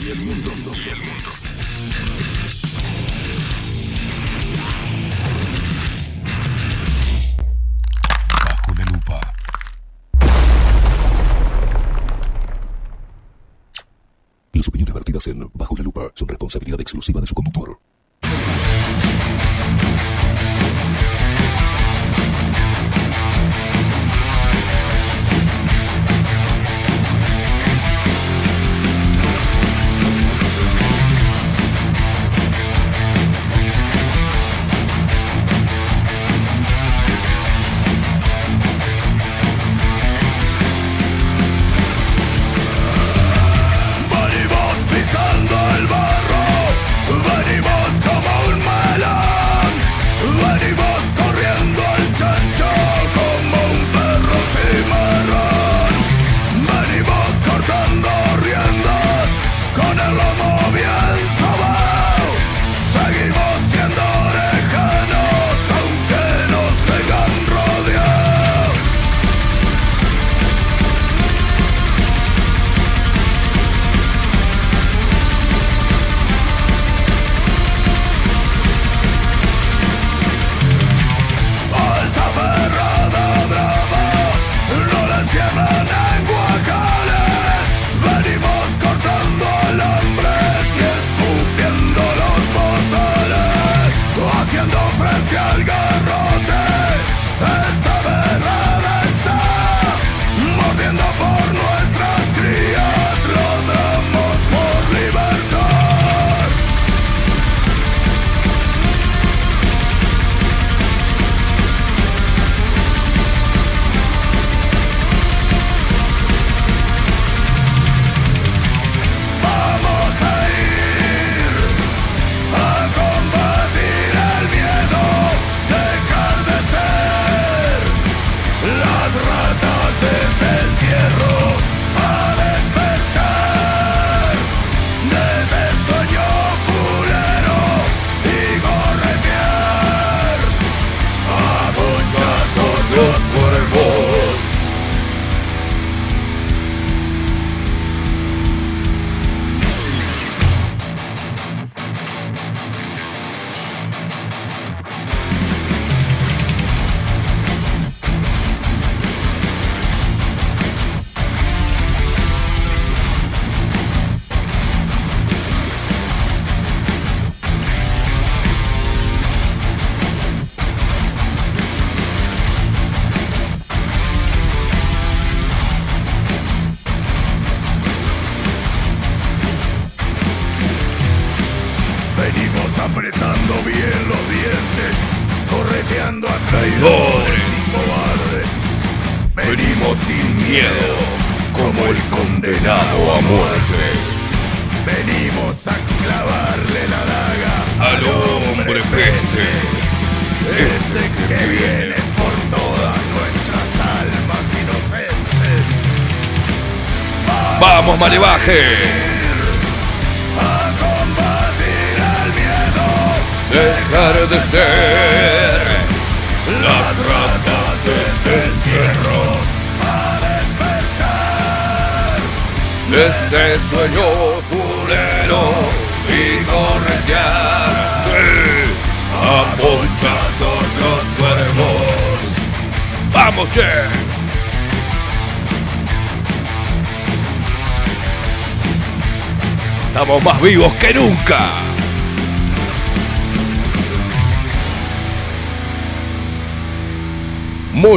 y el mundo. Y el mundo. Bajo la lupa. Las opiniones vertidas en Bajo la lupa son responsabilidad exclusiva de su conductor.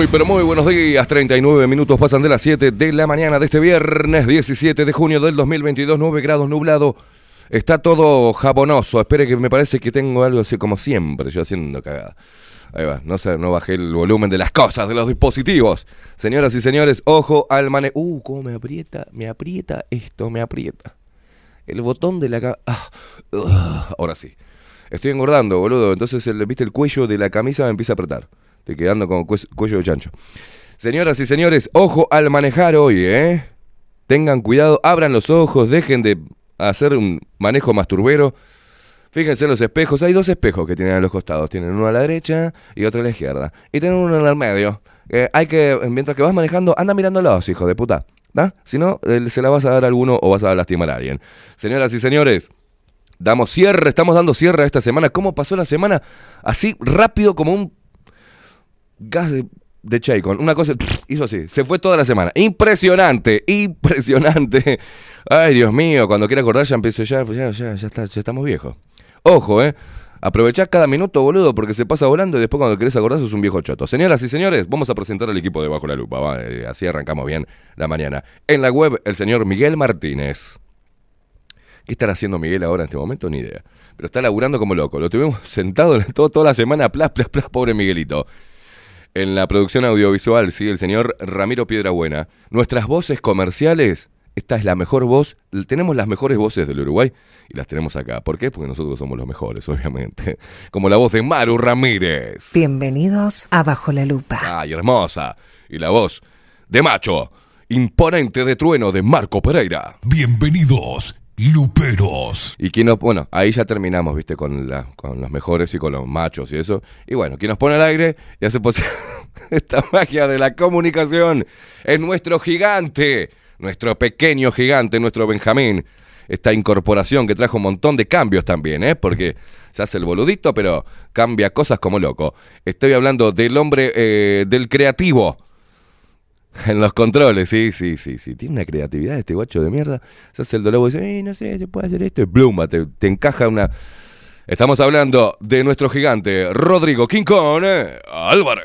Pero muy buenos días. 39 minutos pasan de las 7 de la mañana de este viernes 17 de junio del 2022. 9 grados nublado. Está todo jabonoso. Espere que me parece que tengo algo así como siempre. Yo haciendo cagada. Ahí va. No sé, no bajé el volumen de las cosas, de los dispositivos. Señoras y señores, ojo al mane... Uh, cómo me aprieta, me aprieta esto, me aprieta. El botón de la... Ah, ahora sí. Estoy engordando, boludo. Entonces, viste, el cuello de la camisa me empieza a apretar. Estoy quedando con cuello de chancho. Señoras y señores, ojo al manejar hoy, ¿eh? Tengan cuidado, abran los ojos, dejen de hacer un manejo masturbero. Fíjense en los espejos, hay dos espejos que tienen a los costados. Tienen uno a la derecha y otro a la izquierda. Y tienen uno en el medio. Eh, hay que, mientras que vas manejando, anda mirándolos, hijo de puta. ¿da? Si no, se la vas a dar a alguno o vas a lastimar a alguien. Señoras y señores, damos cierre, estamos dando cierre a esta semana. ¿Cómo pasó la semana? Así rápido como un gas de, de Chaycon. Una cosa, hizo así, se fue toda la semana. Impresionante, impresionante. Ay, Dios mío, cuando quiera acordar ya empiezo, ya, ya, ya, ya, está, ya estamos viejos. Ojo, eh. Aprovechá cada minuto, boludo, porque se pasa volando y después cuando querés acordar sos un viejo choto. Señoras y señores, vamos a presentar al equipo de Bajo la Lupa. va, eh, así arrancamos bien la mañana. En la web, el señor Miguel Martínez. ¿Qué estará haciendo Miguel ahora en este momento? Ni idea. Pero está laburando como loco. Lo tuvimos sentado todo, toda la semana, plas, plas, plas, pobre Miguelito. En la producción audiovisual, sí, el señor Ramiro Piedrabuena. Nuestras voces comerciales, esta es la mejor voz. Tenemos las mejores voces del Uruguay y las tenemos acá. ¿Por qué? Porque nosotros somos los mejores, obviamente. Como la voz de Maru Ramírez. Bienvenidos a Bajo la Lupa. Ay, hermosa. Y la voz de macho, imponente de trueno de Marco Pereira. Bienvenidos, Luperos. Y quien nos, bueno, ahí ya terminamos, viste, con, la, con los mejores y con los machos y eso. Y bueno, quien nos pone al aire y hace posible esta magia de la comunicación es nuestro gigante, nuestro pequeño gigante, nuestro Benjamín. Esta incorporación que trajo un montón de cambios también, ¿eh? Porque se hace el boludito, pero cambia cosas como loco. Estoy hablando del hombre, eh, del creativo. En los controles, sí, sí, sí, sí. Tiene una creatividad este guacho de mierda. Se hace el dolor y dice, "Eh, no sé, se puede hacer esto. Y pluma, te, encaja una. Estamos hablando de nuestro gigante, Rodrigo Quincón Álvarez.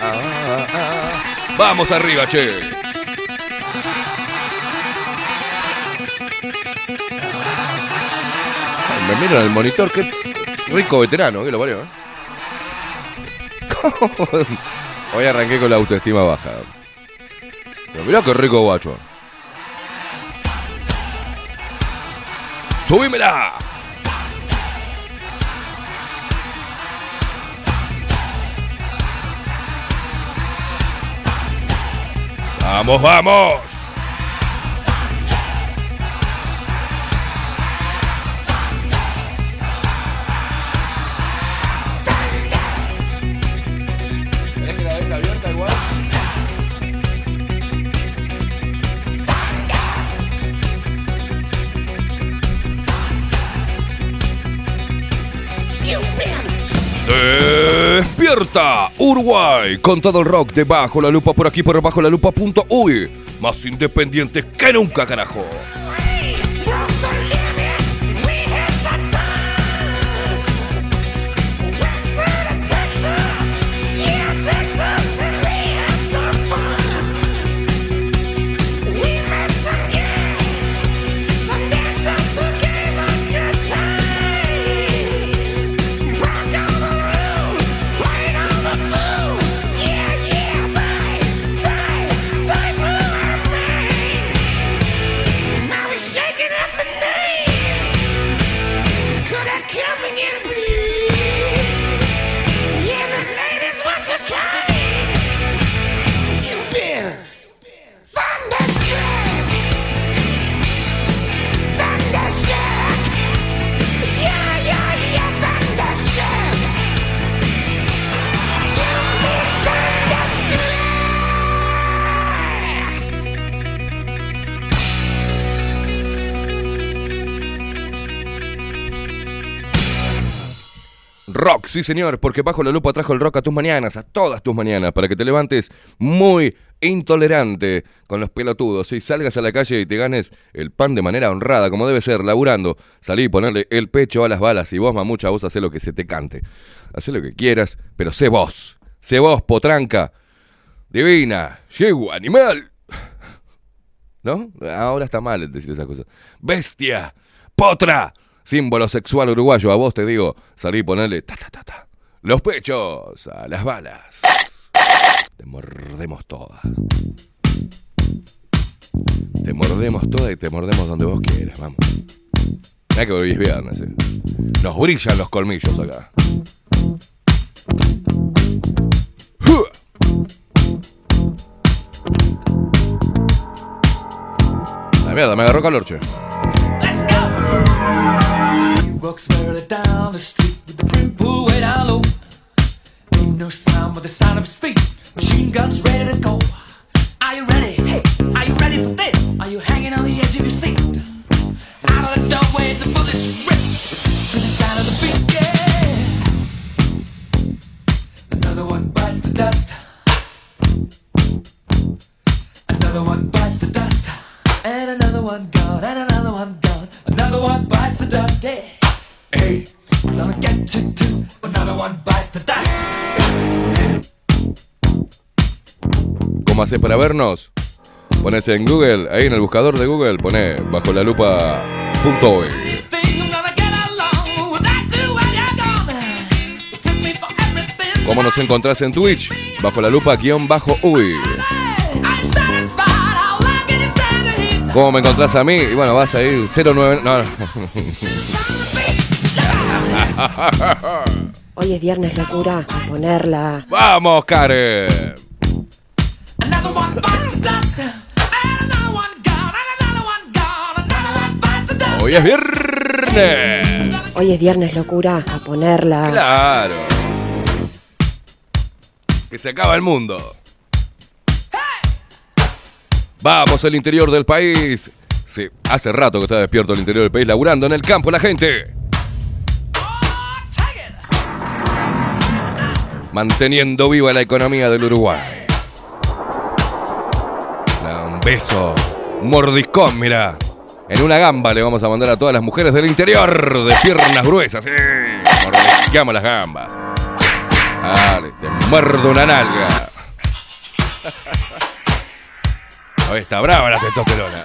Ah, ah. Vamos arriba, che. Me miro en el monitor, qué rico veterano, que lo parió. ¿eh? Hoy arranqué con la autoestima baja. Pero mirá qué rico guacho. ¡Subímela! ¡Vamos, vamos! Uruguay con todo el rock de Bajo la Lupa por aquí por bajo la lupa.uy más independiente que nunca carajo Rock, sí señor, porque bajo la lupa trajo el rock a tus mañanas, a todas tus mañanas, para que te levantes muy intolerante con los pelotudos y salgas a la calle y te ganes el pan de manera honrada, como debe ser, laburando. Salí y ponerle el pecho a las balas y vos, mamucha, vos hacé lo que se te cante. Hacé lo que quieras, pero sé vos. Sé vos, potranca. Divina, yegua, animal. ¿No? Ahora está mal decir esas cosas. Bestia, potra, símbolo sexual uruguayo. A vos te digo, salí y ponerle ta ta ta ta. Los pechos a las balas. Te mordemos todas. Te mordemos todas y te mordemos donde vos quieras, vamos. Mirá que hoy es viernes, eh. Nos brillan los colmillos acá. La mierda, me agarró calor, che. Walks down the street with the brim pulled way down low. Ain't no sound but the sound of his feet. Machine guns ready to go. Haces para vernos? Pones en Google, ahí en el buscador de Google, pone bajo la lupa punto hoy. ¿Cómo nos encontrás en Twitch? Bajo la lupa guion bajo uy. ¿Cómo me encontrás a mí? Y bueno, vas a ir 09... No, no. Hoy es viernes locura, a ponerla. ¡Vamos, Karen! Hoy es viernes. Hoy es viernes locura, a ponerla. Claro. Que se acaba el mundo. Vamos al interior del país. Sí, hace rato que está despierto el interior del país, laburando en el campo la gente. It. Manteniendo viva la economía del Uruguay. Beso, mordiscón, mira. En una gamba le vamos a mandar a todas las mujeres del interior de piernas gruesas. Sí, mordisqueamos las gambas. Dale, te muerdo una nalga. Hoy está brava la testosterona.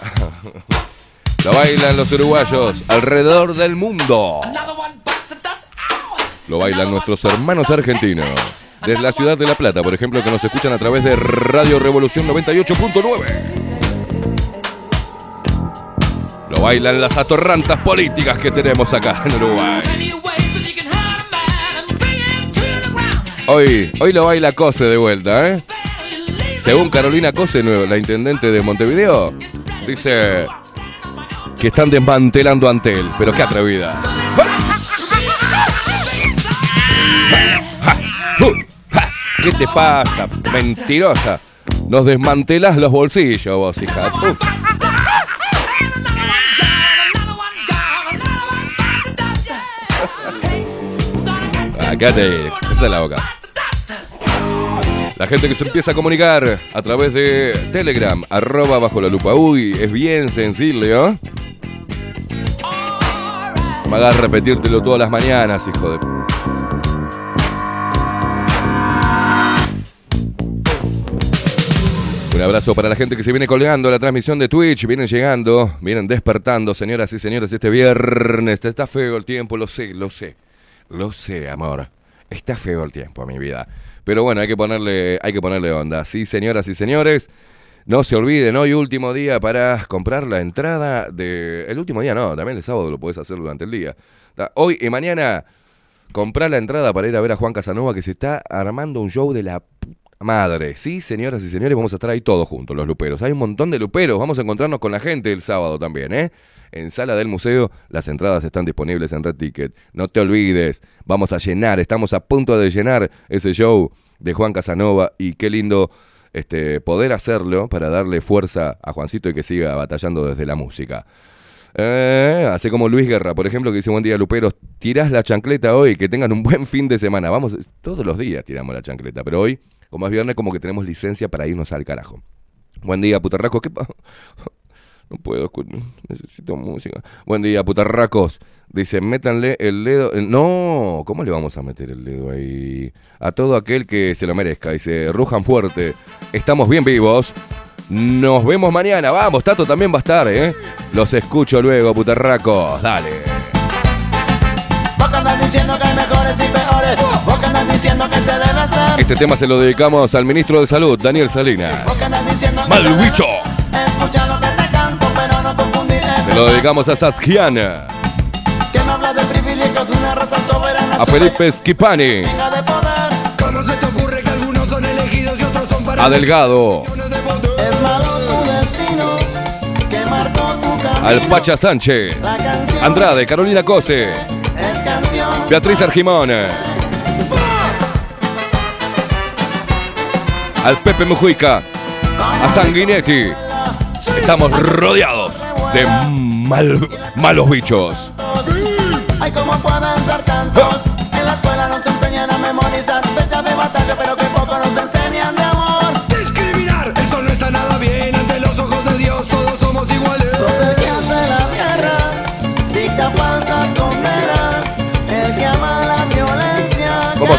Lo bailan los uruguayos alrededor del mundo. Lo bailan nuestros hermanos argentinos. Desde la ciudad de La Plata, por ejemplo, que nos escuchan a través de Radio Revolución 98.9. Lo bailan las atorrantas políticas que tenemos acá en Uruguay. Hoy, hoy lo baila Cose de vuelta, ¿eh? Según Carolina Cose, la intendente de Montevideo, dice que están desmantelando Antel. Pero qué atrevida. ¿Qué te pasa, mentirosa? Nos desmantelás los bolsillos, vos, hija. Acá te. Esta la boca. La gente que se empieza a comunicar a través de Telegram, arroba bajo la lupa. Uy, es bien sencillo, ¿eh? Me hagas repetírtelo todas las mañanas, hijo de. Un abrazo para la gente que se viene colgando la transmisión de Twitch. Vienen llegando, vienen despertando, señoras y señores, este viernes. Está feo el tiempo, lo sé, lo sé. Lo sé, amor. Está feo el tiempo, mi vida. Pero bueno, hay que ponerle, hay que ponerle onda. Sí, señoras y señores. No se olviden, hoy último día para comprar la entrada de... El último día no, también el sábado lo puedes hacer durante el día. Hoy y mañana, comprar la entrada para ir a ver a Juan Casanova que se está armando un show de la puta madre. Sí, señoras y señores, vamos a estar ahí todos juntos, los luperos. Hay un montón de luperos, vamos a encontrarnos con la gente el sábado también, ¿eh? En Sala del Museo, las entradas están disponibles en Red Ticket. No te olvides, vamos a llenar, estamos a punto de llenar ese show de Juan Casanova y qué lindo este, poder hacerlo para darle fuerza a Juancito y que siga batallando desde la música. Eh, así como Luis Guerra, por ejemplo, que dice buen día, Luperos, tirás la chancleta hoy, que tengan un buen fin de semana. Vamos, todos los días tiramos la chancleta, pero hoy, como es viernes, como que tenemos licencia para irnos al carajo. Buen día, putarracos. ¿Qué pa- No puedo, necesito música. Buen día, putarracos. Dice, métanle el dedo. No, ¿cómo le vamos a meter el dedo ahí? A todo aquel que se lo merezca. Dice, rujan fuerte. Estamos bien vivos. Nos vemos mañana. Vamos, Tato también va a estar, ¿eh? Los escucho luego, putarracos. Dale. Vos que diciendo que hay mejores y peores. Vos que diciendo que se. Este tema se lo dedicamos al ministro de Salud, Daniel Salinas. Vos que andas diciendo que ¡Mal se lo que te canto, pero no confundir. Se lo dedicamos a Saskiana, a Felipe Schipani, Venga de poder. ¿Cómo se te ocurre que algunos son elegidos y otros son para a Delgado, al Pacha Sánchez, Andrade, Carolina Cose, Beatriz Argimón. Al Pepe Mujica. A Sanguinetti. Estamos rodeados de mal- malos bichos. Ay, cómo pueden ser tantos. En la escuela nos enseñan a memorizar fechas de batalla, pero que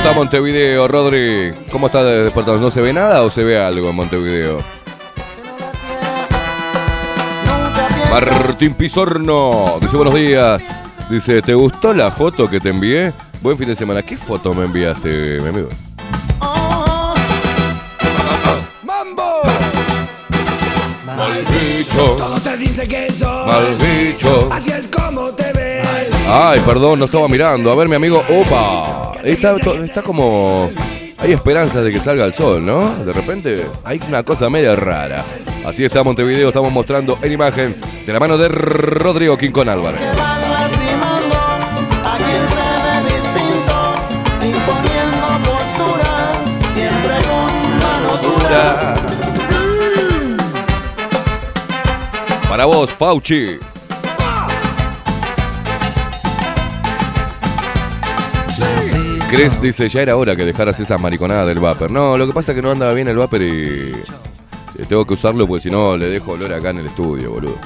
está Montevideo, Rodri? ¿Cómo está desde Puerto ¿No se ve nada o se ve algo en Montevideo? Martín Pizorno dice buenos días. Dice, ¿te gustó la foto que te envié? Buen fin de semana. ¿Qué foto me enviaste, mi amigo? ¡Mambo! Mal bicho, Todos te dicen que sos. mal bicho. Así es como te ves. Ay, perdón, no estaba mirando. A ver, mi amigo. ¡Opa! Está, como. Hay esperanzas de que salga el sol, ¿no? De repente hay una cosa media rara. Así está Montevideo, estamos mostrando en imagen de la mano de Rodrigo Quincón Álvarez. que van lastimando Chris dice, ya era hora que dejaras esa mariconada del vapor. No, lo que pasa es que no andaba bien el vapor y eh, tengo que usarlo porque si no le dejo olor acá en el estudio, boludo.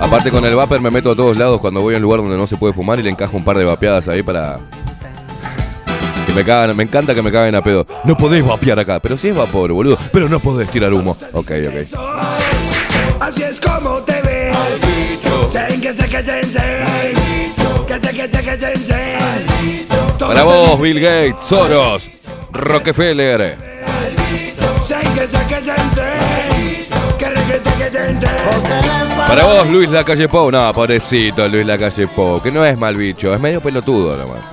Aparte con el vapor me meto a todos lados cuando voy a un lugar donde no se puede fumar y le encajo un par de vapeadas ahí para... Que me cagan, me encanta que me caguen a pedo. No podés vapear acá, pero si es vapor, boludo. Pero no podés tirar humo. Ok, ok. Así es como te ves. Para vos, Bill Gates, Soros, Rockefeller. Para vos, Luis Lacalle Pou. No, pobrecito Luis Lacalle Pou, que no es mal bicho, es medio pelotudo nomás.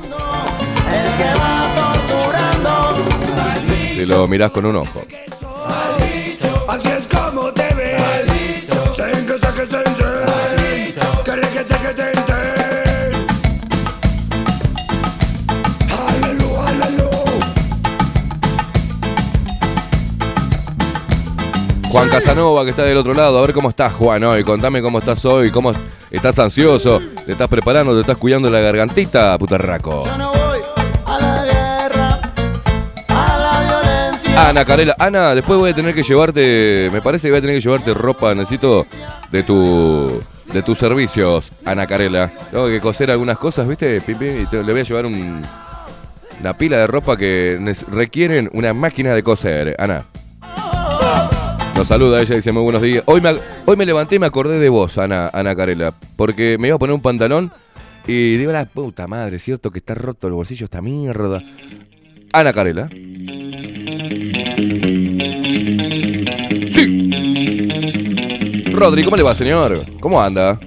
Si lo mirás con un ojo. Juan Casanova, que está del otro lado. A ver cómo estás, Juan, hoy. Contame cómo estás hoy, cómo estás ansioso. ¿Te estás preparando? ¿Te estás cuidando la gargantita, putarraco? yo no voy a la guerra, a la violencia. Ana Carela, Ana, después voy a tener que llevarte, me parece que voy a tener que llevarte ropa, necesito de tu de tus servicios, Ana Carela. Tengo que coser algunas cosas, ¿viste? Pim, pim, y te- le voy a llevar un, una pila de ropa que requieren una máquina de coser, Ana. Nos saluda ella, dice muy buenos días. Hoy me, hoy me levanté y me acordé de vos, Ana, Ana Carela, porque me iba a poner un pantalón y digo, la puta madre, ¿cierto que está roto el bolsillo esta mierda? Ana Carela. Sí. Rodri, ¿cómo le va, señor? ¿Cómo anda?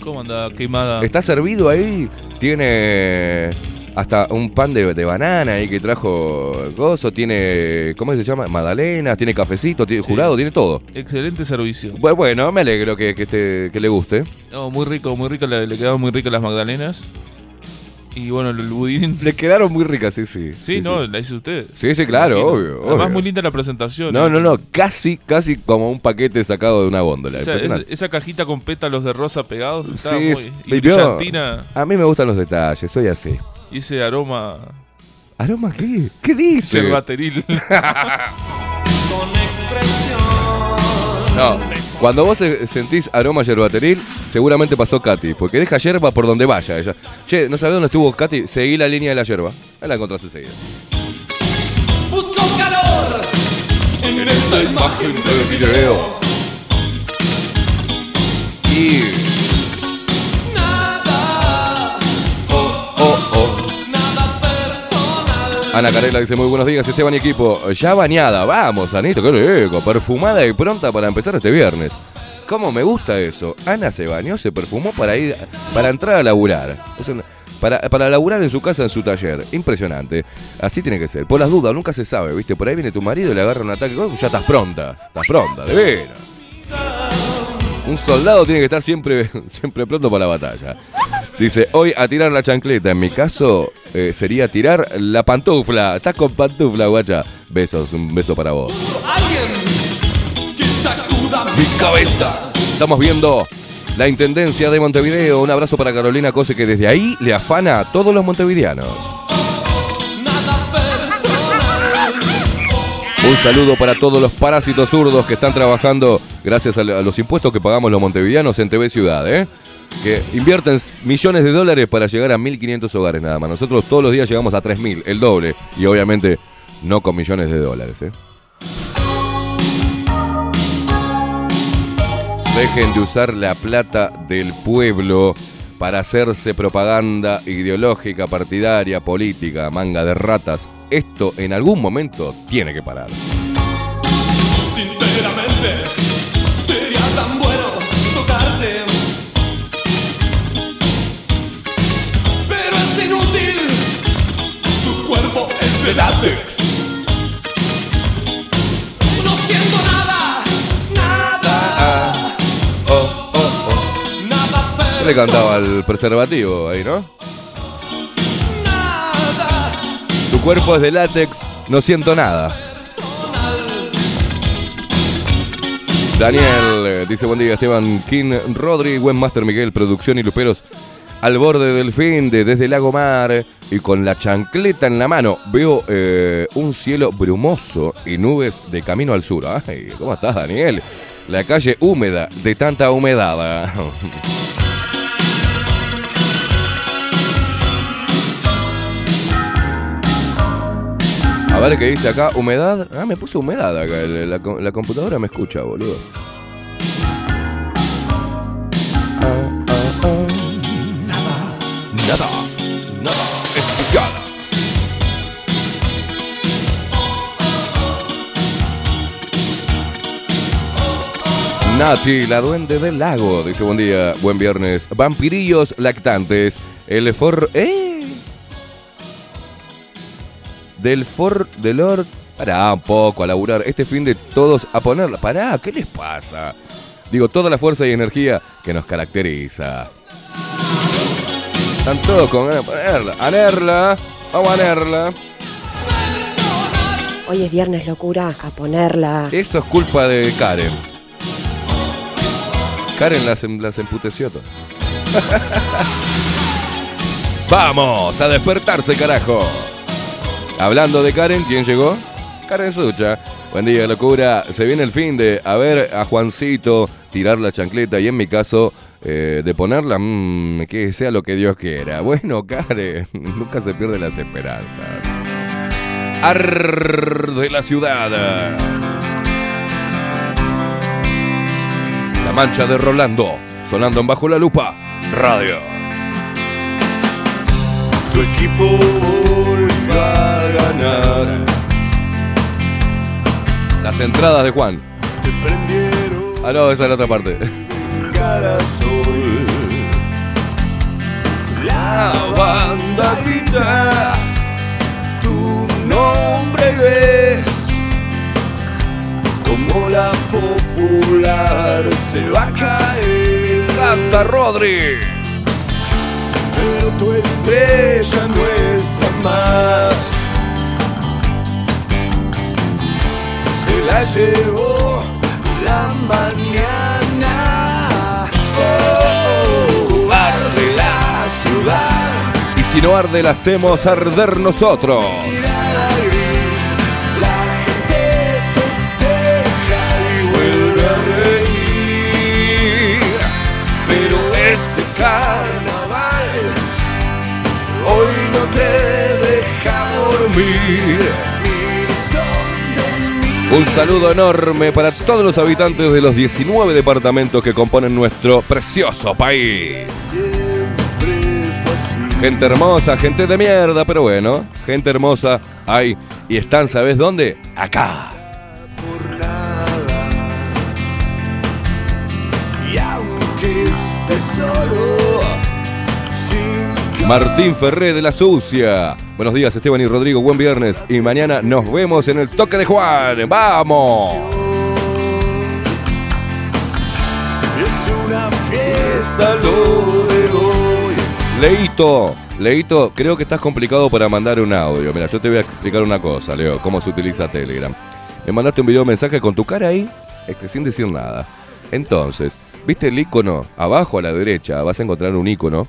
¿Cómo anda? Queimada. ¿Está servido ahí? Tiene hasta un pan de, de banana ahí que trajo Gozo. Tiene, ¿cómo se llama? Magdalenas, tiene cafecito, tiene Sí. jurado, tiene todo. Excelente servicio. Bu- Bueno, me alegro que, que, le guste. No, muy rico, muy rico. Le, le quedaban muy ricas las magdalenas. Y bueno, el budín. Le quedaron muy ricas, sí, sí. Sí, no, la hizo usted. Sí, sí, claro, obvio, Además, muy linda la presentación. No, ¿eh? no, no, casi, casi como un paquete sacado de una góndola. Esa, esa- esa cajita con pétalos de rosa pegados está Sí, muy. Y brillantina. A mí me gustan los detalles, soy así. Y ese aroma ¿Aroma qué? ¿Qué dice? cervateril. No, cuando vos se- sentís aroma yerbateril, seguramente pasó Katy, porque deja yerba por donde vaya ella. Che, ¿no sabés dónde estuvo Katy? Seguí la línea de la yerba. Ahí la encontrás enseguida. Busco calor en esa imagen del video. Y... Ana Carela dice muy buenos días, Esteban y equipo. Ya bañada, vamos, Anito, qué rico. Perfumada y pronta para empezar este viernes. ¿Cómo me gusta eso? Ana se bañó, se perfumó para ir, para entrar a laburar. Para, para laburar en su casa, en su taller. Impresionante. Así tiene que ser. Por las dudas, nunca se sabe, ¿viste? Por ahí viene tu marido y le agarra un ataque. oh, Ya estás pronta. Estás pronta, de veras. Un soldado tiene que estar siempre, siempre pronto para la batalla. Dice, hoy a tirar la chancleta. En mi caso, eh, sería tirar la pantufla. Estás con pantufla, guacha. Besos, un beso para vos. Alguien que sacuda Mi cabeza. Estamos viendo la Intendencia de Montevideo. Un abrazo para Carolina Cose, que desde ahí le afana a todos los montevideanos. Un saludo para todos los parásitos zurdos que están trabajando gracias a a los impuestos que pagamos los montevideanos en TV Ciudad, ¿eh? Que invierten millones de dólares para llegar a 1.500 hogares nada más. Nosotros todos los días llegamos a 3.000, el doble. Y obviamente no con millones de dólares, ¿eh? Dejen de usar la plata del pueblo para hacerse propaganda ideológica, partidaria, política, manga de ratas. Esto en algún momento tiene que parar. Sinceramente, de látex. No siento nada, nada, Oh, oh, oh. nada ¿Qué le cantaba al preservativo ahí, no? nada Tu cuerpo es de látex, no siento nada. Daniel dice buen día Esteban King, Rodri, buen Master Miguel, producción y luperos al borde del fin de desde Lago Mar y con la chancleta en la mano veo eh, un cielo brumoso y nubes de camino al sur. Ay, ¿cómo estás Daniel? La calle húmeda de tanta humedad. A ver qué dice acá, humedad. Ah, me puso humedad acá. La, la computadora me escucha, boludo. Nada, nada especial. Nati, la duende del lago, dice buen día, buen viernes. Vampirillos lactantes. El for. ¡Eh! Del for. Del or. Pará un poco a laburar. Este fin de todos a ponerla. Pará, ¿qué les pasa? Digo, toda la fuerza y energía que nos caracteriza. Están todos con ganas de ponerla. Anerla. Vamos a anerla. Hoy es viernes locura, a ponerla. Eso es culpa de Karen. Karen las, em- las emputeció todas. Vamos a despertarse, carajo. Hablando de Karen, ¿quién llegó? Karen Sucha. Buen día, locura. Se viene el fin de a ver a Juancito tirar la chancleta y en mi caso eh, de ponerla, mm, que sea lo que Dios quiera. Bueno, Karen, nunca se pierden las esperanzas. Ar de la ciudad. La mancha de Rolando, sonando en bajo la lupa. Radio. Tu equipo volvió a ganar. Las entradas de Juan. Te prendieron Ah, no, esa es la otra parte. La banda grita tu nombre ves como la popular se va a caer. Canta Rodri. Pero tu estrella no está más. Se la llevó la mañana. Si no arde, la hacemos arder nosotros. Mirada gris, la gente festeja y vuelve a reír. Pero este carnaval hoy no te deja dormir. Ni son de mí. Un saludo enorme para todos los habitantes de los 19 departamentos que componen nuestro precioso país. Gente hermosa, gente de mierda, pero bueno, gente hermosa hay y están, ¿sabes dónde? Acá. por nada. Y aunque esté solo, sin Martín Ferré de la Sucia. Buenos días, Esteban y Rodrigo. Buen viernes. Y mañana nos vemos en el toque de Juan. ¡Vamos! Es lo de hoy. Leito, Leito, creo que estás complicado para mandar un audio. Mira, yo te voy a explicar una cosa, Leo, cómo se utiliza Telegram. Me mandaste un video mensaje con tu cara ahí, este, sin decir nada. Entonces, ¿viste el icono? Abajo a la derecha vas a encontrar un icono.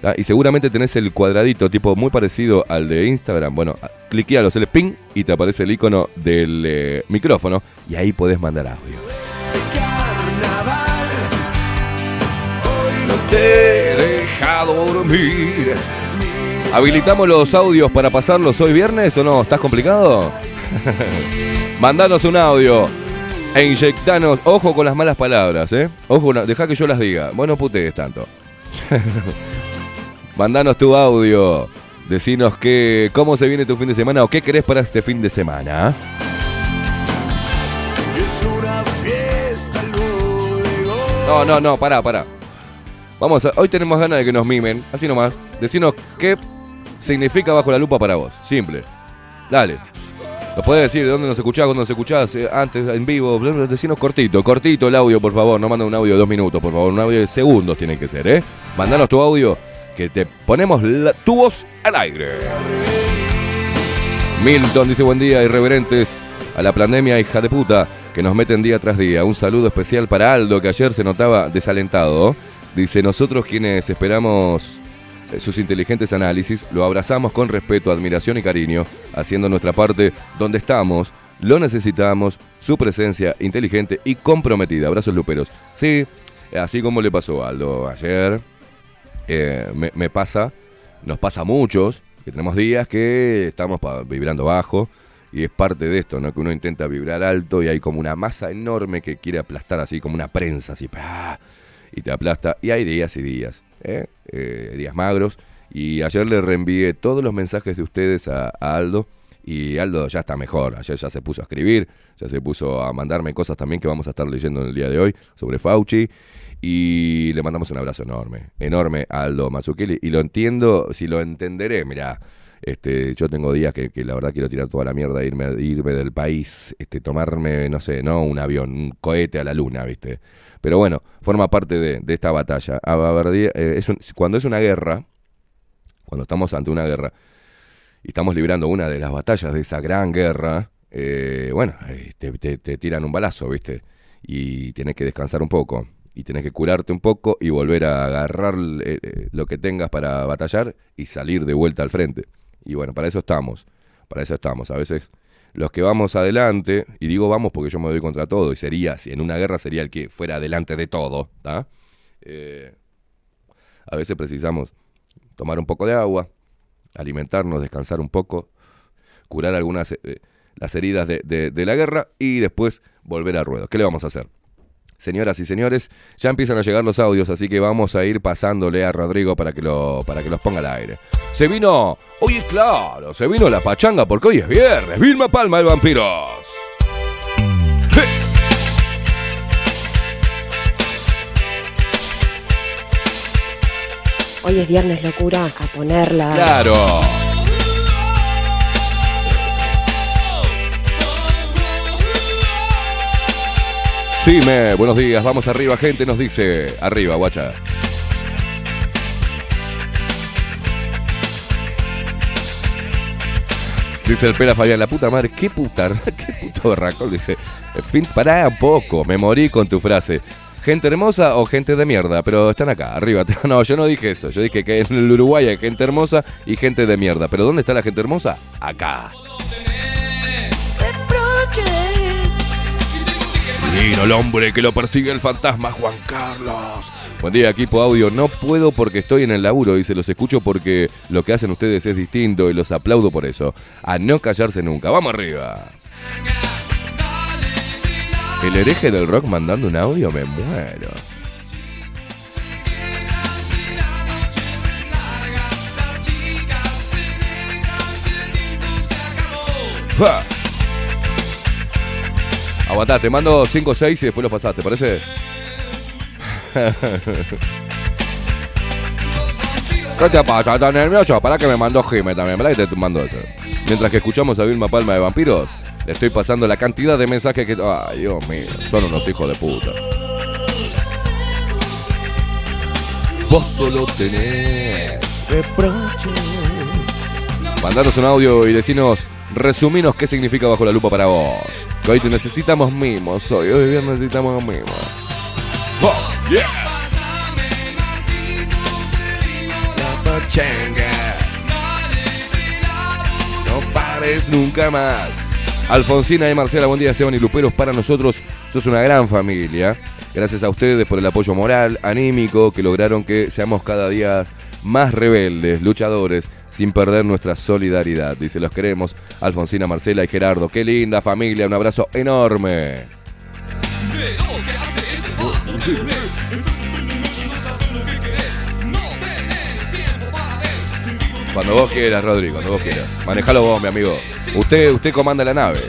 ¿tá? Y seguramente tenés el cuadradito, tipo muy parecido al de Instagram. Bueno, cliquealo, le ping y te aparece el icono del eh, micrófono. Y ahí podés mandar audio. Carnaval, hoy no Te dormir. ¿Habilitamos los audios para pasarlos hoy viernes o no? ¿Estás complicado? Mandanos un audio e inyectanos. Ojo con las malas palabras, ¿eh? Ojo, deja que yo las diga. Bueno, putees tanto. Mandanos tu audio. Decinos que, cómo se viene tu fin de semana o qué querés para este fin de semana. es una fiesta luego. No, no, no, pará, pará. Vamos a, hoy tenemos ganas de que nos mimen, así nomás. Decinos qué significa bajo la lupa para vos. Simple. Dale. Nos podés decir de dónde nos escuchás, cuándo nos escuchás, eh, antes, en vivo. Decinos cortito, cortito el audio, por favor. No manda un audio de dos minutos, por favor. Un audio de segundos tiene que ser, ¿eh? Mandanos tu audio que te ponemos la- tu voz al aire. Milton dice buen día, irreverentes a la pandemia, hija de puta, que nos meten día tras día. Un saludo especial para Aldo, que ayer se notaba desalentado. Dice, nosotros quienes esperamos eh, sus inteligentes análisis, lo abrazamos con respeto, admiración y cariño, haciendo nuestra parte donde estamos, lo necesitamos, su presencia inteligente y comprometida. Abrazos luperos. Sí, así como le pasó a Aldo ayer, eh, me, pasa, nos pasa a muchos, que tenemos días que estamos vibrando bajo y es parte de esto, ¿no? Que uno intenta vibrar alto y hay como una masa enorme que quiere aplastar así, como una prensa, así, ¡pah! Y te aplasta. Y hay días y días, ¿eh? Eh, días magros. Y ayer le reenvié todos los mensajes de ustedes a, Aldo. Y Aldo ya está mejor. Ayer ya se puso a escribir, ya se puso a mandarme cosas también que vamos a estar leyendo en el día de hoy sobre Fauci. Y le mandamos un abrazo enorme, enorme a Aldo Mazzucchelli. Y lo entiendo, si lo entenderé, mirá. Este, yo tengo días que, la verdad quiero tirar toda la mierda, e irme, irme del país, este, tomarme, no sé, no un avión, un cohete a la luna, ¿viste? Pero bueno, forma parte de, esta batalla. Eh, cuando es una guerra, cuando estamos ante una guerra y estamos librando una de las batallas de esa gran guerra, eh, bueno, eh, te, tiran un balazo, ¿viste? Y tienes que descansar un poco. Y tenés que curarte un poco y volver a agarrar lo que tengas para batallar y salir de vuelta al frente. Y bueno, para eso estamos. Para eso estamos. A veces los que vamos adelante, y digo vamos porque yo me doy contra todo, y sería, si en una guerra sería el que fuera adelante de todo. Eh, a veces precisamos tomar un poco de agua, alimentarnos, descansar un poco, curar algunas eh, las heridas de- de la guerra y después volver al ruedo. ¿Qué le vamos a hacer? Señoras y señores, ya empiezan a llegar los audios, así que vamos a ir pasándole a Rodrigo para que, lo, para que los ponga al aire. Se vino, oye claro, se vino la pachanga porque hoy es viernes. Vilma Palma, el vampiros. Hoy es viernes, locura, a ponerla. Claro. Sí, me, buenos días, vamos arriba, gente, nos dice. Arriba, guacha. Dice el Pela Fabián, la puta madre, qué puta, qué puto berracón. Dice, fin, pará poco, me morí con tu frase. ¿Gente hermosa o gente de mierda? Pero están acá, arriba. No, yo no dije eso. Yo dije que en el Uruguay hay gente hermosa y gente de mierda. ¿Pero dónde está la gente hermosa? Acá. Divino el hombre que lo persigue el fantasma Juan Carlos. Buen día, equipo audio. No puedo porque estoy en el laburo, dice. Los escucho porque lo que hacen ustedes es distinto y los aplaudo por eso. A no callarse nunca. Vamos arriba. El hereje del rock mandando un audio, me muero. ¡Ja! Aguantá, te mando 5 o 6 y después los pasás, ¿te parece? ¿Qué te pasa? ¿Estás nervioso? Para que me mandó Jime también, ¿verdad? Que te mando eso. Mientras que escuchamos a Vilma Palma de Vampiros, le estoy pasando la cantidad de mensajes que. Ay, Dios mío, son unos hijos de puta. vos solo tenés reproches. Mandanos un audio y decinos, resuminos qué significa bajo la lupa para vos. Hoy te necesitamos mimos, hoy, hoy viernes necesitamos mimos. Oh, yeah. No pares nunca más. Alfonsina y Marcela, buen día Esteban y Luperos. Para nosotros sos una gran familia. Gracias a ustedes por el apoyo moral, anímico, que lograron que seamos cada día más rebeldes, luchadores, sin perder nuestra solidaridad. Dice, los queremos, Alfonsina, Marcela y Gerardo. Qué linda familia, un abrazo enorme. Cuando vos quieras, Rodri, cuando vos quieras. Manejalo vos, mi amigo. Usted, usted comanda la nave.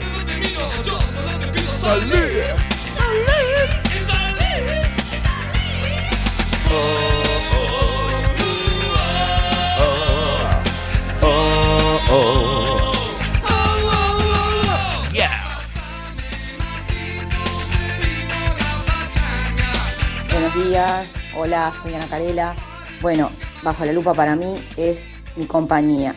Buenos días, hola, soy Ana Carela. Bueno, Bajo la Lupa para mí es mi compañía,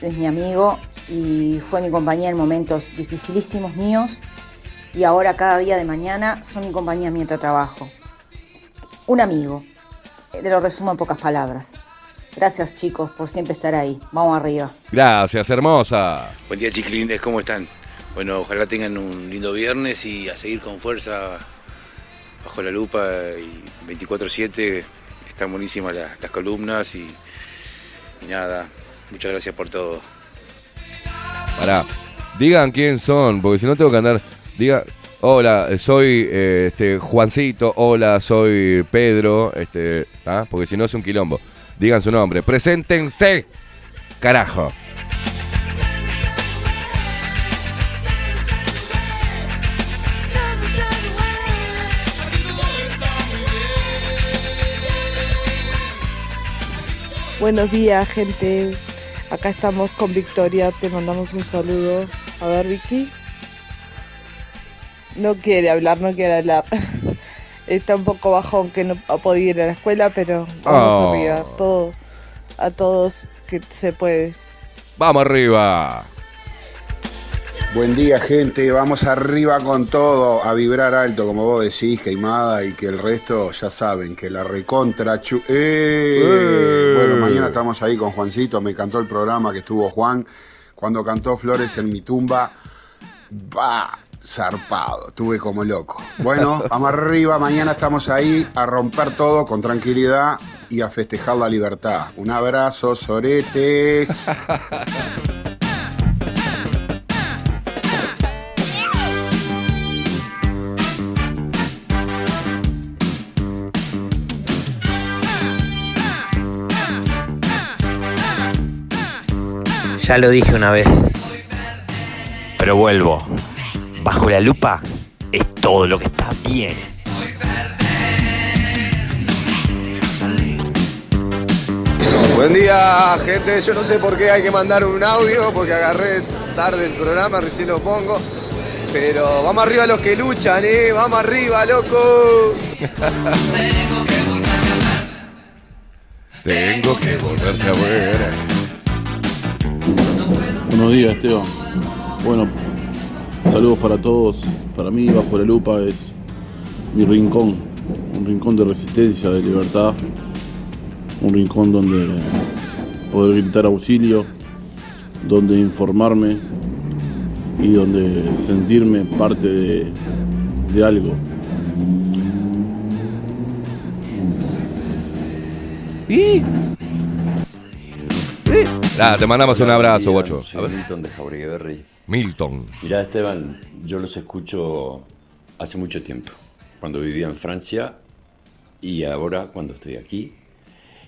es mi amigo y fue mi compañía en momentos dificilísimos míos y ahora cada día de mañana son mi compañía mientras trabajo. Un amigo, te lo resumo en pocas palabras. Gracias chicos por siempre estar ahí. Vamos arriba. Gracias, hermosa. Buen día chiquilines, ¿cómo están? Bueno, ojalá tengan un lindo viernes y a seguir con fuerza bajo la lupa y 24-7. Están buenísimas las, columnas y, nada, muchas gracias por todo. Pará, digan quién son, porque si no tengo que andar. Diga, hola, soy eh, este Juancito, hola, soy Pedro, este, ¿ah? porque si no es un quilombo. Digan su nombre, preséntense, carajo. Buenos días, gente. Acá estamos con Victoria. Te mandamos un saludo. A ver, Vicky. No quiere hablar, no quiere hablar. Está un poco bajón que no ha podido ir a la escuela, pero vamos Oh. arriba. Todo, a todos que se puede. Vamos arriba. Buen día, gente. Vamos arriba con todo, a vibrar alto, como vos decís, Queimada, y que el resto ya saben, que la recontra. chu- ¡Eh! ¡Eh! Bueno, mañana estamos ahí con Juancito. Me encantó el programa que estuvo Juan. Cuando cantó Flores en mi tumba, va zarpado. Estuve como loco. Bueno, vamos arriba. Mañana estamos ahí a romper todo con tranquilidad y a festejar la libertad. Un abrazo, soretes. Ya lo dije una vez. Pero vuelvo. Bajo la lupa es todo lo que está bien. Buen día, gente. Yo no sé por qué hay que mandar un audio, porque agarré tarde el programa, recién lo pongo. Pero vamos arriba los que luchan, ¿eh? Vamos arriba, loco. Tengo que volverte a ver. Buenos días, Esteban. Bueno, saludos para todos. Para mí, Bajo la Lupa es mi rincón. Un rincón de resistencia, de libertad. Un rincón donde poder gritar auxilio, donde informarme y donde sentirme parte de, de algo. ¿Y? Ah, te mandamos un abrazo, Soy ver. Milton de Jauregui. Milton. Mirá, Esteban, yo los escucho hace mucho tiempo, cuando vivía en Francia y ahora cuando estoy aquí.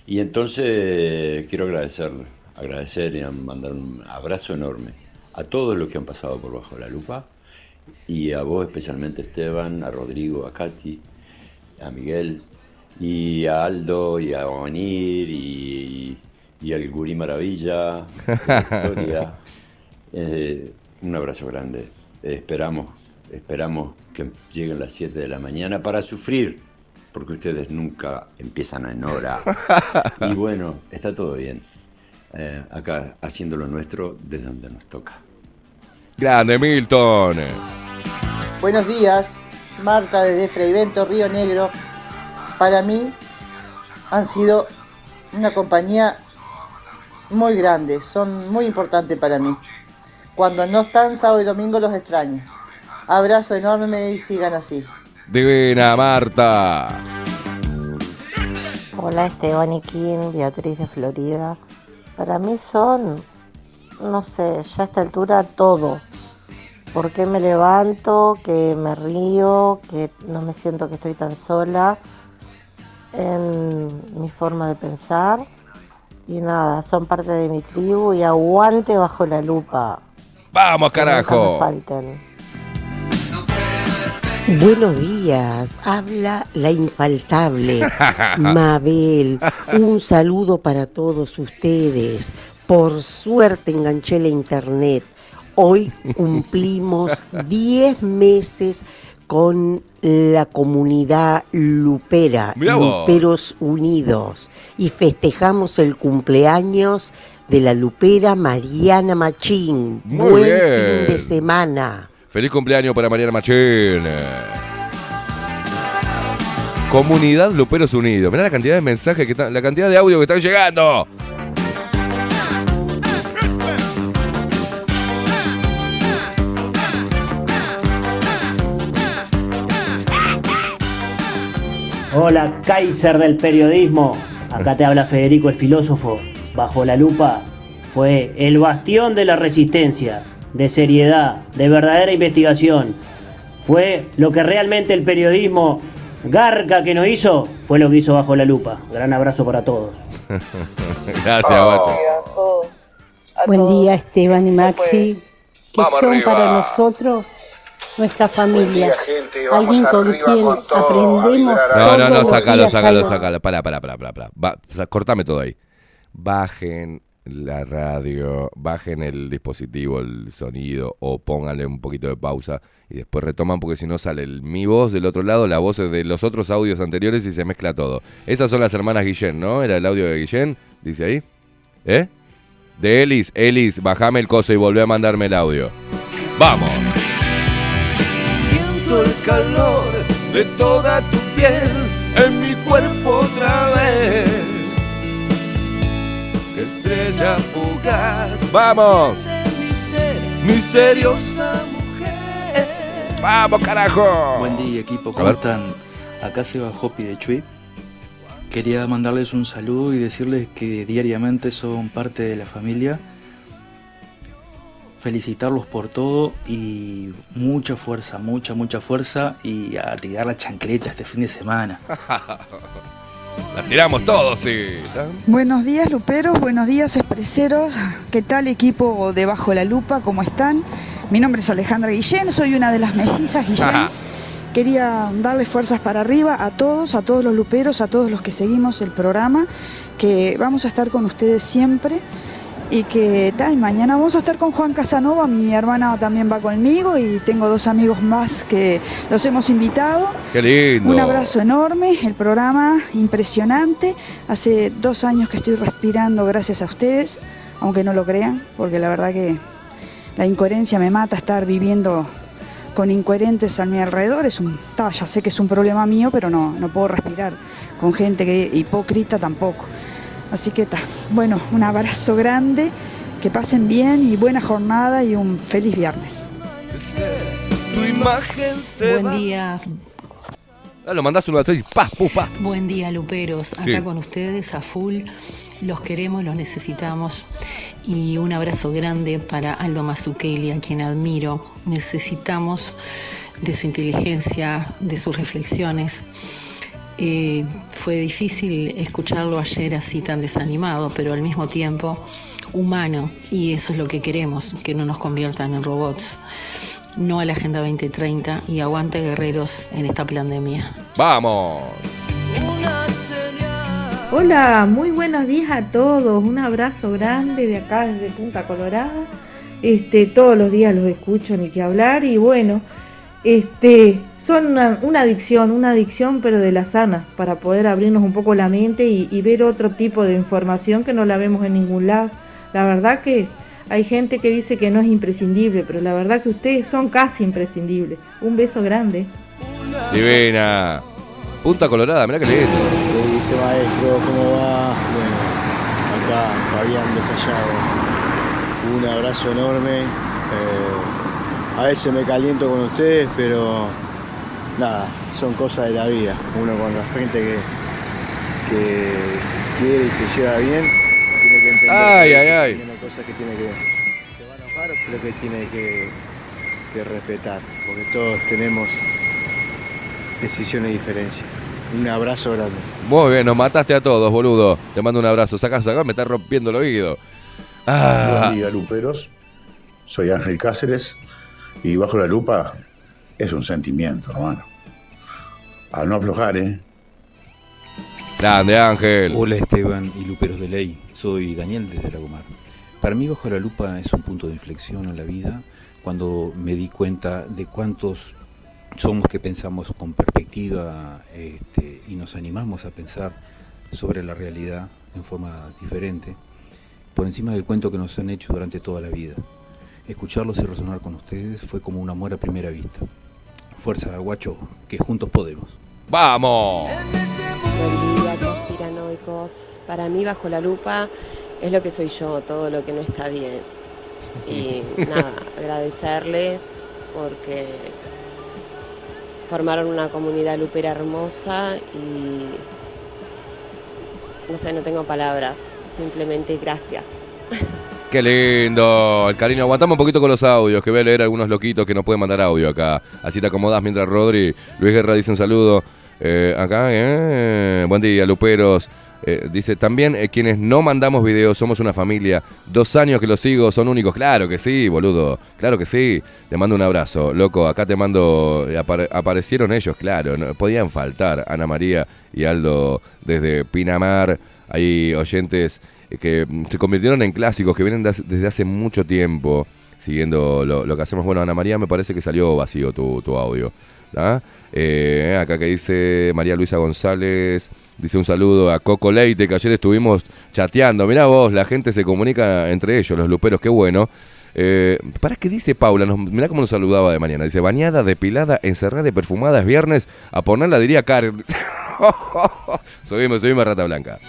Y entonces quiero agradecer, agradecer y mandar un abrazo enorme a todos los que han pasado por Bajo la Lupa y a vos especialmente Esteban, a Rodrigo, a Katy, a Miguel y a Aldo y a Vanir y, y al Gurí Maravilla, Victoria. Eh, un abrazo grande. Esperamos, esperamos que lleguen las 7 de la mañana para sufrir, porque ustedes nunca empiezan en hora. Y bueno, está todo bien. Eh, acá haciendo lo nuestro desde donde nos toca. Grande Milton. Buenos días, Marta desde Freivento, Río Negro. Para mí han sido una compañía muy grande, son muy importantes para mí. Cuando no están sábado y domingo los extraño. Abrazo enorme y sigan así. Divina Marta. Hola Esteban y Kim, Beatriz de Florida. Para mí son, no sé, ya a esta altura todo. Porque me levanto, que me río, que no me siento que estoy tan sola en mi forma de pensar. Y nada, son parte de mi tribu y aguante bajo la lupa. Vamos, carajo. falten. Buenos días, habla la infaltable Mabel. Un saludo para todos ustedes. Por suerte enganché la internet. Hoy cumplimos 10 meses con la comunidad lupera. Luperos Unidos, y festejamos el cumpleaños de la lupera Mariana Machín. Muy Buen bien. fin de semana. Feliz cumpleaños para Mariana Machín. Comunidad Luperos Unidos. Mirá la cantidad de mensajes que están, la cantidad de audio que están llegando. Hola, Kaiser del periodismo. Acá te habla Federico el filósofo. Bajo la lupa fue el bastión de la resistencia, de seriedad, de verdadera investigación. Fue lo que realmente el periodismo garca que no hizo, fue lo que hizo bajo la lupa. Gran abrazo para todos. Gracias, Bacho. Buen día Esteban y Maxi, que son arriba. para nosotros nuestra familia. día, gente. Vamos Alguien con quien con todo, a aprendemos No, no, no, todos los sácalo, días sácalo, algo. sácalo. Pará, pará, pará, pará. pará. Va, o sea, cortame todo ahí. Bajen la radio, bajen el dispositivo, el sonido, o pónganle un poquito de pausa y después retoman porque si no sale el- mi voz del otro lado, la voz de los otros audios anteriores y se mezcla todo. Esas son las hermanas Guillén, ¿no? Era el audio de Guillén, dice ahí. ¿Eh? De Elis, Elis, bajame el coso y volvé a mandarme el audio. ¡Vamos! Siento el calor de toda tu piel en mi cuerpo otra vez. Estrella fugaz. ¡Vamos! de mi ser, misteriosa mujer. ¡Vamos, carajo! Buen día equipo, A ¿cómo están? Acá se va Hopi de Chuy. Quería mandarles un saludo y decirles que diariamente son parte de la familia. Felicitarlos por todo y mucha fuerza, mucha, mucha fuerza y a tirar la chancleta este fin de semana. La tiramos todos, sí. Buenos días, Luperos. Buenos días, expreseros. ¿Qué tal, equipo de Bajo la Lupa? ¿Cómo están? Mi nombre es Alejandra Guillén, soy una de las mellizas Guillén. Quería darles fuerzas para arriba a todos, a todos los luperos, a todos los que seguimos el programa, que vamos a estar con ustedes siempre y que ta, y mañana vamos a estar con Juan Casanova, mi hermana también va conmigo y tengo dos amigos más que los hemos invitado. Qué lindo. Un abrazo enorme, el programa impresionante. Hace dos años que estoy respirando gracias a ustedes, aunque no lo crean, porque la verdad que la incoherencia me mata estar viviendo con incoherentes a mi alrededor. Es un, ta, ya sé que es un problema mío, pero no, no puedo respirar con gente que hipócrita tampoco. Así que está. Bueno, un abrazo grande, que pasen bien y buena jornada y un feliz viernes. Tu imagen se Buen día, Ah, lo mandás un WhatsApp y pa, pu, pa. buen día Luperos, acá Sí. con ustedes a full, los queremos, los necesitamos y un abrazo grande para Aldo Mazzucchelli, a quien admiro, necesitamos de su inteligencia, de sus reflexiones. Eh, fue difícil escucharlo ayer así tan desanimado, pero al mismo tiempo humano y eso es lo que queremos, que no nos conviertan en robots. No a la Agenda 2030 y aguante guerreros en esta pandemia. ¡Vamos! Hola, muy buenos días a todos. Un abrazo grande de acá desde Punta Colorada. Este, todos los días los escucho ni que hablar y bueno, este, son una, una adicción, una adicción pero de la sana, para poder abrirnos un poco la mente y, y ver otro tipo de información que no la vemos en ningún lado. La verdad que hay gente que dice que no es imprescindible, pero la verdad que ustedes son casi imprescindibles. Un beso grande. Divina. Punta Colorada, mirá que lindo. ¿Qué dice maestro? ¿Cómo va? Bueno, acá Fabián Desallado. Un abrazo enorme. Eh, a veces me caliento con ustedes, pero nada, son cosas de la vida. Uno con la gente que, que quiere y se lleva bien, tiene que entender Ay, que ay, ay. tiene cosas que tiene que se va a enojar, pero que tiene que, que respetar, porque todos tenemos decisiones y diferencias. Un abrazo grande. Muy bien, nos mataste a todos, boludo. Te mando un abrazo. Sacá, sacá, me está rompiendo el oído. Ah. Buen día, luperos. Soy Ángel Cáceres y bajo la lupa es un sentimiento, hermano. Al no aflojar, ¿eh? Grande, Ángel. Hola Esteban y Luperos de Ley, soy Daniel desde Lagomar. Para mí Bajo la Lupa es un punto de inflexión en la vida cuando me di cuenta de cuántos somos que pensamos con perspectiva este, y nos animamos a pensar sobre la realidad en forma diferente, por encima del cuento que nos han hecho durante toda la vida. Escucharlos y resonar con ustedes fue como un amor a primera vista. Fuerza, guacho, que juntos podemos. ¡Vamos! Buen día, conspiranoicos. Para mí, bajo la lupa, es lo que soy yo, todo lo que no está bien. Y nada, agradecerles porque formaron una comunidad lupera hermosa y no sé, no tengo palabras. Simplemente gracias. Qué lindo. El cariño, aguantamos un poquito con los audios, que voy a leer algunos loquitos que nos pueden mandar audio acá. Así te acomodás mientras Rodri. Luis Guerra dice un saludo. Eh, acá, eh, buen día, Luperos. Eh, dice, también eh, quienes no mandamos videos somos una familia. Dos años que los sigo, son únicos. Claro que sí, boludo. Claro que sí. Le mando un abrazo. Loco, acá te mando... apare- aparecieron ellos, claro. No, podían faltar. Ana María y Aldo desde Pinamar. Hay oyentes que mm, se convirtieron en clásicos, que vienen desde hace mucho tiempo siguiendo lo, lo que hacemos. Bueno, Ana María, me parece que salió vacío tu, tu audio. Eh, acá que dice María Luisa González, dice un saludo a Coco Leite, que ayer estuvimos chateando. Mirá vos, la gente se comunica entre ellos, los luperos, qué bueno. Eh, ¿Para qué dice Paula? Nos, mirá cómo nos saludaba de mañana. Dice, bañada, depilada, encerrada y perfumada es viernes. A ponerla diría Karen. subimos, subimos Rata Blanca.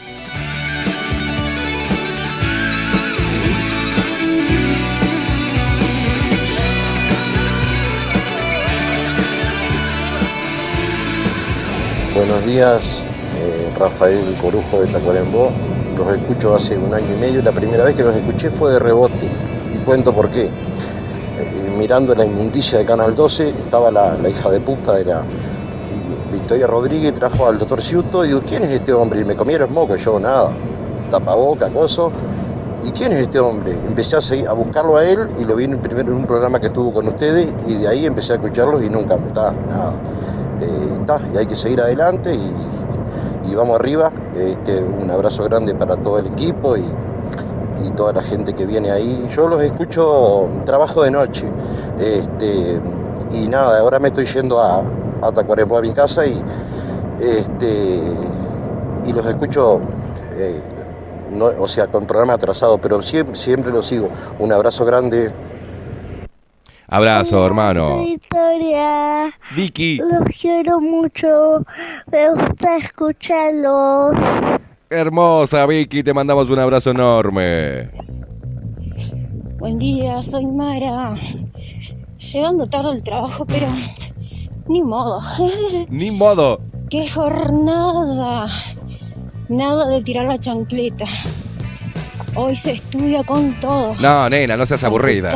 Buenos días, eh, Rafael Corujo de Tacuarembó. Los escucho hace un año y medio. La primera vez que los escuché fue de rebote. Y cuento por qué. Eh, mirando la inmundicia de Canal 12, estaba la, hija de puta de la Victoria Rodríguez, trajo al doctor Ciuto y digo, ¿quién es este hombre? Y me comieron moco, yo nada, tapaboca, coso. ¿Y quién es este hombre? Empecé a, seguir- a buscarlo a él y lo vi en- primero en un programa que estuvo con ustedes y de ahí empecé a escucharlo y nunca me está nada. Eh, y hay que seguir adelante y, vamos arriba. Este, un abrazo grande para todo el equipo y, toda la gente que viene ahí. Yo los escucho, trabajo de noche. Este, y nada, ahora me estoy yendo a, a a mi casa y, este, y los escucho, eh, o sea, con programa atrasado, pero siempre, siempre los sigo. Un abrazo grande. Abrazo, hermano. Victoria. Vicky. Los quiero mucho. Me gusta escucharlos. Hermosa Vicky, te mandamos un abrazo enorme. Buen día, soy Mara. Llegando tarde al trabajo, pero ni modo. Ni modo. ¡Qué jornada! Nada de tirar la chancleta. Hoy se estudia con todo. No, nena, no seas aburrida.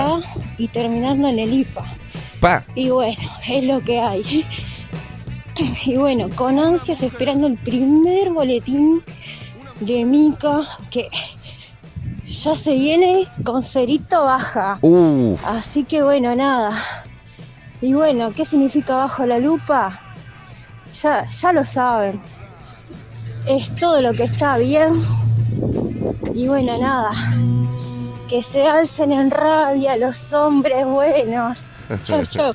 Y terminando en el IPA. Pa. Y bueno, es lo que hay. Y bueno, con ansias esperando el primer boletín de Mica que ya se viene con cerito baja. Uf. Así que bueno, nada. Y bueno, ¿qué significa bajo la lupa? Ya, ya lo saben. Es todo lo que está bien. Y bueno, nada. Que se alcen en rabia los hombres buenos. Chau, chau.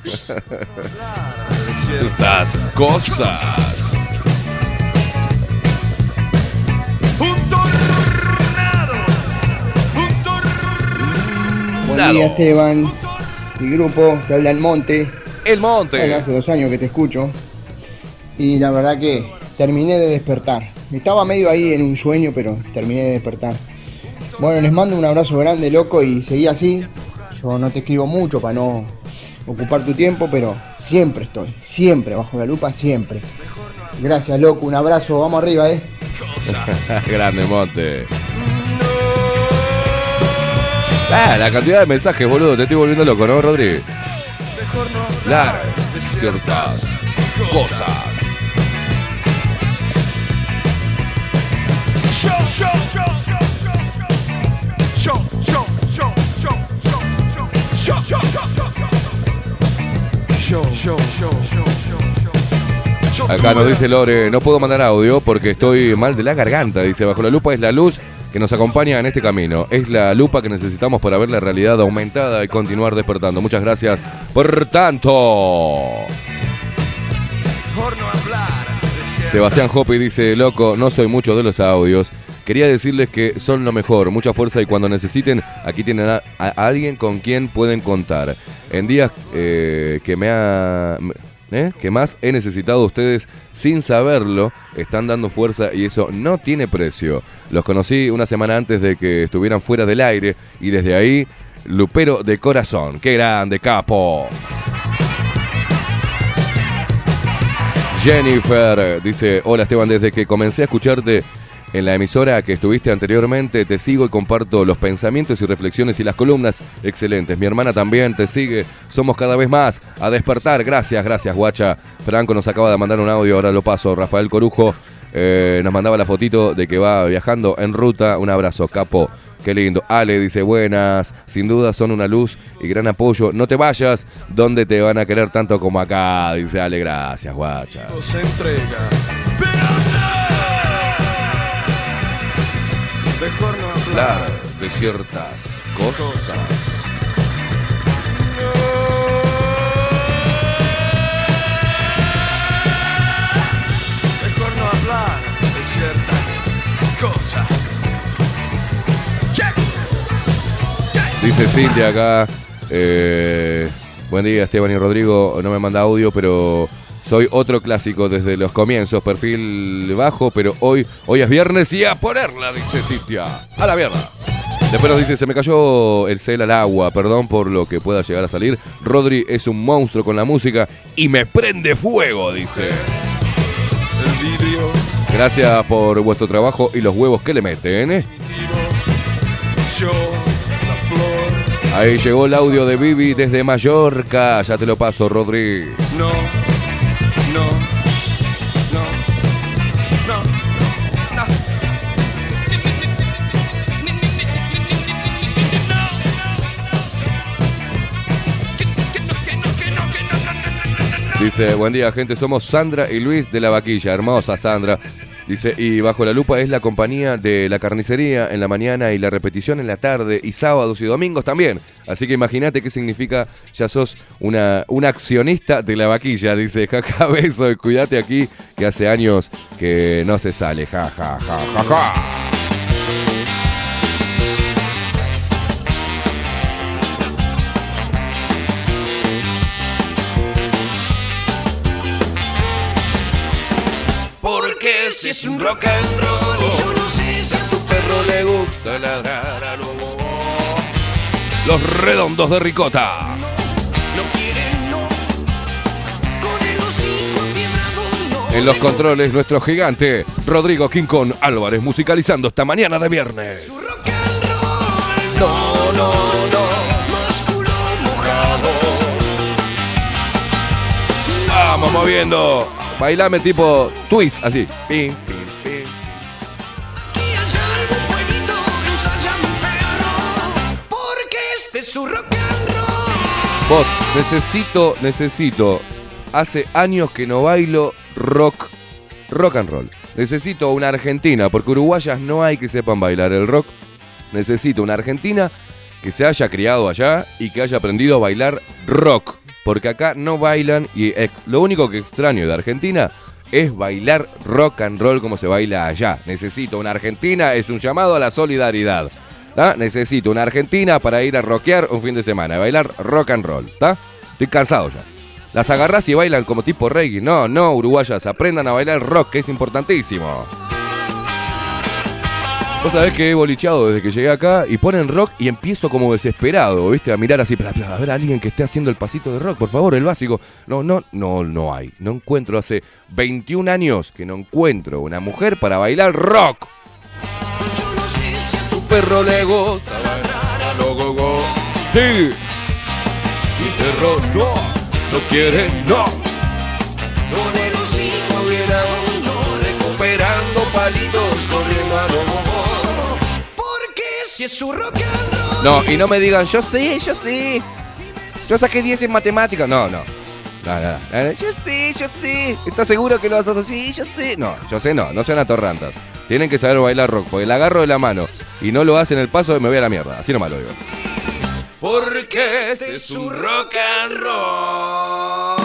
Ciertas cosas. Buen día Esteban, mi grupo, te habla El Monte. El Monte. Bueno, hace dos años que te escucho. Y la verdad que terminé de despertar. Estaba medio ahí en un sueño, pero terminé de despertar. Bueno, les mando un abrazo grande, loco, y seguí así. Yo no te escribo mucho para no ocupar tu tiempo, pero siempre estoy, siempre, bajo la lupa, siempre. Gracias, loco, un abrazo, vamos arriba, eh. Grande Monte. Ah, la cantidad de mensajes, boludo, te estoy volviendo loco, ¿no, Rodri? Claro, ciertas cosas. Acá nos dice Lore, no puedo mandar audio porque estoy mal de la garganta. Dice, bajo la lupa es la luz que nos acompaña en este camino. Es la lupa que necesitamos para ver la realidad aumentada y continuar despertando. Muchas gracias por tanto. Sebastián Hopi dice, loco, no soy mucho de los audios. Quería decirles que son lo mejor, mucha fuerza y cuando necesiten, aquí tienen a, a alguien con quien pueden contar. En días eh, que me ha... ¿eh? que más he necesitado ustedes sin saberlo, están dando fuerza y eso no tiene precio. Los conocí una semana antes de que estuvieran fuera del aire y desde ahí, Lupero de corazón. ¡Qué grande, capo! Jennifer dice, hola Esteban, desde que comencé a escucharte en la emisora que estuviste anteriormente, te sigo y comparto los pensamientos y reflexiones y las columnas excelentes. Mi hermana también te sigue, somos cada vez más a despertar. Gracias, gracias guacha. Franco nos acaba de mandar un audio, ahora lo paso. Rafael Corujo eh, nos mandaba la fotito de que va viajando en ruta. Un abrazo, capo. Qué lindo. Ale dice, buenas, sin duda son una luz y gran apoyo. No te vayas, donde te van a querer tanto como acá? Dice Ale, gracias, guacha. Se entrega. Mejor no hablar. De ciertas cosas. Mejor no hablar de ciertas cosas. Dice Cintia acá. eh, buen día, Esteban y Rodrigo. No me manda audio, pero soy otro clásico desde los comienzos. Perfil bajo, pero hoy, hoy es viernes y a ponerla, dice Cintia. A la mierda. Después nos dice, se me cayó el cel al agua, perdón por lo que pueda llegar a salir. Rodri es un monstruo con la música y me prende fuego, dice. El vidrio, Gracias por vuestro trabajo y los huevos que le meten. ¿eh? yo. Ahí llegó el audio de Vivi desde Mallorca. Ya te lo paso, Rodri. No, no, no, no, no. Dice, buen día gente, somos Sandra y Luis de la Vaquilla, hermosa Sandra. Dice, y bajo la lupa es la compañía de la carnicería en la mañana y la repetición en la tarde y sábados y domingos también. Así que imagínate qué significa, ya sos una, accionista de la vaquilla, dice, jaja, beso cuídate aquí, que hace años que no se sale, ja, ja, ja, ja, ja. Si es un rock and roll, y yo no sé si a tu perro le gusta ladrar a lo Los redondos de ricota. En los controles, nuestro gigante, Rodrigo Quincón Álvarez, musicalizando esta mañana de viernes. No, no, no. Más culo mojado. Vamos moviendo. Bailame tipo twist, así. Pim, pim, pim. Y allá algún fueguito perro. Porque este es su rock and roll. Bot, necesito, necesito. Hace años que no bailo rock, rock and roll. Necesito una argentina, porque uruguayas no hay que sepan bailar el rock. Necesito una argentina que se haya criado allá y que haya aprendido a bailar rock. Porque acá no bailan y ex- lo único que extraño de Argentina es bailar rock and roll como se baila allá. Necesito una Argentina, es un llamado a la solidaridad. Necesito una Argentina para ir a rockear un fin de semana, bailar rock and roll. ¿tá? Estoy cansado ya. Las agarrás y bailan como tipo reggae. No, no, uruguayas, aprendan a bailar rock, que es importantísimo. Vos sabés que he bolicheado desde que llegué acá y ponen rock y empiezo como desesperado, ¿viste? A mirar así, bla, bla, a ver a alguien que esté haciendo el pasito de rock, por favor, el básico. No, no, no, no hay. No encuentro hace 21 años que no encuentro una mujer para bailar rock. Tu perro le gusta bailar a lo go go. Sí. Mi perro no, no quiere, no. Con agudo, recuperando palitos, corriendo a lo No, y no me digan, yo sé, yo sé. Yo saqué 10 en matemáticas. No, no. No, no, no. Yo sé, yo sé. ¿Estás seguro que lo vas a hacer? Sí, yo sé. No, yo sé no, no sean atorrantas. Tienen que saber bailar rock, porque la agarro de la mano y no lo hacen el paso y me voy a la mierda. Así nomás lo digo. Porque este es un rock and roll.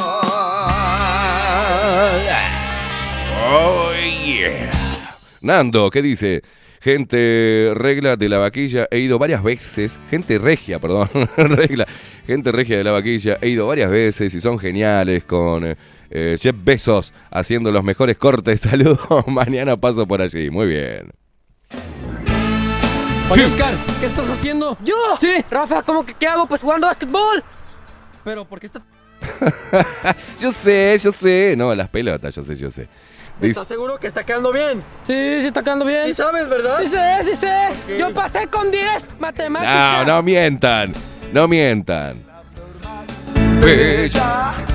Oh, yeah. Nando, ¿qué dice? Gente regla de la vaquilla, he ido varias veces. Gente regia, perdón. regla. Gente regia de la vaquilla, he ido varias veces y son geniales con eh, Jeff Bezos haciendo los mejores cortes. Saludos, mañana paso por allí. Muy bien. Oye, Oscar, ¿qué estás haciendo? ¿Yo? Sí. Rafa, ¿cómo que qué hago? Pues jugando básquetbol. Pero, ¿por qué está... yo sé, yo sé. No, las pelotas, yo sé, yo sé. ¿Estás seguro que está quedando bien? Sí, sí está quedando bien. ¿Sí sabes, verdad? Sí sé, sí sé. Yo pasé con 10 No, matemáticas. no mientan. No mientan.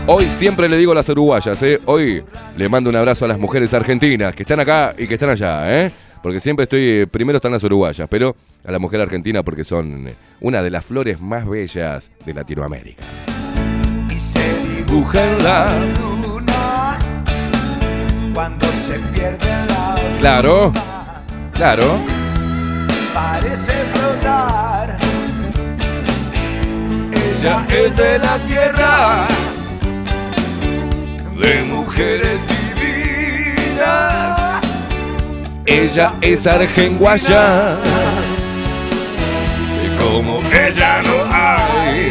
Hoy siempre le digo a las uruguayas, ¿eh? Hoy le mando un abrazo a las mujeres argentinas que están acá y que están allá, ¿eh? Porque siempre estoy. Primero están las uruguayas, pero a la mujer argentina porque son eh, una de las flores más bellas de Latinoamérica. Y se dibuja en la luna cuando se pierde la Claro, claro. parece flotar. Ella es de la tierra, de mujeres divinas. Ella es argenguaya. Y como ella no hay.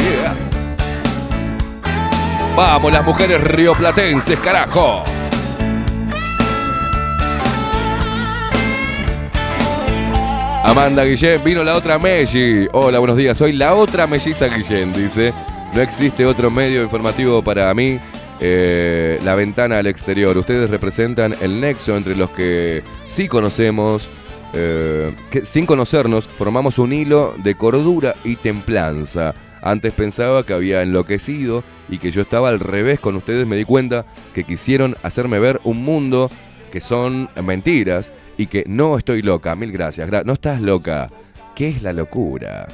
Vamos, las mujeres rioplatenses, carajo. Amanda Guillén, vino la otra Melli. Hola, buenos días. Soy la otra melliza Guillén, dice. No existe otro medio informativo para mí. eh, la ventana al exterior. Ustedes representan el nexo entre los que sí conocemos, eh, que sin conocernos formamos un hilo de cordura y templanza. Antes pensaba que había enloquecido y que yo estaba al revés con ustedes. Me di cuenta que quisieron hacerme ver un mundo que son mentiras y que no estoy loca. Mil gracias. Gra- no estás loca. ¿Qué es la locura?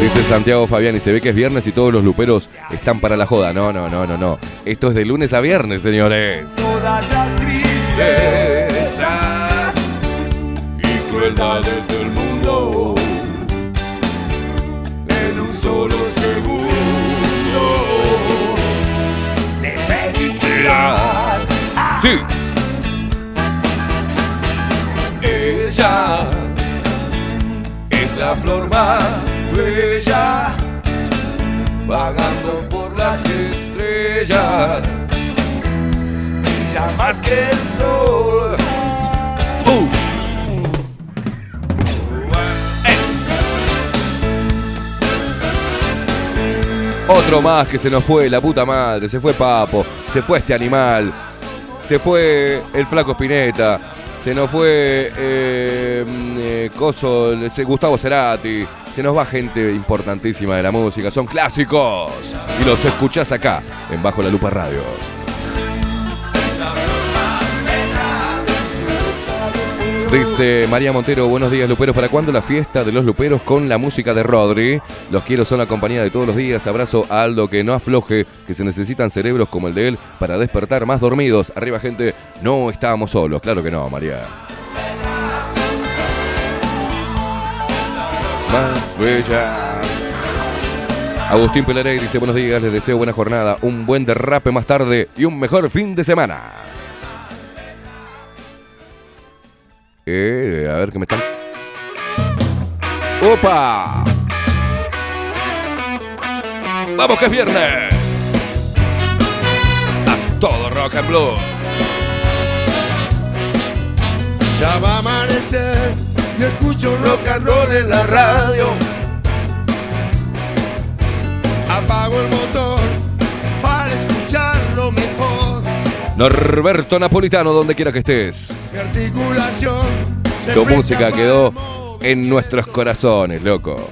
Dice Santiago Fabián y se ve que es viernes y todos los luperos están para la joda. No, no, no, no, no. Esto es de lunes a viernes, señores. Todas las tristezas y crueldades del mundo en un solo segundo de felicidad. Sí. Ella es la flor más bella, vagando por las estrellas, brilla más que el sol. Uh. Otro más que se nos fue, la puta madre. Se fue Papo, se fue este animal, se fue el flaco Spinetta, se nos fue eh, mm, eh, Gustavo Cerati. Se nos va gente importantísima de la música. Son clásicos. Y los escuchás acá, en Bajo la Lupa Radio. Dice María Montero, buenos días Luperos, ¿para cuándo la fiesta de los Luperos con la música de Rodri? Los quiero, son la compañía de todos los días. Abrazo a Aldo, que no afloje, que se necesitan cerebros como el de él para despertar más dormidos. Arriba gente, no estábamos solos, claro que no, María. Más bella. Agustín Pelarey dice buenos días, les deseo buena jornada, un buen derrape más tarde y un mejor fin de semana. Eh, a ver qué me están. ¡Opa! ¡Vamos que es viernes! A todo rock and blues. Ya va a amanecer y escucho rock and roll en la radio. Apago el motor Norberto Napolitano, donde quiera que estés. Tu música quedó en nuestros corazones, loco.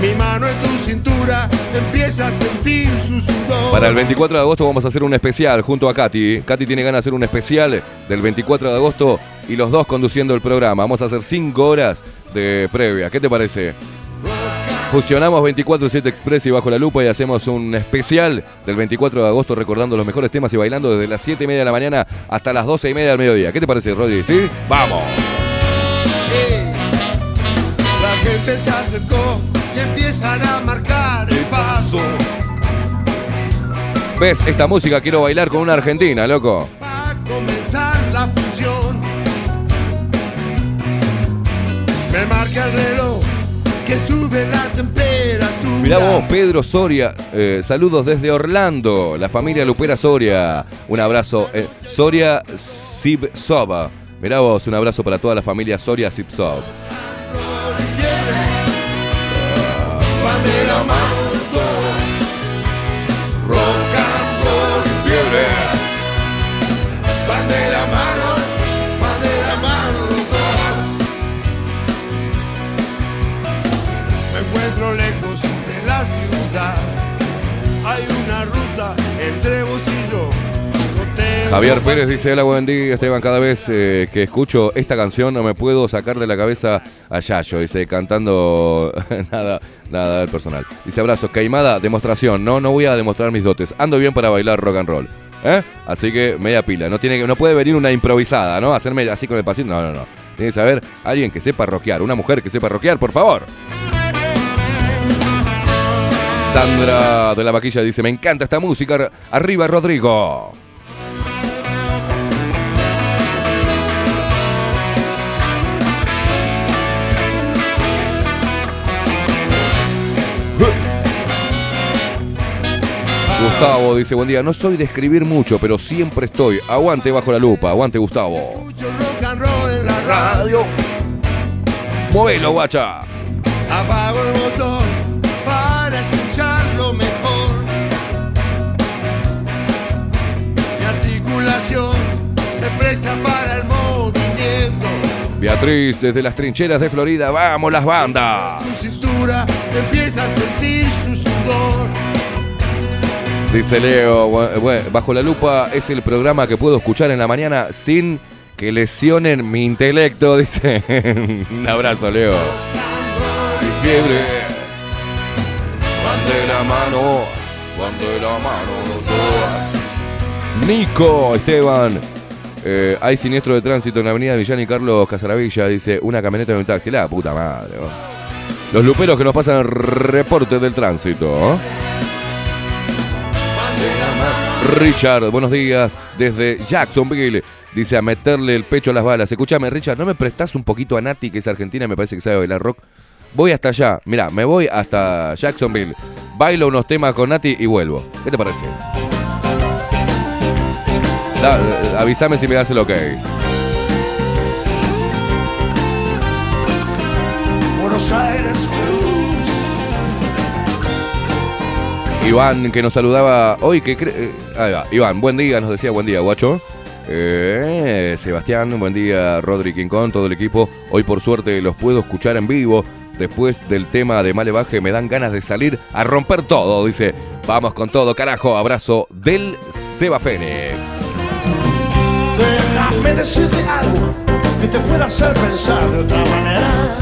Mi mano en tu cintura empieza a sentir su sudor. Para el 24 de agosto vamos a hacer un especial junto a Katy. Katy tiene ganas de hacer un especial del 24 de agosto y los dos conduciendo el programa. Vamos a hacer 5 horas de previa. ¿Qué te parece? Fusionamos 24-7 Express y Bajo la Lupa y hacemos un especial del 24 de agosto recordando los mejores temas y bailando desde las 7 y media de la mañana hasta las 12 y media del mediodía. ¿Qué te parece, Rodri? ¿Sí? ¡Vamos! La gente se acercó y empiezan a marcar el paso. ¿Ves? Esta música quiero bailar con una argentina, loco. Va a comenzar la función. Me marca el reloj que sube la temperatura. Mirá vos, Pedro Soria, eh, saludos desde Orlando, la familia Lupera Soria. Un abrazo, eh, Soria Sibsova. Mirá vos, un abrazo para toda la familia Soria Sibsov. Javier Pérez dice, hola, buen día, Esteban, cada vez eh, que escucho esta canción no me puedo sacar de la cabeza a Yayo, dice, cantando nada, nada del personal. Dice, abrazo, Caimada, demostración, no, no voy a demostrar mis dotes, ando bien para bailar rock and roll. ¿eh? Así que media pila, no, tiene, no puede venir una improvisada, ¿no? Hacerme así con el pasito, no, no, no. Tiene que saber alguien que sepa rockear, una mujer que sepa rockear, por favor. Sandra de la Vaquilla dice, me encanta esta música, arriba Rodrigo. Gustavo dice, buen día, no soy de escribir mucho, pero siempre estoy. Aguante bajo la lupa, aguante Gustavo. rock and roll en la radio. Muelo, guacha. Apago el motor para escucharlo mejor. Mi articulación se presta para el movimiento. Beatriz, desde las trincheras de Florida, vamos las bandas. Tu cintura empieza a sentir su sudor. Dice Leo, bajo la lupa es el programa que puedo escuchar en la mañana sin que lesionen mi intelecto, dice. Un abrazo, Leo. Fiebre. La mano, van la mano los dos. Nico, Esteban. eh, hay siniestro de tránsito en la avenida Villani Carlos Casaravilla, dice, una camioneta de un taxi. La puta madre. Los luperos que nos pasan el reporte del tránsito. Richard, buenos días desde Jacksonville. Dice a meterle el pecho a las balas. Escúchame, Richard, ¿no me prestás un poquito a Nati, que es argentina, me parece que sabe bailar rock? Voy hasta allá. Mira, me voy hasta Jacksonville. Bailo unos temas con Nati y vuelvo. ¿Qué te parece? Da- eh, avísame si me das el ok. Buenos Aires Iván, que nos saludaba hoy, que cre- eh, ahí va. Iván, buen día, nos decía buen día, guacho. Eh, Sebastián, buen día, Rodri Quincón, todo el equipo. Hoy por suerte los puedo escuchar en vivo. Después del tema de Malevaje me dan ganas de salir a romper todo, dice. Vamos con todo, carajo. Abrazo del Seba Fénix. Algo que te pueda hacer pensar de otra manera.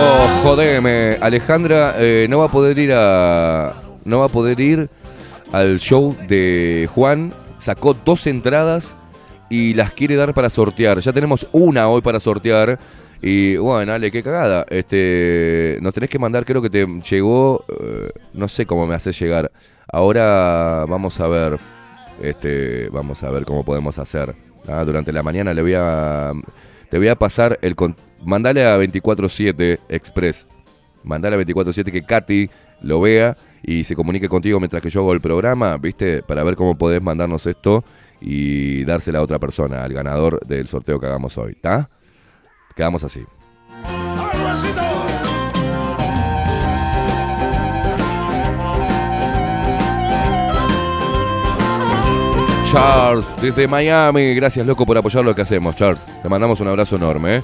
Oh, jodeme. Alejandra eh, no va a poder ir a. No va a poder ir al show de Juan. Sacó dos entradas y las quiere dar para sortear. Ya tenemos una hoy para sortear. Y bueno, Ale, qué cagada. Este, nos tenés que mandar, creo que te llegó, eh, no sé cómo me hace llegar. Ahora vamos a ver, este, vamos a ver cómo podemos hacer. Ah, durante la mañana le voy a, te voy a pasar el, mandale a 24/7 Express, mandale a 24/7 que Katy lo vea y se comunique contigo mientras que yo hago el programa, viste, para ver cómo podés mandarnos esto y dársela a otra persona, al ganador del sorteo que hagamos hoy, ¿está? Quedamos así. Charles, desde Miami, gracias loco por apoyar lo que hacemos, Charles. Te mandamos un abrazo enorme, ¿eh?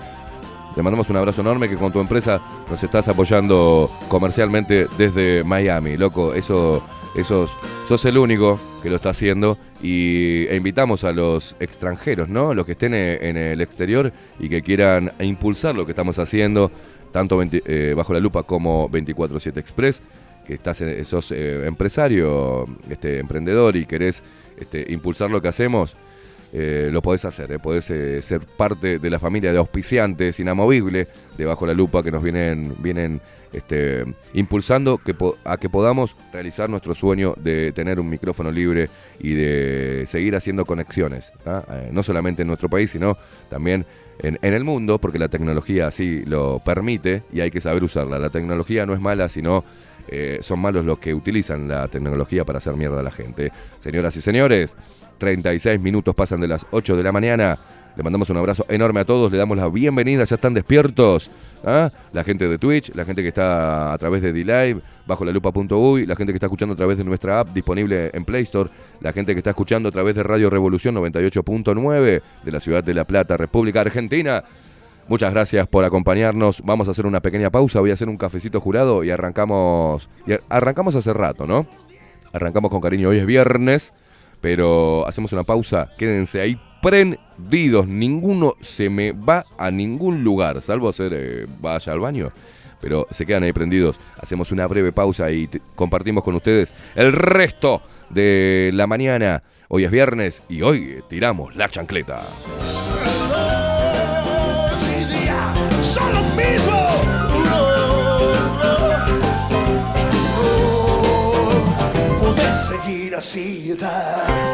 Te mandamos un abrazo enorme que con tu empresa nos estás apoyando comercialmente desde Miami, loco. Eso, eso, sos el único que lo está haciendo y e invitamos a los extranjeros, ¿no? Los que estén eh, en el exterior y que quieran impulsar lo que estamos haciendo, tanto 20 eh, bajo la lupa como 24/7 Express, que estás, sos eh, empresario, este, emprendedor y querés este, impulsar lo que hacemos, eh, lo podés hacer, eh, podés eh, ser parte de la familia de auspiciantes inamovible de Bajo la Lupa que nos vienen, vienen este, impulsando que a que podamos realizar nuestro sueño de tener un micrófono libre y de seguir haciendo conexiones, ¿ah? No solamente en nuestro país, sino también en, en el mundo, porque la tecnología así lo permite y hay que saber usarla. La tecnología no es mala, sino eh, son malos los que utilizan la tecnología para hacer mierda a la gente. Señoras y señores, 36 minutos pasan de las 8 de la mañana. Le mandamos un abrazo enorme a todos, le damos la bienvenida, ya están despiertos. ¿ah? La gente de Twitch, la gente que está a través de D-Live, bajo la lupa.uy, la gente que está escuchando a través de nuestra app disponible en Play Store, la gente que está escuchando a través de Radio Revolución 98.9 de la ciudad de La Plata, República Argentina. Muchas gracias por acompañarnos. Vamos a hacer una pequeña pausa. Voy a hacer un cafecito jurado y arrancamos. arrancamos hace rato, ¿no? Arrancamos con cariño. Hoy es viernes, pero hacemos una pausa. Quédense ahí prendidos. Ninguno se me va a ningún lugar, salvo hacer eh, vaya al baño. Pero se quedan ahí prendidos. Hacemos una breve pausa y compartimos con ustedes el resto de la mañana. Hoy es viernes y hoy tiramos la chancleta. Son mismo. Podés seguir así, está.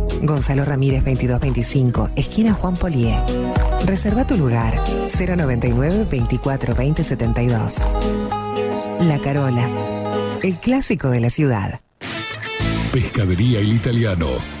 Gonzalo Ramírez 2225, esquina Juan Polié. Reserva tu lugar 099 24 20 72. La Carola, el clásico de la ciudad. Pescadería El Italiano.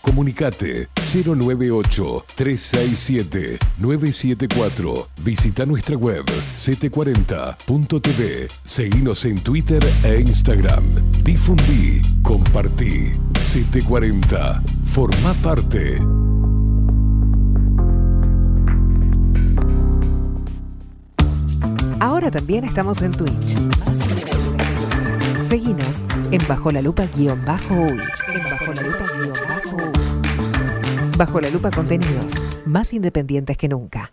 Comunicate 098-367-974. Visita nuestra web ct40.tv. Seguinos en Twitter e Instagram. Difundí, compartí. CT40. Forma parte. Ahora también estamos en Twitch. Seguinos en Bajo la Lupa guion bajo uy. En Bajo la Lupa guion bajo uy. Bajo la Lupa contenidos más independientes que nunca.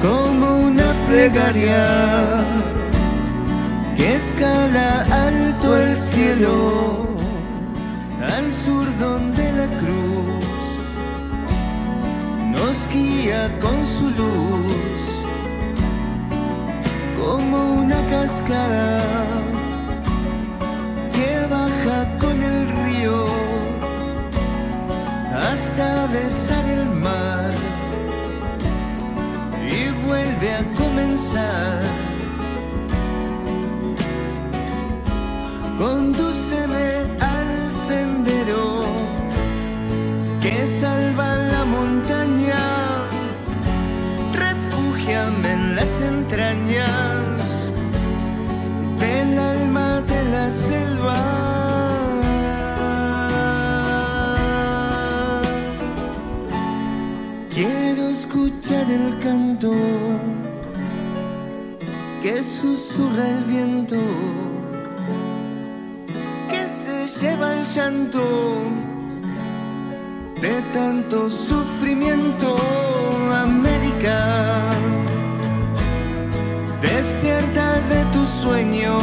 como una plegaria escala alto el cielo al sur donde la cruz nos guía con su luz como una cascada que baja con el río hasta besar el mar y vuelve a comenzar. Condúceme al sendero que salva la montaña, refúgiame en las entrañas del alma de la selva. Quiero escuchar el canto que susurra el viento, llanto de tanto sufrimiento. América, despierta de tu sueño,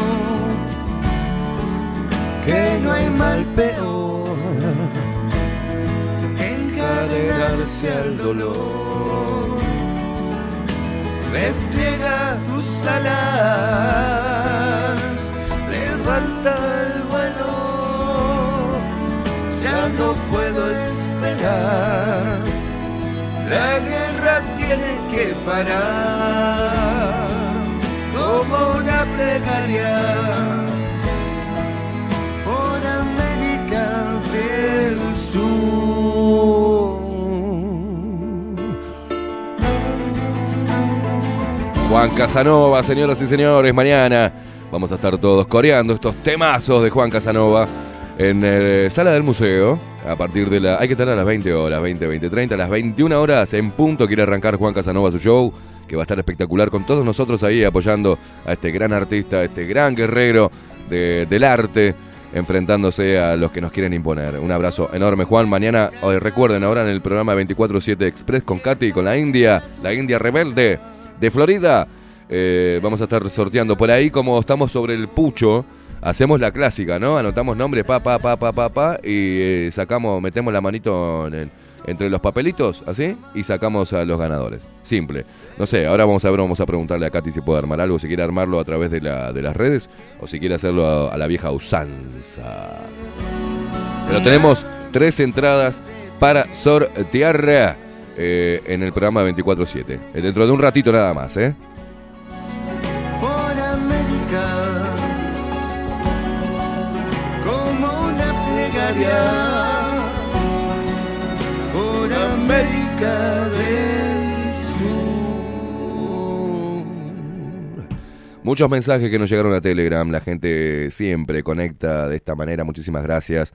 que no hay mal peor que encadenarse al dolor. Despliega tus alas, levanta La guerra tiene que parar como una plegaria por América del Sur. Juan Casanova, señoras y señores, mañana vamos a estar todos coreando estos temazos de Juan Casanova en eh, Sala del Museo. A partir de la. Hay que estar a las 20 horas, 20, 20, 30. A las 21 horas en punto quiere arrancar Juan Casanova su show, que va a estar espectacular con todos nosotros ahí apoyando a este gran artista, a este gran guerrero de- del arte, enfrentándose a los que nos quieren imponer. Un abrazo enorme, Juan. Mañana, recuerden, ahora en el programa 24-7 Express con Katy y con la India, la India rebelde de Florida. Eh, vamos a estar sorteando por ahí, como estamos sobre el pucho. Hacemos la clásica, ¿no? Anotamos nombres, pa, pa, pa, pa, pa, pa, y eh, sacamos, metemos la manito en entre los papelitos, así, y sacamos a los ganadores. Simple. No sé, ahora vamos a ver, vamos a preguntarle a Katy si puede armar algo, si quiere armarlo a través de, la, de las redes, o si quiere hacerlo a, a la vieja usanza. Pero tenemos tres entradas para sortear eh, en el programa 24-7. Eh, Dentro de un ratito nada más, ¿eh? Por América del Sur. Muchos mensajes que nos llegaron a Telegram, la gente siempre conecta de esta manera, muchísimas gracias.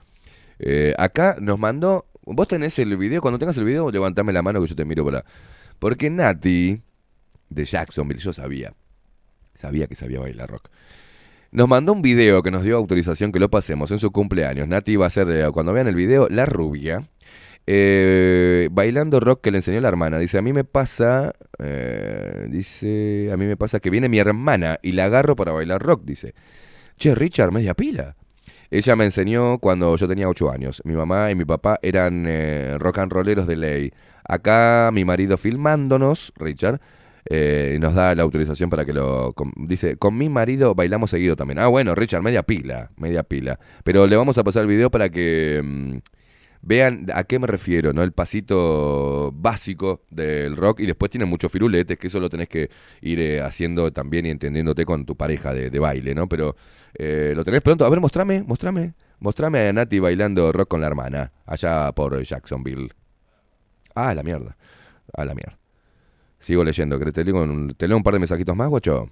Eh, acá nos mandó, vos tenés el video, cuando tengas el video levantame la mano que yo te miro por la... Porque Nati, de Jacksonville, yo sabía, sabía que sabía bailar rock. Nos mandó un video que nos dio autorización que lo pasemos en su cumpleaños. Nati va a ser, eh, cuando vean el video, la rubia. eh, bailando rock que le enseñó la hermana. Dice, a mí me pasa, eh, dice, a mí me pasa que viene mi hermana y la agarro para bailar rock, dice. Che, Richard, media pila. Ella me enseñó cuando yo tenía 8 años. Mi mamá y mi papá eran eh, rock and rolleros de ley. Acá mi marido filmándonos, Richard, eh, nos da la autorización para que lo... dice, con mi marido bailamos seguido también. Ah, bueno, Richard, media pila, media pila. Pero le vamos a pasar el video para que mm, vean a qué me refiero, ¿no? El pasito básico del rock y después tiene muchos firuletes, que eso lo tenés que ir eh, haciendo también y entendiéndote con tu pareja de, baile, ¿no? Pero eh, lo tenés pronto. A ver, mostrame, mostrame. Mostrame a Nati bailando rock con la hermana, allá por Jacksonville. Ah, la mierda. Ah, la mierda. Sigo leyendo. ¿Querés Te leo un, te leo un par de mensajitos más, guacho.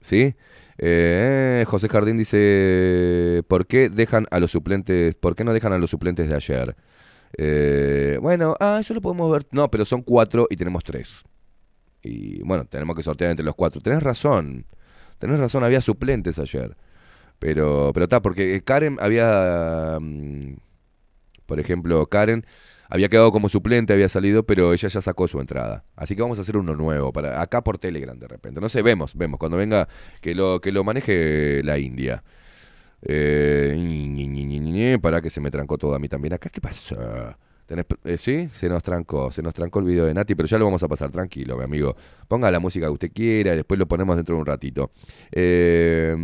¿Sí? Eh, José Jardín dice, ¿por qué dejan a los suplentes, por qué no dejan a los suplentes de ayer? Eh, bueno, ah, eso lo podemos ver. No, pero son cuatro y tenemos tres. Y bueno, tenemos que sortear entre los cuatro. Tenés razón. Tenés razón, había suplentes ayer. Pero, pero está, porque Karen había, mm, por ejemplo, Karen había quedado como suplente, había salido, pero ella ya sacó su entrada. Así que vamos a hacer uno nuevo, para acá por Telegram de repente. No sé, vemos, vemos. Cuando venga, que lo, que lo maneje la India. Eh, para que se me trancó todo a mí también. Acá, ¿qué pasó? ¿Tenés pr- eh, ¿Sí? Se nos trancó, se nos trancó el video de Nati, pero ya lo vamos a pasar tranquilo, mi amigo. Ponga la música que usted quiera y después lo ponemos dentro de un ratito. Eh,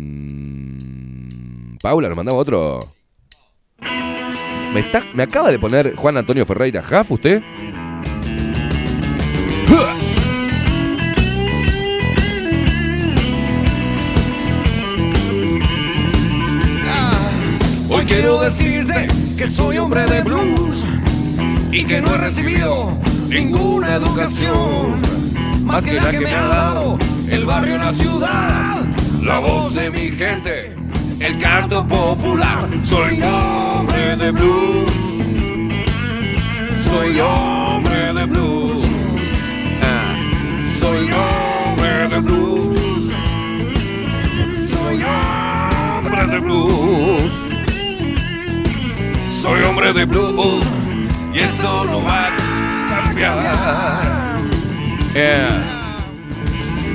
mm, Paula, nos mandaba otro. ¿Me, está, ¿Me acaba de poner Juan Antonio Ferreira. Jaff usted? Hoy quiero decirte que soy hombre de blues y que no he recibido ninguna educación más que la que me ha dado el barrio en la ciudad, la voz de mi gente, el canto popular. Soy hombre de blues, soy hombre de blues, Ah, soy hombre de blues, soy hombre de blues. Soy hombre de blues y eso no va a cambiar.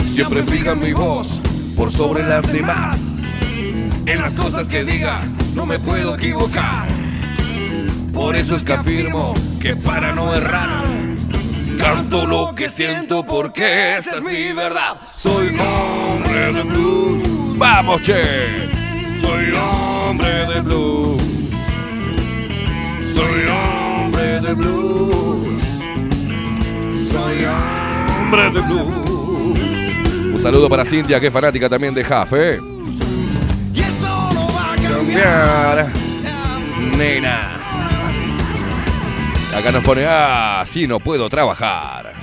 Siempre fija mi voz por sobre las demás. En las cosas que diga no me puedo equivocar. Por eso es que afirmo que para no errar canto lo que siento porque esa es mi verdad. Soy hombre de blues. Vamos, che. Soy hombre de blues. Soy hombre de blues. Soy hombre de blues. Un saludo para Cintia, que es fanática también de Jaff, ¿eh? Nena. Acá nos pone, ah, sí, no puedo trabajar.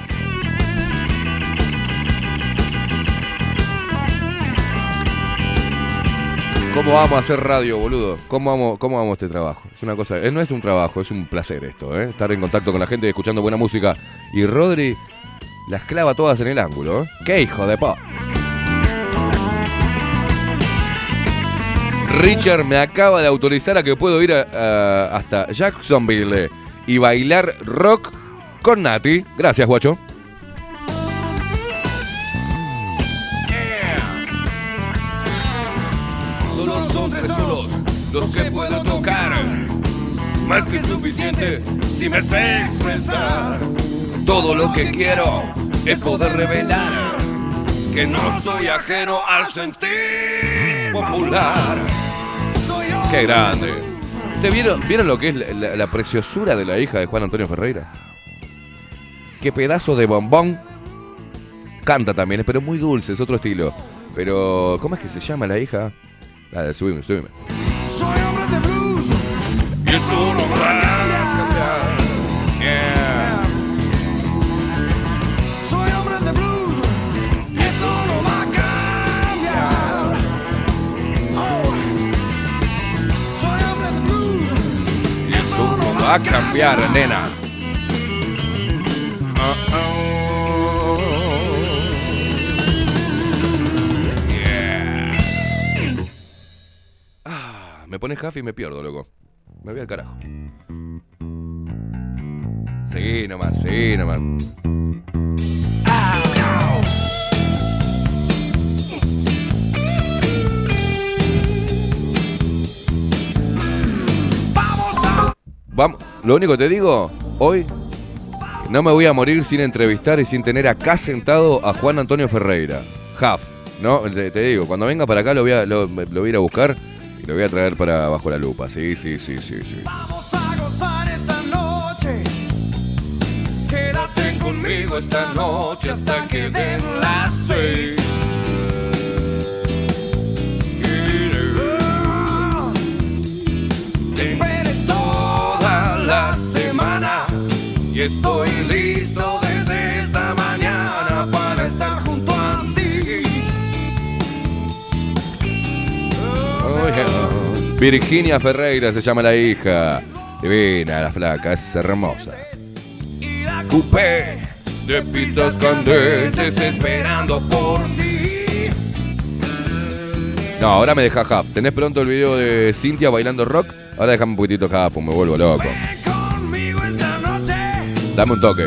¿Cómo vamos a hacer radio, boludo? ¿Cómo vamos, ¿Cómo este trabajo? Es una cosa, eh, no es un trabajo, es un placer esto, ¿eh? Estar en contacto con la gente, escuchando buena música. Y Rodri las clava todas en el ángulo, ¿eh? ¡Qué hijo de po! Richard me acaba de autorizar a que puedo ir a- a- hasta Jacksonville y bailar rock con Nati. Gracias, guacho. Solo son tres tonos los que puedo tocar. Más que suficientes si me sé expresar. Todo lo que quiero es poder revelar que no soy ajeno al sentir popular. ¡Qué grande! ¿Te vieron, vieron lo que es la, la- la preciosura de la hija de Juan Antonio Ferreira? ¡Qué pedazo de bombón! Canta también, pero es muy dulce, es otro estilo. Pero, ¿cómo es que se llama la hija? Dale, subime, subime. Soy hombre de blues y eso no va a cambiar, nena. Ah, me pones half y me pierdo, loco. Me voy al carajo. Seguí nomás, seguí nomás. Lo único que te digo, hoy no me voy a morir sin entrevistar y sin tener acá sentado a Juan Antonio Ferreira. Half, ¿no? Te, digo, cuando venga para acá lo voy, a, lo voy a ir a buscar y lo voy a traer para bajo la lupa. Sí, sí, sí, sí, sí. Vamos a gozar esta noche. Quédate conmigo esta noche hasta que den las seis. Y estoy listo desde esta mañana para estar junto a ti. Oh, yeah. Virginia Ferreira se llama la hija. Divina, la flaca, es hermosa. Coupé de pistas candentes esperando por ti. No, ahora me deja Half. ¿Tenés pronto el video de Cintia bailando rock? Ahora déjame un poquitito Half, me vuelvo loco. Dame un toque.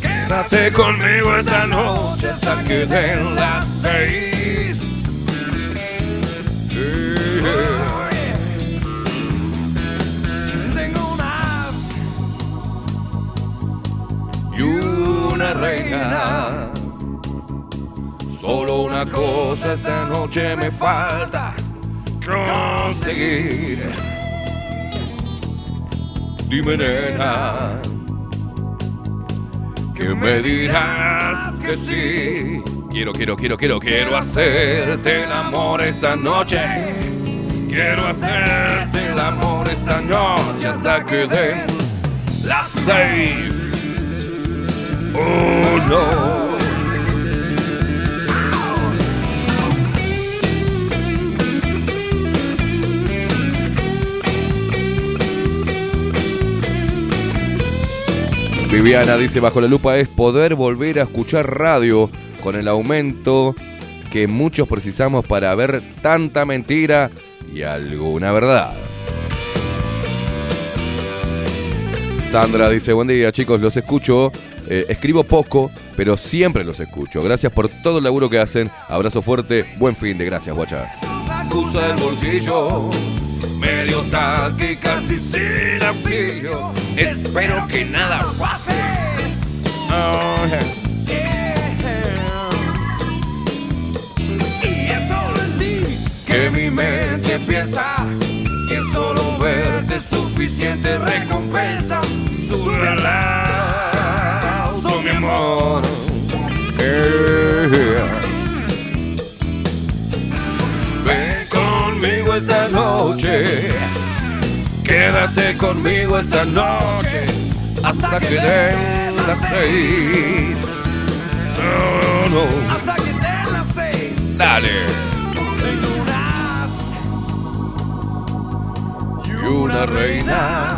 Quédate conmigo esta noche hasta que den las seis. Tengo unas y una reina. Solo una cosa esta noche me falta conseguir. Dime, nena, que me dirás que sí. Quiero, quiero, quiero, quiero, quiero hacerte el amor esta noche. Quiero hacerte el amor esta noche hasta que den las seis. Oh no. Viviana dice, bajo la lupa es poder volver a escuchar radio con el aumento que muchos precisamos para ver tanta mentira y alguna verdad. Sandra dice, buen día chicos, los escucho. Eh, escribo poco, pero siempre los escucho. Gracias por todo el laburo que hacen. Abrazo fuerte, buen fin de gracias, guacha. Medio tanque casi sin auxilio. Espero que nada pase. Oh, Y es solo en ti que mi mente piensa que solo verte es suficiente recompensa. Sube al auto, mi amor. Ven esta noche. Quédate conmigo esta noche hasta que den las seis. No, no. Hasta que den las seis. Dale. Y una reina.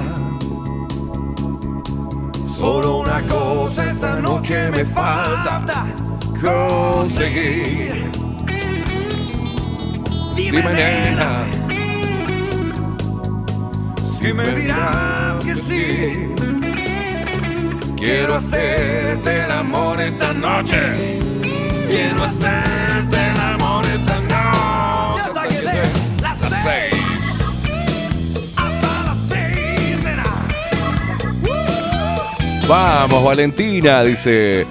Solo una cosa esta noche me falta conseguir Dime, nena, si me dirás que sí. Quiero hacerte el amor esta noche. Quiero hacerte el amor esta noche. Hasta que dé las seis. Vamos, Valentina, dice.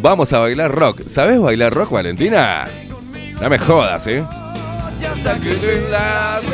Vamos a bailar rock. ¿Sabes bailar rock, Valentina? No me jodas, ¿eh? Hasta que den las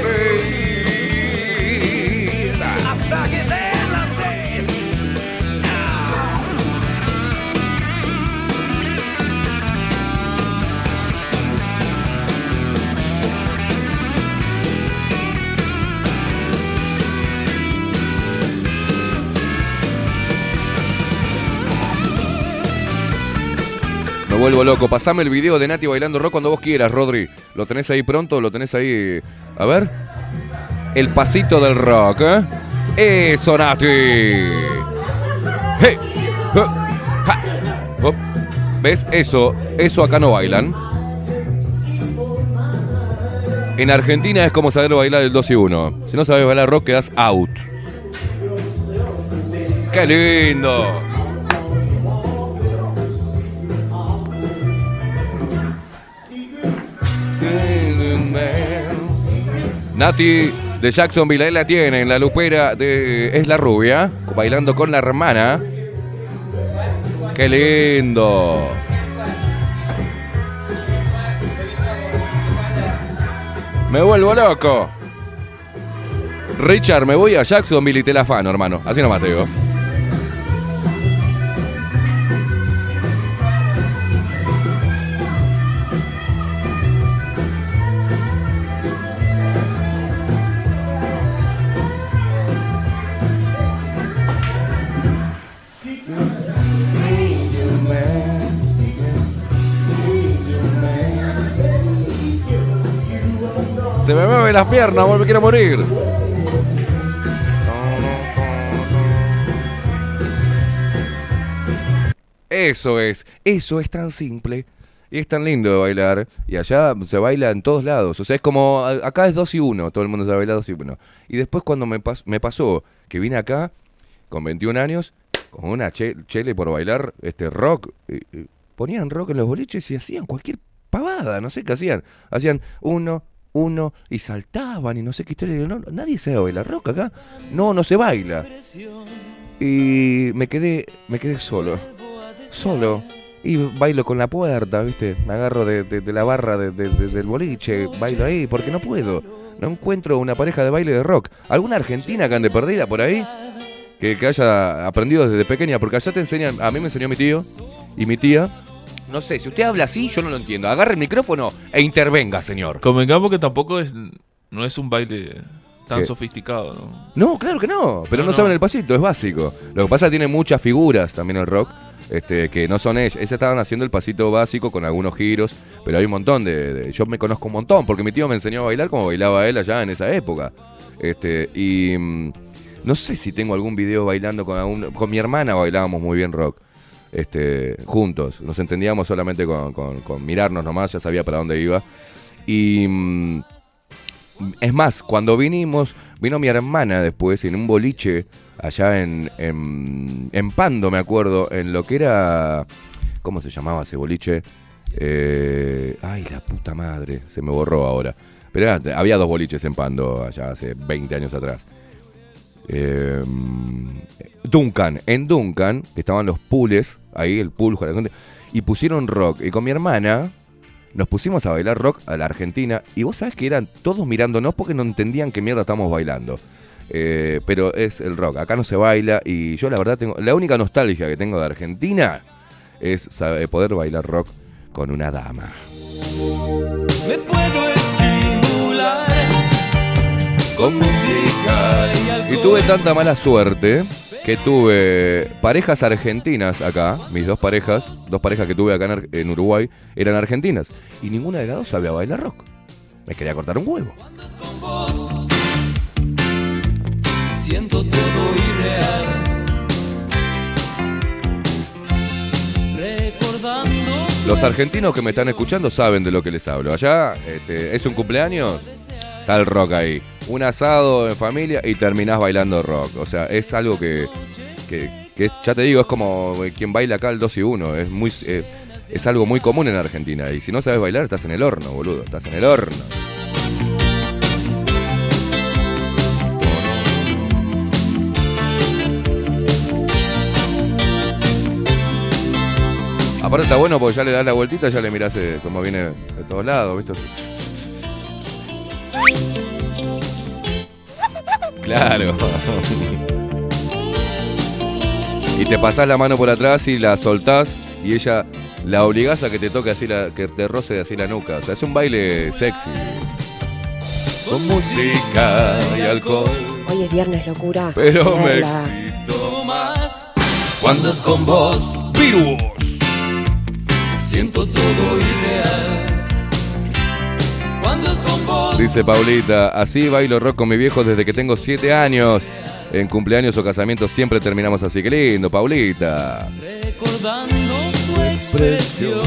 vuelvo loco. Pasame el video de Nati bailando rock cuando vos quieras, Rodri. ¿Lo tenés ahí pronto? ¿Lo tenés ahí? A ver. El pasito del rock, ¿eh? ¡Eso, Nati! ¡Hey! ¿Ves? Eso, eso acá no bailan. En Argentina es como saber bailar el 2 y 1. Si no sabes bailar rock, quedas out. ¡Qué lindo! Nati de Jacksonville, ahí la tienen, la lupera de Es la rubia, bailando con la hermana. ¡Qué lindo! Me vuelvo loco. Richard, me voy a Jacksonville y te la afano, hermano. Así nomás te digo. Se las piernas, me quiero morir. Eso es, eso es tan simple. Y es tan lindo de bailar. Y allá se baila en todos lados. O sea, es como. Acá es 2 y 1. Todo el mundo sabe bailar 2 y 1. Y después, cuando me, pas- me pasó que vine acá con 21 años, con una che- chele por bailar este rock. ponían rock en los boliches y hacían cualquier pavada. No sé qué hacían. Hacían uno, uno y saltaban y no sé qué historia. Nadie sabe bailar rock acá. No, no se baila. Y me quedé, me quedé solo. Solo. Y bailo con la puerta, ¿viste? Me agarro de, la barra de- del boliche, bailo ahí, porque no puedo. No encuentro una pareja de baile de rock. ¿Alguna argentina que ande perdida por ahí? Que, que haya aprendido desde pequeña, porque allá te enseñan, a mí me enseñó mi tío y mi tía. No sé, si usted habla así, yo no lo entiendo. Agarre el micrófono e intervenga, señor. Convengamos que tampoco es no es un baile tan ¿Qué? sofisticado, ¿no? No, claro que no, pero no, No, no. saben el pasito, es básico. Lo que pasa es que tiene muchas figuras también el rock, este, que no son ellos. Ellos estaban haciendo el pasito básico con algunos giros, pero hay un montón de, de- Yo me conozco un montón, porque mi tío me enseñó a bailar como bailaba él allá en esa época. Este, y mm, no sé si tengo algún video bailando con algún- Con mi hermana bailábamos muy bien rock. Este, juntos, nos entendíamos solamente con, con- con mirarnos nomás, ya sabía para dónde iba. Y mm, es más, cuando vinimos, vino mi hermana después en un boliche allá en, en, Pando, me acuerdo, en lo que era. ¿Cómo se llamaba ese boliche? Eh, ay, la puta madre, se me borró ahora. Pero había dos boliches en Pando allá hace 20 años atrás. Eh, Duncan, en Duncan estaban los pools, ahí el pool, y pusieron rock. Y con mi hermana nos pusimos a bailar rock a la Argentina. Y vos sabés que eran todos mirándonos porque no entendían qué mierda estamos bailando. Eh, pero es el rock, acá no se baila. Y yo la verdad tengo. La única nostalgia que tengo de Argentina es saber- poder bailar rock con una dama. Con y tuve tanta mala suerte que tuve parejas argentinas acá, mis dos parejas, dos parejas que tuve acá en, Uruguay, eran argentinas. Y ninguna de las dos sabía bailar rock. Me quería cortar un huevo. Siento todo irreal. Recordando. Los argentinos que me están escuchando saben de lo que les hablo. Allá este, es un cumpleaños, está el rock ahí. Un asado en familia y terminás bailando rock. O sea, es algo que, que, que ya te digo, es como quien baila acá el 2 y 1. Es, muy, eh, es algo muy común en Argentina. Y si no sabes bailar, estás en el horno, boludo. Estás en el horno. Aparte está bueno porque ya le das la vueltita ya le mirás eh, cómo viene de todos lados, ¿viste? Claro. y te pasás la mano por atrás y la soltás y ella la obligás a que te toque así la, que te roce así la nuca. O sea, es un baile sexy. Con música y alcohol. Hoy es viernes, locura. Pero me excito más cuando es con vos. Virus. Siento todo irreal. Dice Paulita, así bailo rock con mi viejo desde que tengo 7 años. En cumpleaños o casamientos siempre terminamos así. Qué lindo, Paulita. Recordando tu expresión.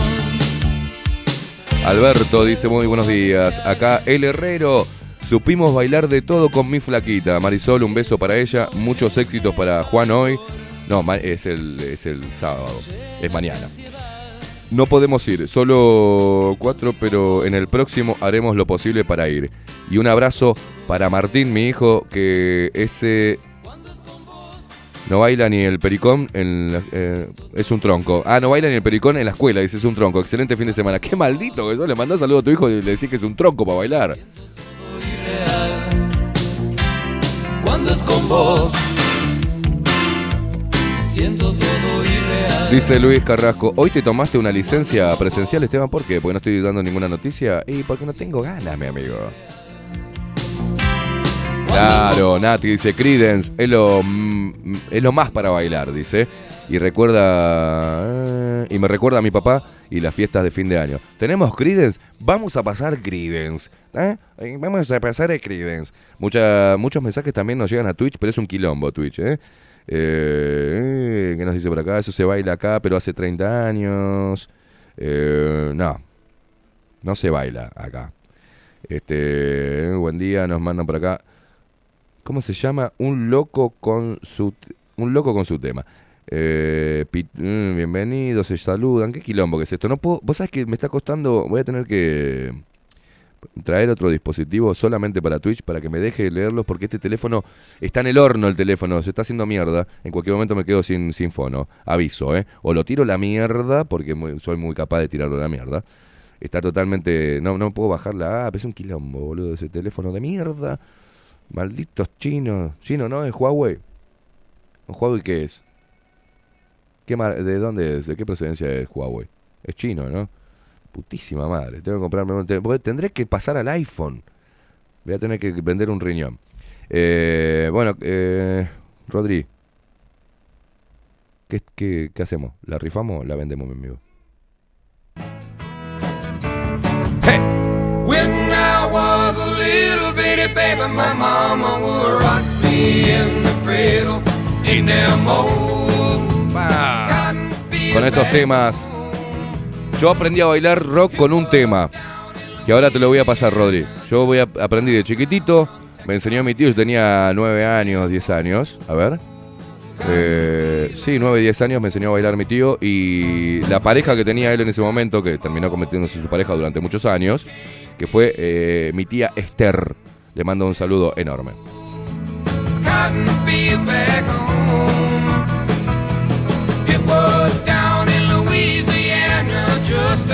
Alberto dice muy buenos días. Acá el herrero. Supimos bailar de todo con mi flaquita. Marisol, un beso para ella. Muchos éxitos para Juan hoy. No, es el, es el sábado. Es mañana. No podemos ir, solo cuatro, pero en el próximo haremos lo posible para ir. Y un abrazo para Martín, mi hijo, que ese no baila ni el pericón, en la- eh, es un tronco. Ah, no baila ni el pericón en la escuela, dice es un tronco. Excelente fin de semana. Qué maldito que sos, le mandás saludo a tu hijo y le decís que es un tronco para bailar. Cuando es con vos. Siento todo. Dice Luis Carrasco, hoy te tomaste una licencia presencial, Esteban, ¿por qué? Porque no estoy dando ninguna noticia y porque no tengo ganas, mi amigo. Claro, Nati dice, Credence es lo, mm, es lo más para bailar, dice. Y recuerda, eh, y me recuerda a mi papá y las fiestas de fin de año. ¿Tenemos Credence? Vamos a pasar Credence. ¿eh? Eh, Vamos a pasar a Credence. Mucha- muchos mensajes también nos llegan a Twitch, pero es un quilombo Twitch, ¿eh? Eh, ¿Qué nos dice por acá? Eso se baila acá, pero hace 30 años. Eh, no, no se baila acá. Este, buen día, nos mandan por acá. ¿Cómo se llama? Un loco con su un loco con su tema. Eh, mm, bienvenidos, se saludan. ¿Qué quilombo que es esto? No vos sabés que me está costando, voy a tener que traer otro dispositivo solamente para Twitch para que me deje leerlos porque este teléfono está en el horno el teléfono, se está haciendo mierda. En cualquier momento me quedo sin, sin fono. Aviso, ¿eh? O lo tiro la mierda porque soy muy capaz de tirarlo la mierda. Está totalmente... No, no puedo bajar la app, es un quilombo, boludo, ese teléfono de mierda. Malditos chinos. Chino, ¿no? Es Huawei. ¿Un Huawei qué es? ¿Qué ¿De dónde es? ¿De qué procedencia es Huawei? Es chino, ¿no? Putísima madre. Tengo que comprarme un te- porque Tendré que pasar al iPhone. Voy a tener que vender un riñón. Eh, bueno, eh, Rodri. ¿qué, qué, qué hacemos? ¿La rifamos o la vendemos, mi amigo? When I was a little bitty baby, my mama would rock me in the cradle in them old cotton field Con estos temas. Yo aprendí a bailar rock con un tema. Que ahora te lo voy a pasar, Rodri. Yo voy a, aprendí de chiquitito. Me enseñó mi tío, yo tenía 9 años, 10 años. A ver. Eh, sí, 9, 10 años me enseñó a bailar mi tío. Y la pareja que tenía él en ese momento, que terminó convirtiéndose en su pareja durante muchos años, que fue eh, mi tía Esther. Le mando un saludo enorme.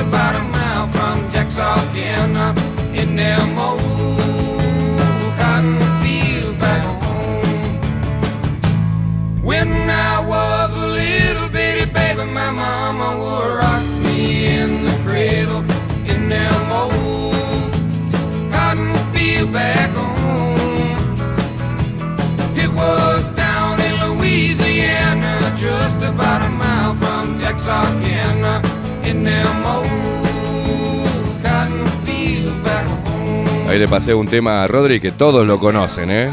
the bottom. Ahí le pasé un tema a Rodri que todos lo conocen, ¿eh?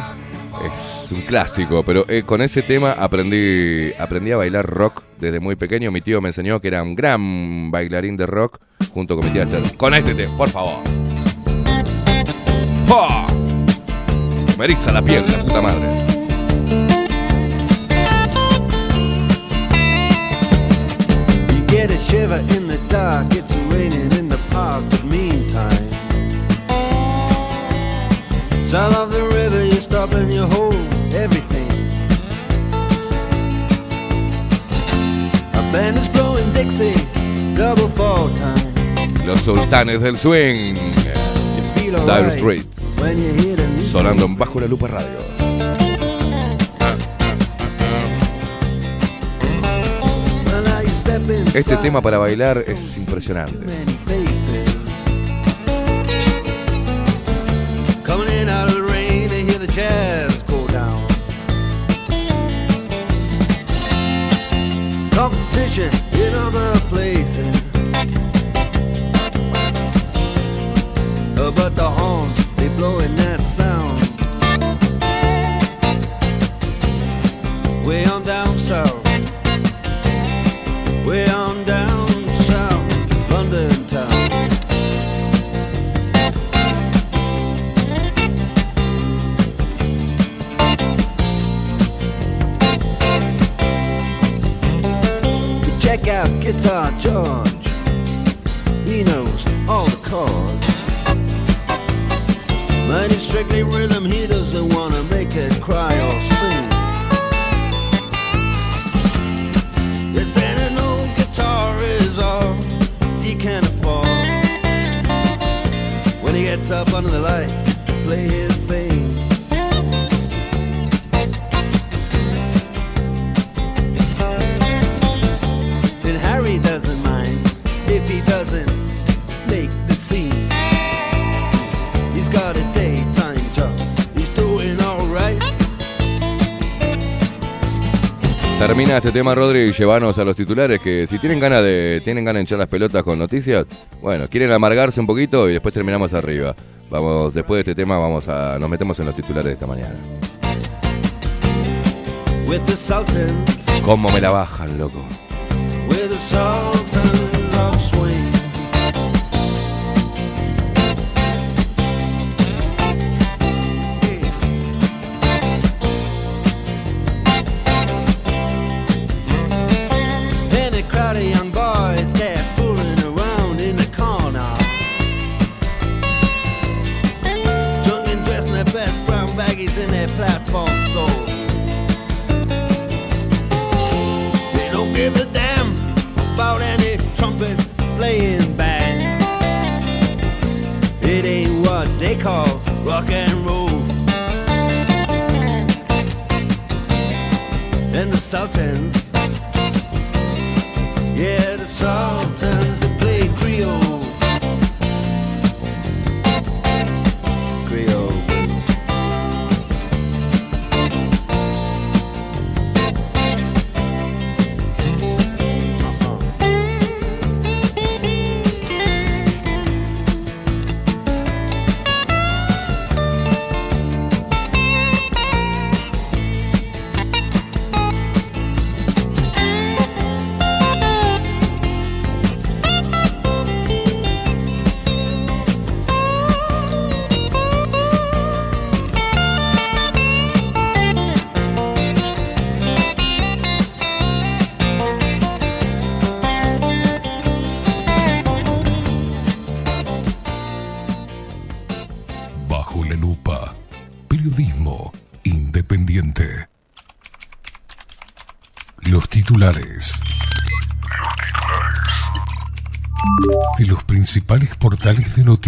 Es un clásico, pero eh, con ese tema aprendí, aprendí a bailar rock desde muy pequeño. Mi tío me enseñó que era un gran bailarín de rock junto con mi tía Esther. Con este tema, por favor. ¡Oh! Me la piel, la puta madre. You Sound of the river, you stop and you hold everything. A band is blowing Dixie, double fall time. Los sultanes del swing. Dire Straits. Sonando en Bajo la Lupa Radio. Este tema para bailar es impresionante. Competition in other places. Uh, But the horns, they blowing that sound. Este tema, Rodri, y llevanos a los titulares que si tienen ganas de tienen ganas de echar las pelotas con noticias, bueno, quieren amargarse un poquito y después terminamos arriba. Vamos, después de este tema vamos a nos metemos en los titulares de esta mañana. ¿Cómo me la bajan, loco?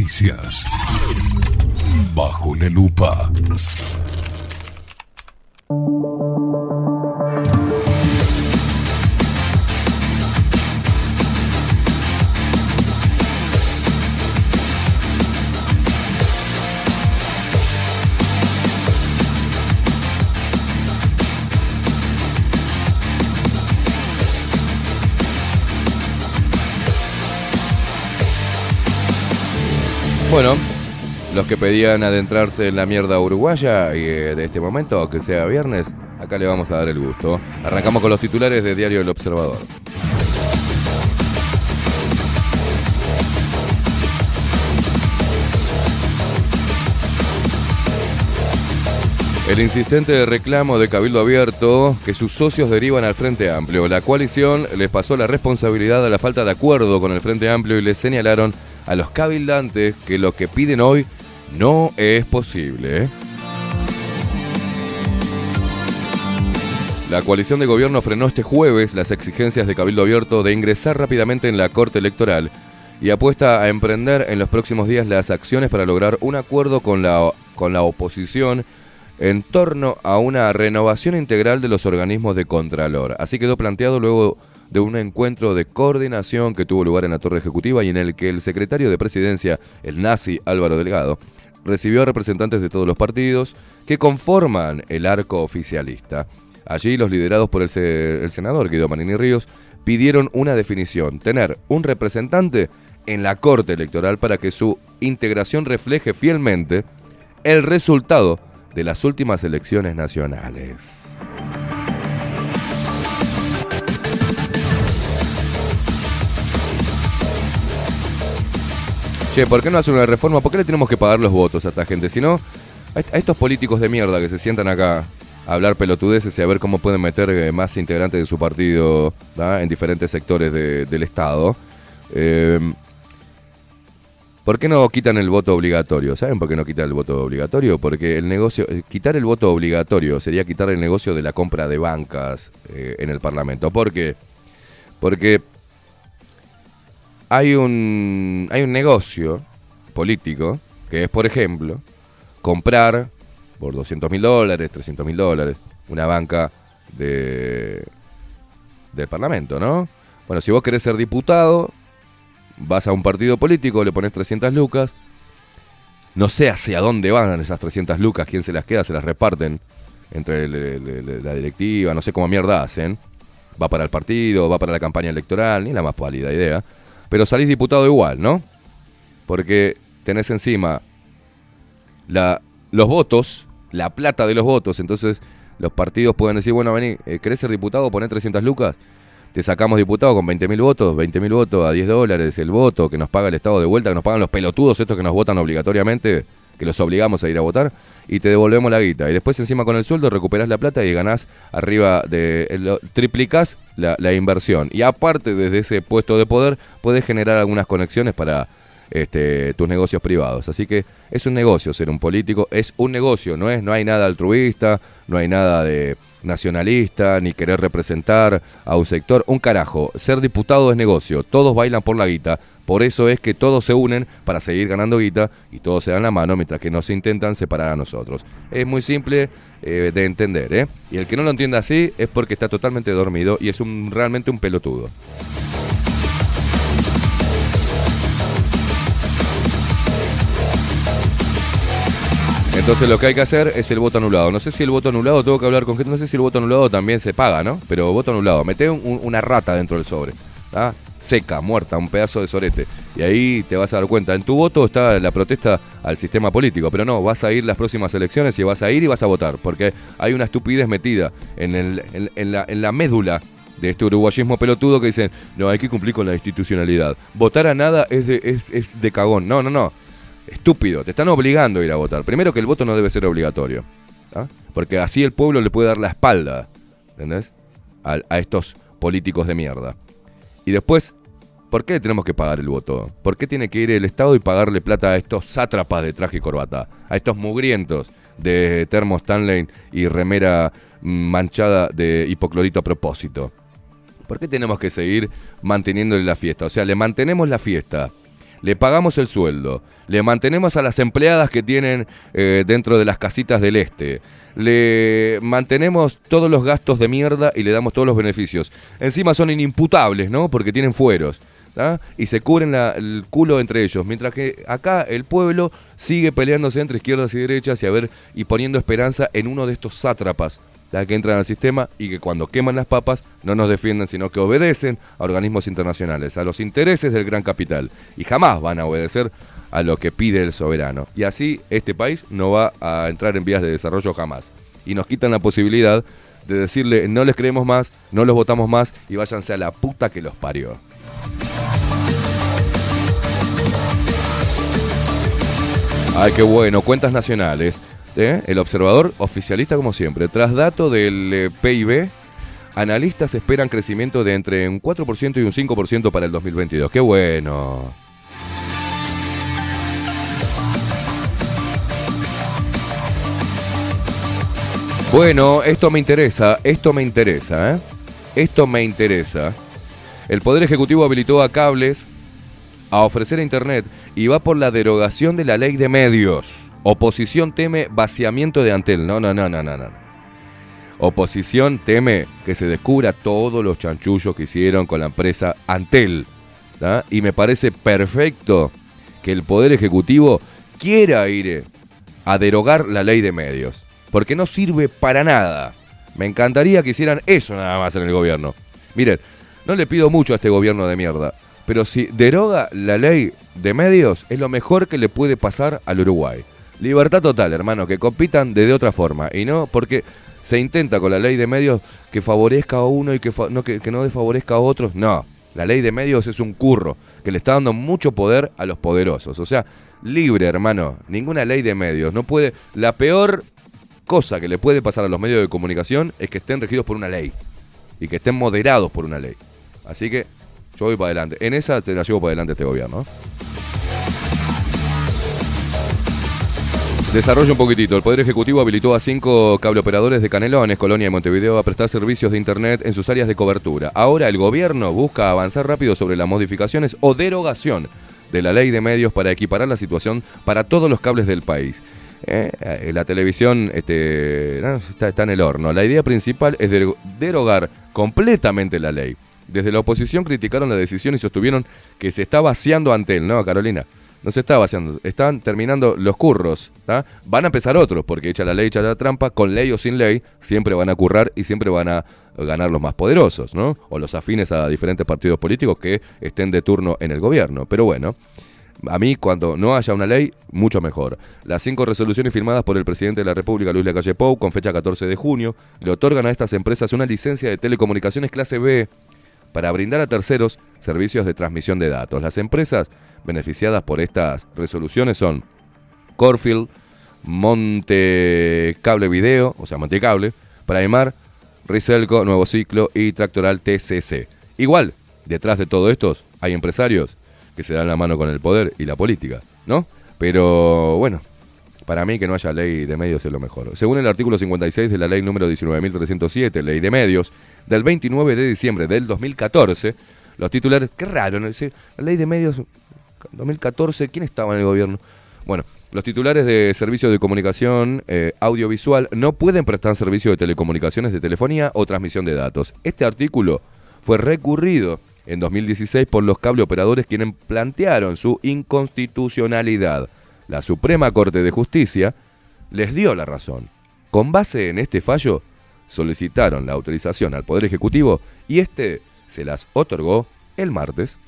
Noticias. Bajo la lupa. Que pedían adentrarse en la mierda uruguaya y eh, de este momento, que sea viernes, acá le vamos a dar el gusto. Arrancamos con los titulares de Diario El Observador. El insistente reclamo de Cabildo Abierto que sus socios derivan al Frente Amplio. La coalición les pasó la responsabilidad de la falta de acuerdo con el Frente Amplio y les señalaron a los cabildantes que lo que piden hoy no es posible. ¿eh? La coalición de gobierno frenó este jueves las exigencias de Cabildo Abierto de ingresar rápidamente en la Corte Electoral y apuesta a emprender en los próximos días las acciones para lograr un acuerdo con la, con la oposición en torno a una renovación integral de los organismos de Contralor. Así quedó planteado luego de un encuentro de coordinación que tuvo lugar en la Torre Ejecutiva y en el que el secretario de Presidencia, el nazi Álvaro Delgado, recibió a representantes de todos los partidos que conforman el arco oficialista. Allí los liderados por el, senador Guido Manini Ríos pidieron una definición, tener un representante en la Corte Electoral para que su integración refleje fielmente el resultado de las últimas elecciones nacionales. Che, ¿por qué no hacer una reforma? ¿Por qué le tenemos que pagar los votos a esta gente? Si no, a estos políticos de mierda que se sientan acá a hablar pelotudeces y a ver cómo pueden meter eh, más integrantes de su partido en diferentes sectores del Estado. Eh, ¿Por qué no quitan el voto obligatorio? ¿Saben por qué no quitan el voto obligatorio? Porque el negocio, eh, quitar el voto obligatorio sería quitar el negocio de la compra de bancas eh, en el Parlamento. ¿Por qué? Porque hay un, hay un negocio político que es, por ejemplo, comprar por 200 mil dólares, 300 mil dólares, una banca de, del Parlamento, ¿no? Bueno, si vos querés ser diputado, vas a un partido político, le pones 300 lucas, no sé hacia dónde van esas 300 lucas, quién se las queda, se las reparten entre la directiva, no sé cómo mierda hacen. Va para el partido, va para la campaña electoral, ni la más pálida idea. Pero salís diputado igual, ¿no? Porque tenés encima la, los votos, la plata de los votos, entonces los partidos pueden decir, bueno, vení, eh, ¿querés ser diputado? Poné 300 lucas te sacamos diputado con 20.000 votos, 20.000 votos a 10 dólares, el voto que nos paga el Estado de vuelta, que nos pagan los pelotudos estos que nos votan obligatoriamente, que los obligamos a ir a votar, y te devolvemos la guita. Y después encima con el sueldo recuperás la plata y ganás arriba de... triplicás la, la inversión. Y aparte desde ese puesto de poder, puedes generar algunas conexiones para este, tus negocios privados. Así que es un negocio ser un político, es un negocio, no es, no hay nada altruista, no hay nada de nacionalista, ni querer representar a un sector. Un carajo, ser diputado es negocio, todos bailan por la guita, por eso es que todos se unen para seguir ganando guita y todos se dan la mano mientras que no se intentan separar a nosotros. Es muy simple eh, de entender, ¿eh? Y el que no lo entienda así es porque está totalmente dormido y es realmente un pelotudo. Entonces lo que hay que hacer es el voto anulado. No sé si el voto anulado, tengo que hablar con gente, no sé si el voto anulado también se paga, ¿no? Pero voto anulado, mete una rata dentro del sobre, seca, muerta, un pedazo de sorete. Y ahí te vas a dar cuenta, en tu voto está la protesta al sistema político, pero no, vas a ir las próximas elecciones y vas a ir y vas a votar, porque hay una estupidez metida en, el, en, la, en la médula de este uruguayismo pelotudo que dicen, no, hay que cumplir con la institucionalidad. Votar a nada es de, es, es de cagón. No, no, no. Estúpido, te están obligando a ir a votar. Primero que el voto no debe ser obligatorio. ¿ah? Porque así el pueblo le puede dar la espalda, ¿entendés? A, estos políticos de mierda. Y después, ¿por qué le tenemos que pagar el voto? ¿Por qué tiene que ir el Estado y pagarle plata a estos sátrapas de traje y corbata? A estos mugrientos de termo Stanley y remera manchada de hipoclorito a propósito. ¿Por qué tenemos que seguir manteniéndole la fiesta? O sea, le mantenemos la fiesta le pagamos el sueldo, le mantenemos a las empleadas que tienen eh, dentro de las casitas del este, le mantenemos todos los gastos de mierda y le damos todos los beneficios. Encima son inimputables, ¿no? Porque tienen fueros. Y se cubren el culo entre ellos. Mientras que acá el pueblo sigue peleándose entre izquierdas y derechas y, a ver, y poniendo esperanza en uno de estos sátrapas la que entran al sistema y que cuando queman las papas no nos defienden, sino que obedecen a organismos internacionales, a los intereses del gran capital. Y jamás van a obedecer a lo que pide el soberano. Y así este país no va a entrar en vías de desarrollo jamás. Y nos quitan la posibilidad de decirle no les creemos más, no los votamos más y váyanse a la puta que los parió. Ay, qué bueno, cuentas nacionales. ¿Eh? El observador oficialista como siempre. Tras dato del eh, PIB, analistas esperan crecimiento de entre un 4% y un 5% para el 2022. Qué bueno. Bueno, esto me interesa, esto me interesa, ¿eh? Esto me interesa. El Poder Ejecutivo habilitó a cables a ofrecer Internet y va por la derogación de la ley de medios. Oposición teme vaciamiento de Antel. No, no, no, no, no, no. Oposición teme que se descubra todos los chanchullos que hicieron con la empresa Antel. Y me parece perfecto que el Poder Ejecutivo quiera ir a derogar la ley de medios. Porque no sirve para nada. Me encantaría que hicieran eso nada más en el gobierno. Miren, no le pido mucho a este gobierno de mierda. Pero si deroga la ley de medios, es lo mejor que le puede pasar al Uruguay. Libertad total, hermano, que compitan de, de otra forma. Y no porque se intenta con la ley de medios que favorezca a uno y que, no, que, que no desfavorezca a otros. No, la ley de medios es un curro que le está dando mucho poder a los poderosos. O sea, libre, hermano. Ninguna ley de medios. No puede. La peor cosa que le puede pasar a los medios de comunicación es que estén regidos por una ley. Y que estén moderados por una ley. Así que yo voy para adelante. En esa te la llevo para adelante este gobierno. Desarrollo un poquitito. El Poder Ejecutivo habilitó a cinco cableoperadores de Canelones, Colonia y Montevideo a prestar servicios de Internet en sus áreas de cobertura. Ahora el gobierno busca avanzar rápido sobre las modificaciones o derogación de la ley de medios para equiparar la situación para todos los cables del país. Eh, la televisión este, está, está en el horno. La idea principal es dero- derogar completamente la ley. Desde la oposición criticaron la decisión y sostuvieron que se está vaciando Antel, ¿no, Carolina? No se está vaciando, están terminando los curros. Van a empezar otros, porque echa la ley, echa la trampa, con ley o sin ley, siempre van a currar y siempre van a ganar los más poderosos, ¿no? O los afines a diferentes partidos políticos que estén de turno en el gobierno. Pero bueno, a mí, cuando no haya una ley, mucho mejor. Las cinco resoluciones firmadas por el presidente de la República, Luis Lacalle Pou, con fecha 14 de junio, le otorgan a estas empresas una licencia de telecomunicaciones clase B para brindar a terceros servicios de transmisión de datos. Las empresas beneficiadas por estas resoluciones son Corfield, Monte Cable Video, o sea, Montecable, Primar, Riselco, Nuevo Ciclo y Tractoral TCC. Igual, detrás de todo esto hay empresarios que se dan la mano con el poder y la política, ¿no? Pero bueno, para mí que no haya ley de medios es lo mejor. Según el artículo 56 de la ley número 19.307, ley de medios, del 29 de diciembre del 2014, los titulares, qué raro, ¿no? La ley de medios 2014, ¿quién estaba en el gobierno? Bueno, los titulares de servicios de comunicación eh, audiovisual no pueden prestar servicio de telecomunicaciones de telefonía o transmisión de datos. Este artículo fue recurrido en 2016 por los cableoperadores quienes plantearon su inconstitucionalidad. La Suprema Corte de Justicia les dio la razón. Con base en este fallo, solicitaron la autorización al Poder Ejecutivo y este se las otorgó el martes.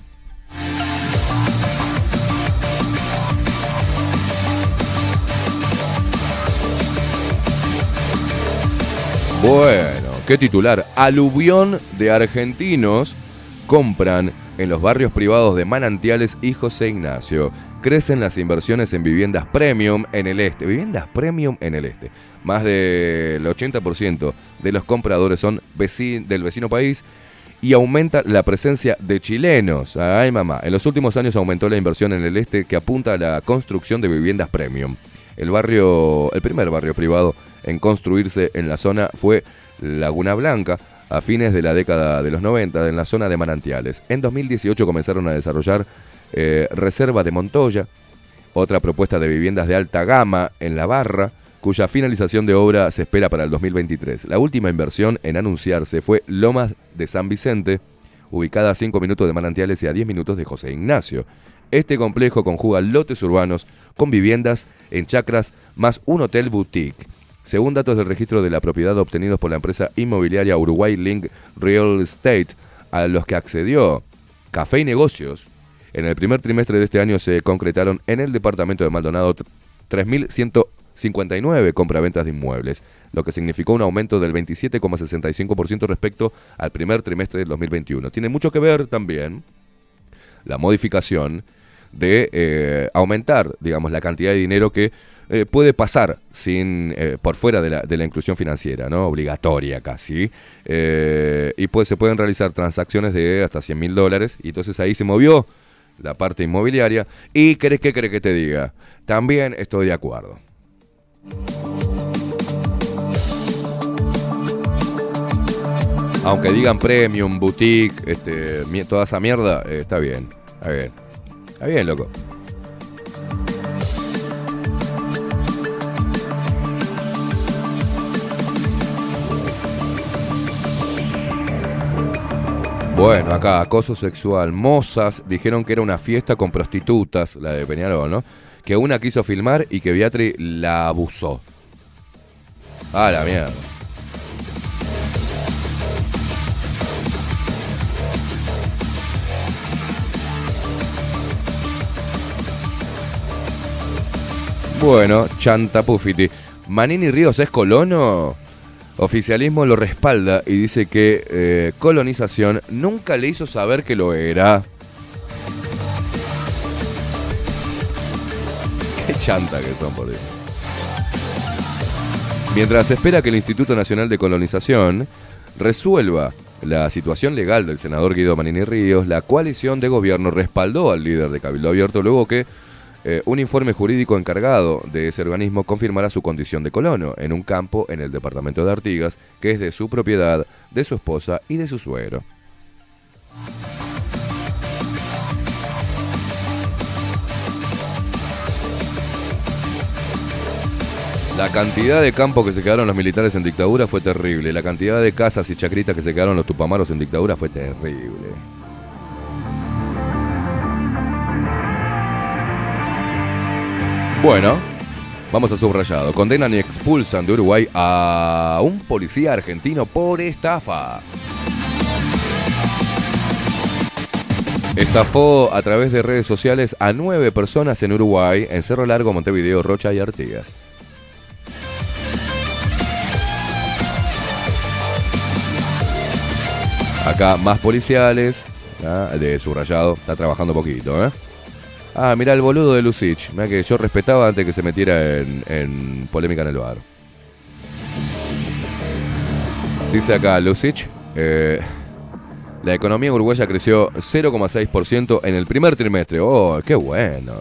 Bueno, qué titular. Aluvión de argentinos compran en los barrios privados de Manantiales y José Ignacio. Crecen las inversiones en viviendas premium en el este. Viviendas premium en el este. Más del 80% de los compradores son del vecino país y aumenta la presencia de chilenos. Ay, mamá. En los últimos años aumentó la inversión en el este que apunta a la construcción de viviendas premium. El barrio, el primer barrio privado en construirse en la zona fue Laguna Blanca a fines de la década de los 90 en la zona de Manantiales. En 2018 comenzaron a desarrollar eh, Reserva de Montoya, otra propuesta de viviendas de alta gama en La Barra, cuya finalización de obra se espera para el 2023. La última inversión en anunciarse fue Lomas de San Vicente, ubicada a 5 minutos de Manantiales y a 10 minutos de José Ignacio. Este complejo conjuga lotes urbanos con viviendas en chacras más un hotel boutique. Según datos del registro de la propiedad obtenidos por la empresa inmobiliaria Uruguay Link Real Estate, a los que accedió Café y Negocios, En el primer trimestre de este año se concretaron en el departamento de Maldonado 3.159 compraventas de inmuebles, lo que significó un aumento del 27,65% respecto al primer trimestre del 2021. Tiene mucho que ver también la modificación de eh, aumentar, digamos, la cantidad de dinero que eh, puede pasar sin eh, por fuera de la, de la inclusión financiera, ¿no? Obligatoria casi. Eh, y pues se pueden realizar transacciones de hasta 100 mil dólares. Y entonces ahí se movió la parte inmobiliaria. ¿Y querés que querés que te diga? También estoy de acuerdo. Aunque digan premium, boutique, este, toda esa mierda, eh, está bien. Está bien. Está bien, loco. Bueno, acá, acoso sexual. Mozas dijeron que era una fiesta con prostitutas, la de Peñarol, ¿no? Que una quiso filmar y que Beatriz la abusó. Ah, la mierda. Bueno, Chanta Puffiti. Manini Ríos es colono. Oficialismo lo respalda y dice que eh, colonización nunca le hizo saber que lo era. Qué chanta que son, por Dios. Mientras espera que el Instituto Nacional de Colonización resuelva la situación legal del senador Guido Manini Ríos, la coalición de gobierno respaldó al líder de Cabildo Abierto luego que eh, un informe jurídico encargado de ese organismo confirmará su condición de colono en un campo en el departamento de Artigas, que es de su propiedad, de su esposa y de su suegro. La cantidad de campos que se quedaron los militares en dictadura fue terrible. La cantidad de casas y chacritas que se quedaron los tupamaros en dictadura fue terrible. Bueno, vamos a subrayado. Condenan y expulsan de Uruguay a un policía argentino por estafa. Estafó a través de redes sociales a nueve personas en Uruguay, en Cerro Largo, Montevideo, Rocha y Artigas. Acá más policiales, ¿ah? de subrayado, está trabajando poquito, ¿eh? Ah, mira el boludo de Lucich, mira que yo respetaba antes que se metiera en, en polémica en el bar. Dice acá Lucich, eh, la economía uruguaya creció 0,6% en el primer trimestre. Oh, qué bueno.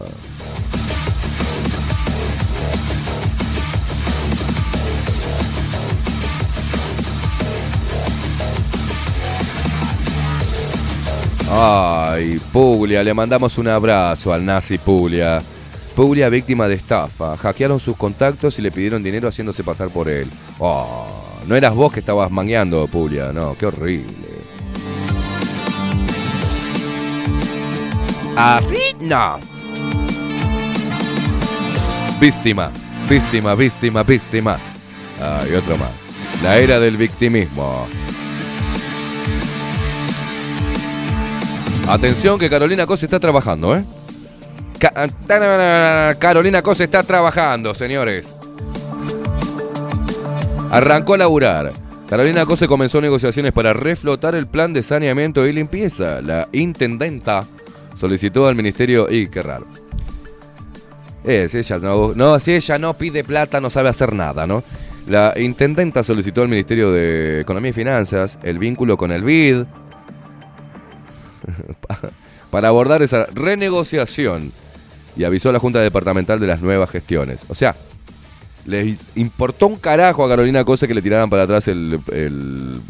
Ay, Puglia, le mandamos un abrazo al nazi Puglia. Puglia víctima de estafa. Hackearon sus contactos y le pidieron dinero haciéndose pasar por él. Oh, no eras vos que estabas mangueando, Puglia. No, qué horrible. ¿Así? No. Víctima, víctima, víctima, víctima. Ay, otro más. La era del victimismo. Atención que Carolina Cos está trabajando, ¿eh? Carolina Cos está trabajando, señores. Arrancó a laburar. Carolina Cose comenzó negociaciones para reflotar el plan de saneamiento y limpieza. La intendenta solicitó al ministerio. Y qué raro. Eh, si ella no, no, si ella no pide plata, no sabe hacer nada, ¿no? La intendenta solicitó al Ministerio de Economía y Finanzas el vínculo con el BID para abordar esa renegociación y avisó a la Junta Departamental de las nuevas gestiones. O sea, les importó un carajo a Carolina Cosa que le tiraran para atrás el, el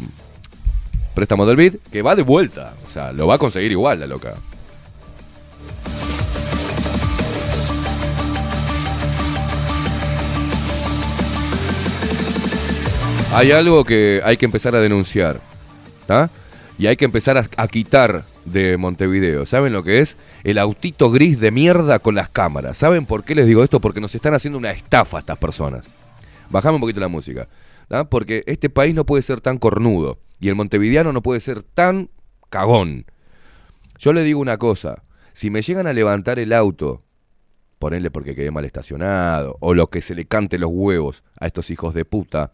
préstamo del BID, que va de vuelta. O sea, lo va a conseguir igual la loca. Hay algo que hay que empezar a denunciar. ¿tá? Y hay que empezar a, a quitar de Montevideo. ¿Saben lo que es? El autito gris de mierda con las cámaras. ¿Saben por qué les digo esto? Porque nos están haciendo una estafa estas personas. Bajame un poquito la música. Porque este país no puede ser tan cornudo. Y el montevideano no puede ser tan cagón. Yo le digo una cosa. Si me llegan a levantar el auto, ponerle porque quedé mal estacionado, o lo que se le cante los huevos a estos hijos de puta,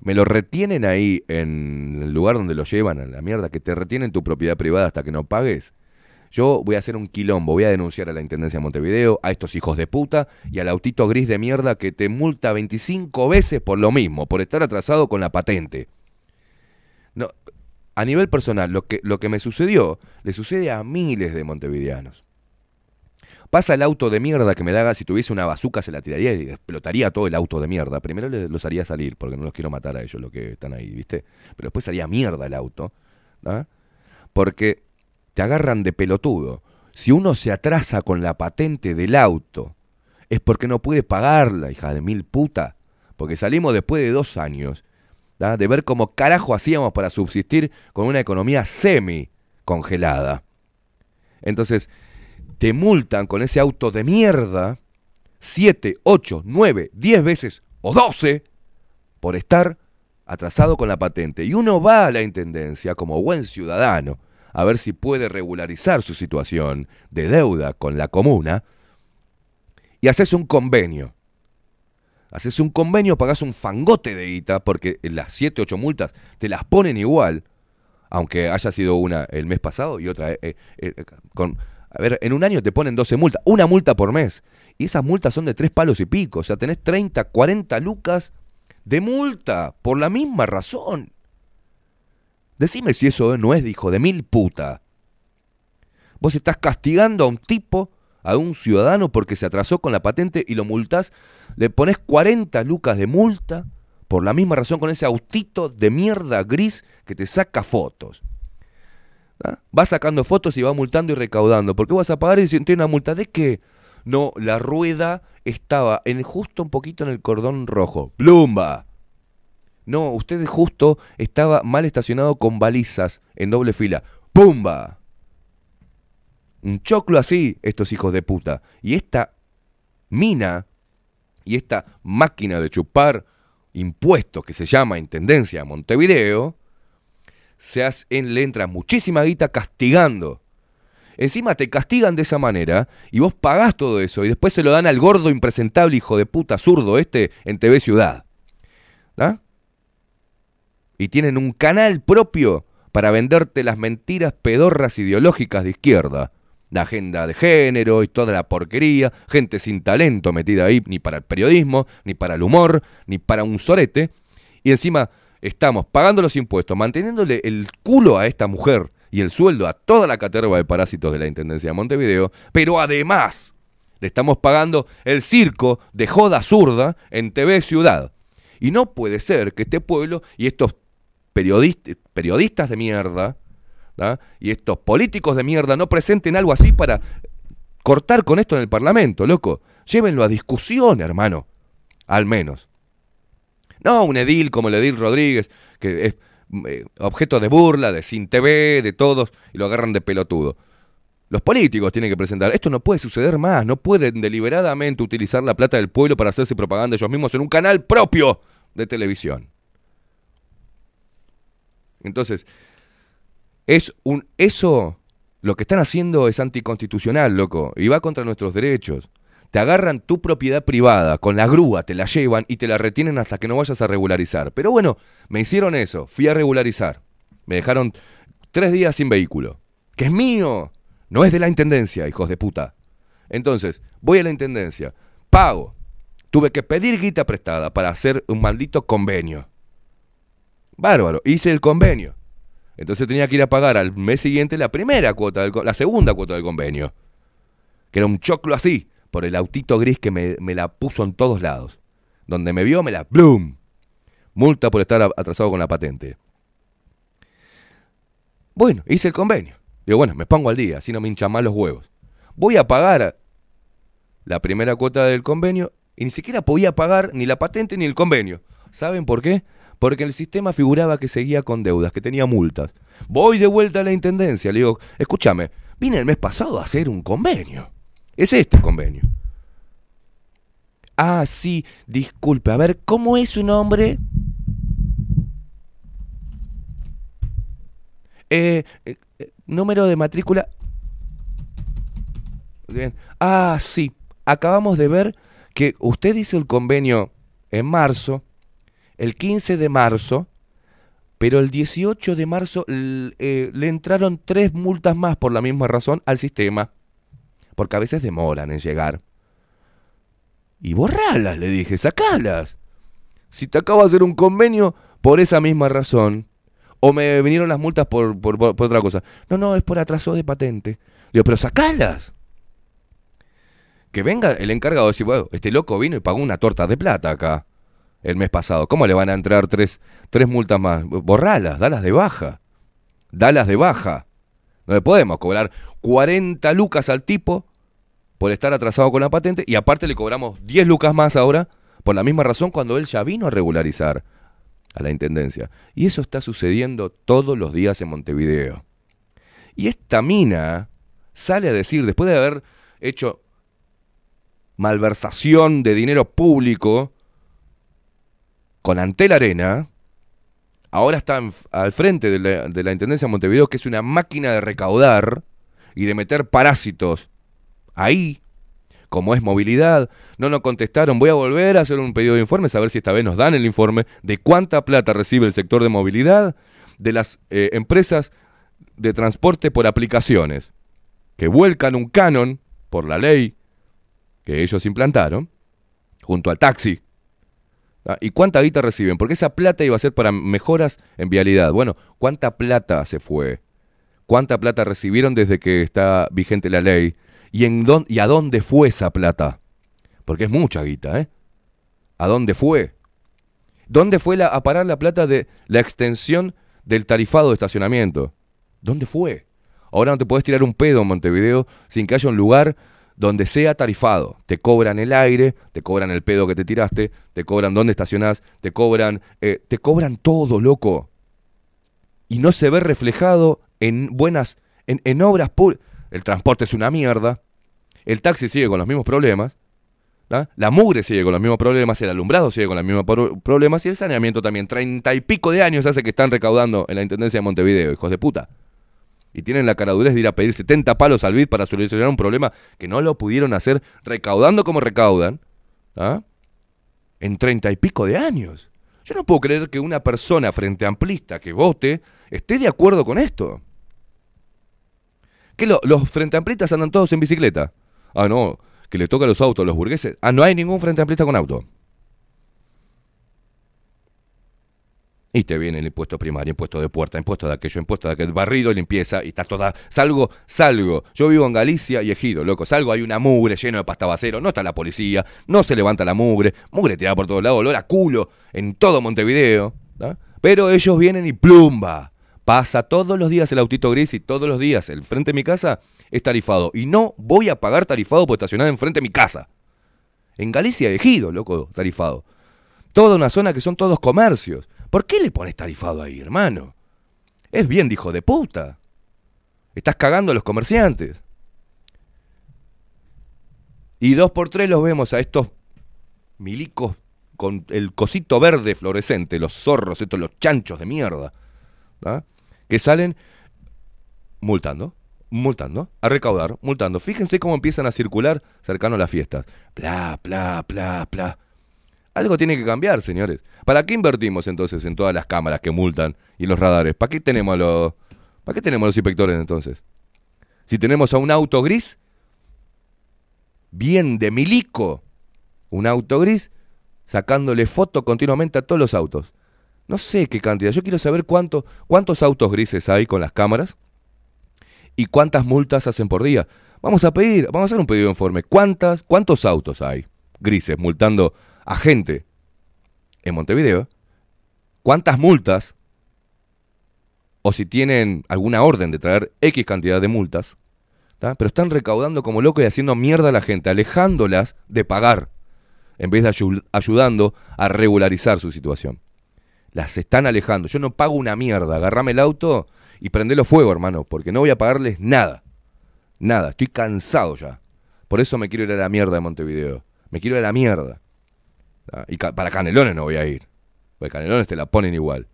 me lo retienen ahí en el lugar donde lo llevan a la mierda, que te retienen tu propiedad privada hasta que no pagues. Yo voy a hacer un quilombo, voy a denunciar a la Intendencia de Montevideo, a estos hijos de puta y al autito gris de mierda que te multa 25 veces por lo mismo, por estar atrasado con la patente. No, a nivel personal, lo que, lo que me sucedió, le sucede a miles de montevideanos. Pasa el auto de mierda que me da, si tuviese una bazuca se la tiraría y explotaría todo el auto de mierda. Primero los haría salir, porque no los quiero matar a ellos, los que están ahí, ¿viste? Pero después haría mierda el auto, ¿ah? Porque te agarran de pelotudo. Si uno se atrasa con la patente del auto, es porque no puede pagarla, hija de mil puta. Porque salimos después de dos años ¿da? de ver cómo carajo hacíamos para subsistir con una economía semi congelada. Entonces, te multan con ese auto de mierda 7, 8, 9, 10 veces o 12 por estar atrasado con la patente. Y uno va a la intendencia como buen ciudadano a ver si puede regularizar su situación de deuda con la comuna y haces un convenio. Haces un convenio, pagás un fangote de guita, porque las 7, 8 multas te las ponen igual, aunque haya sido una el mes pasado y otra. eh, eh, eh, con, a ver, en un año te ponen 12 multas, una multa por mes. Y esas multas son de tres palos y pico. O sea, tenés 30, 40 lucas de multa por la misma razón. Decime si eso no es hijo de mil puta. Vos estás castigando a un tipo, a un ciudadano, porque se atrasó con la patente y lo multás, le pones 40 lucas de multa por la misma razón con ese autito de mierda gris que te saca fotos. ¿Ah? Va sacando fotos y va multando y recaudando. ¿Por qué vas a pagar y si tiene una multa? ¿De qué? No, la rueda estaba en justo un poquito en el cordón rojo. ¡Plumba! No, usted justo estaba mal estacionado con balizas en doble fila. ¡Pumba! Un choclo así, estos hijos de puta. Y esta mina y esta máquina de chupar impuestos que se llama Intendencia Montevideo, se hace, en, le entra muchísima guita castigando. Encima te castigan de esa manera y vos pagás todo eso y después se lo dan al gordo impresentable hijo de puta zurdo este en TV Ciudad. ¿Ah? Y tienen un canal propio para venderte las mentiras pedorras ideológicas de izquierda. La agenda de género y toda la porquería, gente sin talento metida ahí, ni para el periodismo, ni para el humor, ni para un sorete. Y encima estamos pagando los impuestos, manteniéndole el culo a esta mujer y el sueldo a toda la caterva de parásitos de la Intendencia de Montevideo, pero además le estamos pagando el circo de joda zurda en TV Ciudad. Y no puede ser que este pueblo y estos periodistas, de mierda ¿da? y estos políticos de mierda no presenten algo así para cortar con esto en el Parlamento, loco. Llévenlo a discusión, hermano. Al menos. No un edil como el edil Rodríguez, que es eh, objeto de burla, de sin TV, de todos, y lo agarran de pelotudo. Los políticos tienen que presentar. Esto no puede suceder más. No pueden deliberadamente utilizar la plata del pueblo para hacerse propaganda ellos mismos en un canal propio de televisión. Entonces, es un eso lo que están haciendo es anticonstitucional, loco, y va contra nuestros derechos. Te agarran tu propiedad privada con la grúa, te la llevan y te la retienen hasta que no vayas a regularizar. Pero bueno, me hicieron eso, fui a regularizar. Me dejaron tres días sin vehículo. Que es mío, no es de la intendencia, hijos de puta. Entonces, voy a la intendencia, pago. Tuve que pedir guita prestada para hacer un maldito convenio. Bárbaro, hice el convenio. Entonces tenía que ir a pagar al mes siguiente la primera cuota, del, la segunda cuota del convenio. Que era un choclo así, por el autito gris que me, me la puso en todos lados. Donde me vio, me la ¡blum! Multa por estar atrasado con la patente. Bueno, hice el convenio. Digo, bueno, me pongo al día, así no me hinchan más los huevos. Voy a pagar la primera cuota del convenio y ni siquiera podía pagar ni la patente ni el convenio. ¿Saben por qué? Porque el sistema figuraba que seguía con deudas, que tenía multas. Voy de vuelta a la intendencia, le digo, escúchame, vine el mes pasado a hacer un convenio. Es este convenio. Ah, sí, disculpe, a ver, ¿cómo es su nombre? Eh, eh, eh, número de matrícula Bien. Ah, sí. Acabamos de ver que usted hizo el convenio en marzo, el 15 de marzo, pero el 18 de marzo eh, le entraron tres multas más por la misma razón al sistema. Porque a veces demoran en llegar. Y borralas, le dije, sacalas. Si te acabo de hacer un convenio por esa misma razón, o me vinieron las multas por, por- por otra cosa. No, no, es por atraso de patente. Digo, pero sacalas. Que venga el encargado de decir, bueno, este loco vino y pagó una torta de plata acá el mes pasado. ¿Cómo le van a entrar tres, tres multas más? Borralas, dalas de baja. Dalas de baja. No le podemos cobrar 40 lucas al tipo por estar atrasado con la patente y aparte le cobramos 10 lucas más ahora por la misma razón cuando él ya vino a regularizar a la Intendencia. Y eso está sucediendo todos los días en Montevideo. Y esta mina sale a decir, después de haber hecho malversación de dinero público con Antel Arena, ahora está al frente de la Intendencia de Montevideo, que es una máquina de recaudar y de meter parásitos ahí, como es movilidad. No nos contestaron, voy a volver a hacer un pedido de informes, a ver si esta vez nos dan el informe de cuánta plata recibe el sector de movilidad de las eh, empresas de transporte por aplicaciones, que vuelcan un canon por la ley que ellos implantaron, junto al taxi. ¿Ah? ¿Y cuánta guita reciben? Porque esa plata iba a ser para mejoras en vialidad. Bueno, ¿cuánta plata se fue? ¿Cuánta plata recibieron desde que está vigente la ley? ¿Y, en dón- ¿Y a dónde fue esa plata? Porque es mucha guita, ¿eh? ¿A dónde fue? ¿Dónde fue la- a parar la plata de la extensión del tarifado de estacionamiento? ¿Dónde fue? Ahora no te puedes tirar un pedo en Montevideo sin que haya un lugar donde sea tarifado. Te cobran el aire, te cobran el pedo que te tiraste, te cobran dónde estacionás, te cobran, eh, te cobran todo, loco. Y no se ve reflejado en buenas, en, en obras públicas. El transporte es una mierda. El taxi sigue con los mismos problemas. La mugre sigue con los mismos problemas. El alumbrado sigue con los mismos pro- problemas. Y el saneamiento también. Treinta y pico de años hace que están recaudando en la Intendencia de Montevideo, hijos de puta. Y tienen la caradurez de ir a pedir 70 palos al BID para solucionar un problema que no lo pudieron hacer recaudando como recaudan. En treinta y pico de años. Yo no puedo creer que una persona frente amplista que vote esté de acuerdo con esto. ¿Qué lo- los frente amplistas andan todos en bicicleta? Ah, no, que le toca los autos a los burgueses. Ah, no hay ningún frente amplista con auto. Y te viene el impuesto primario, impuesto de puerta, impuesto de aquello, impuesto de aquel, barrido, limpieza, y está toda. Salgo, salgo. Yo vivo en Galicia y Ejido, loco. Salgo, hay una mugre lleno de pastabacero, no está la policía, no se levanta la mugre, mugre tirada por todos lados, olor a culo en todo Montevideo. Pero ellos vienen y plumba. Pasa todos los días el autito gris y todos los días el frente de mi casa es tarifado. Y no voy a pagar tarifado por estacionar enfrente de mi casa. En Galicia Ejido, loco, tarifado. Toda una zona que son todos comercios. ¿Por qué le pones tarifado ahí, hermano? Es bien hijo de puta. Estás cagando a los comerciantes. Y dos por tres los vemos a estos milicos con el cosito verde fluorescente, los zorros, estos, los chanchos de mierda, ¿tá? Que salen multando, multando, a recaudar, multando. Fíjense cómo empiezan a circular cercano a las fiestas. Bla, bla, bla, bla. Algo tiene que cambiar, señores. ¿Para qué invertimos entonces en todas las cámaras que multan y los radares? ¿Para qué tenemos los, ¿para qué tenemos los inspectores entonces? Si tenemos a un auto gris, bien de milico, un auto gris, sacándole foto continuamente a todos los autos. No sé qué cantidad. Yo quiero saber cuánto, cuántos autos grises hay con las cámaras y cuántas multas hacen por día. Vamos a pedir, vamos a hacer un pedido de informe. ¿Cuántas, ¿Cuántos autos hay grises multando a gente en Montevideo? ¿Cuántas multas? O si tienen alguna orden de traer X cantidad de multas. Pero están recaudando como locos y haciendo mierda a la gente, alejándolas de pagar, en vez de ayu- ayudando a regularizar su situación. Las están alejando. Yo no pago una mierda. Agarrame el auto y prendelo fuego, hermano, porque no voy a pagarles nada. Nada. Estoy cansado ya. Por eso me quiero ir a la mierda de Montevideo. Me quiero ir a la mierda. ¿tá? Y para Canelones no voy a ir. Porque Canelones te la ponen igual.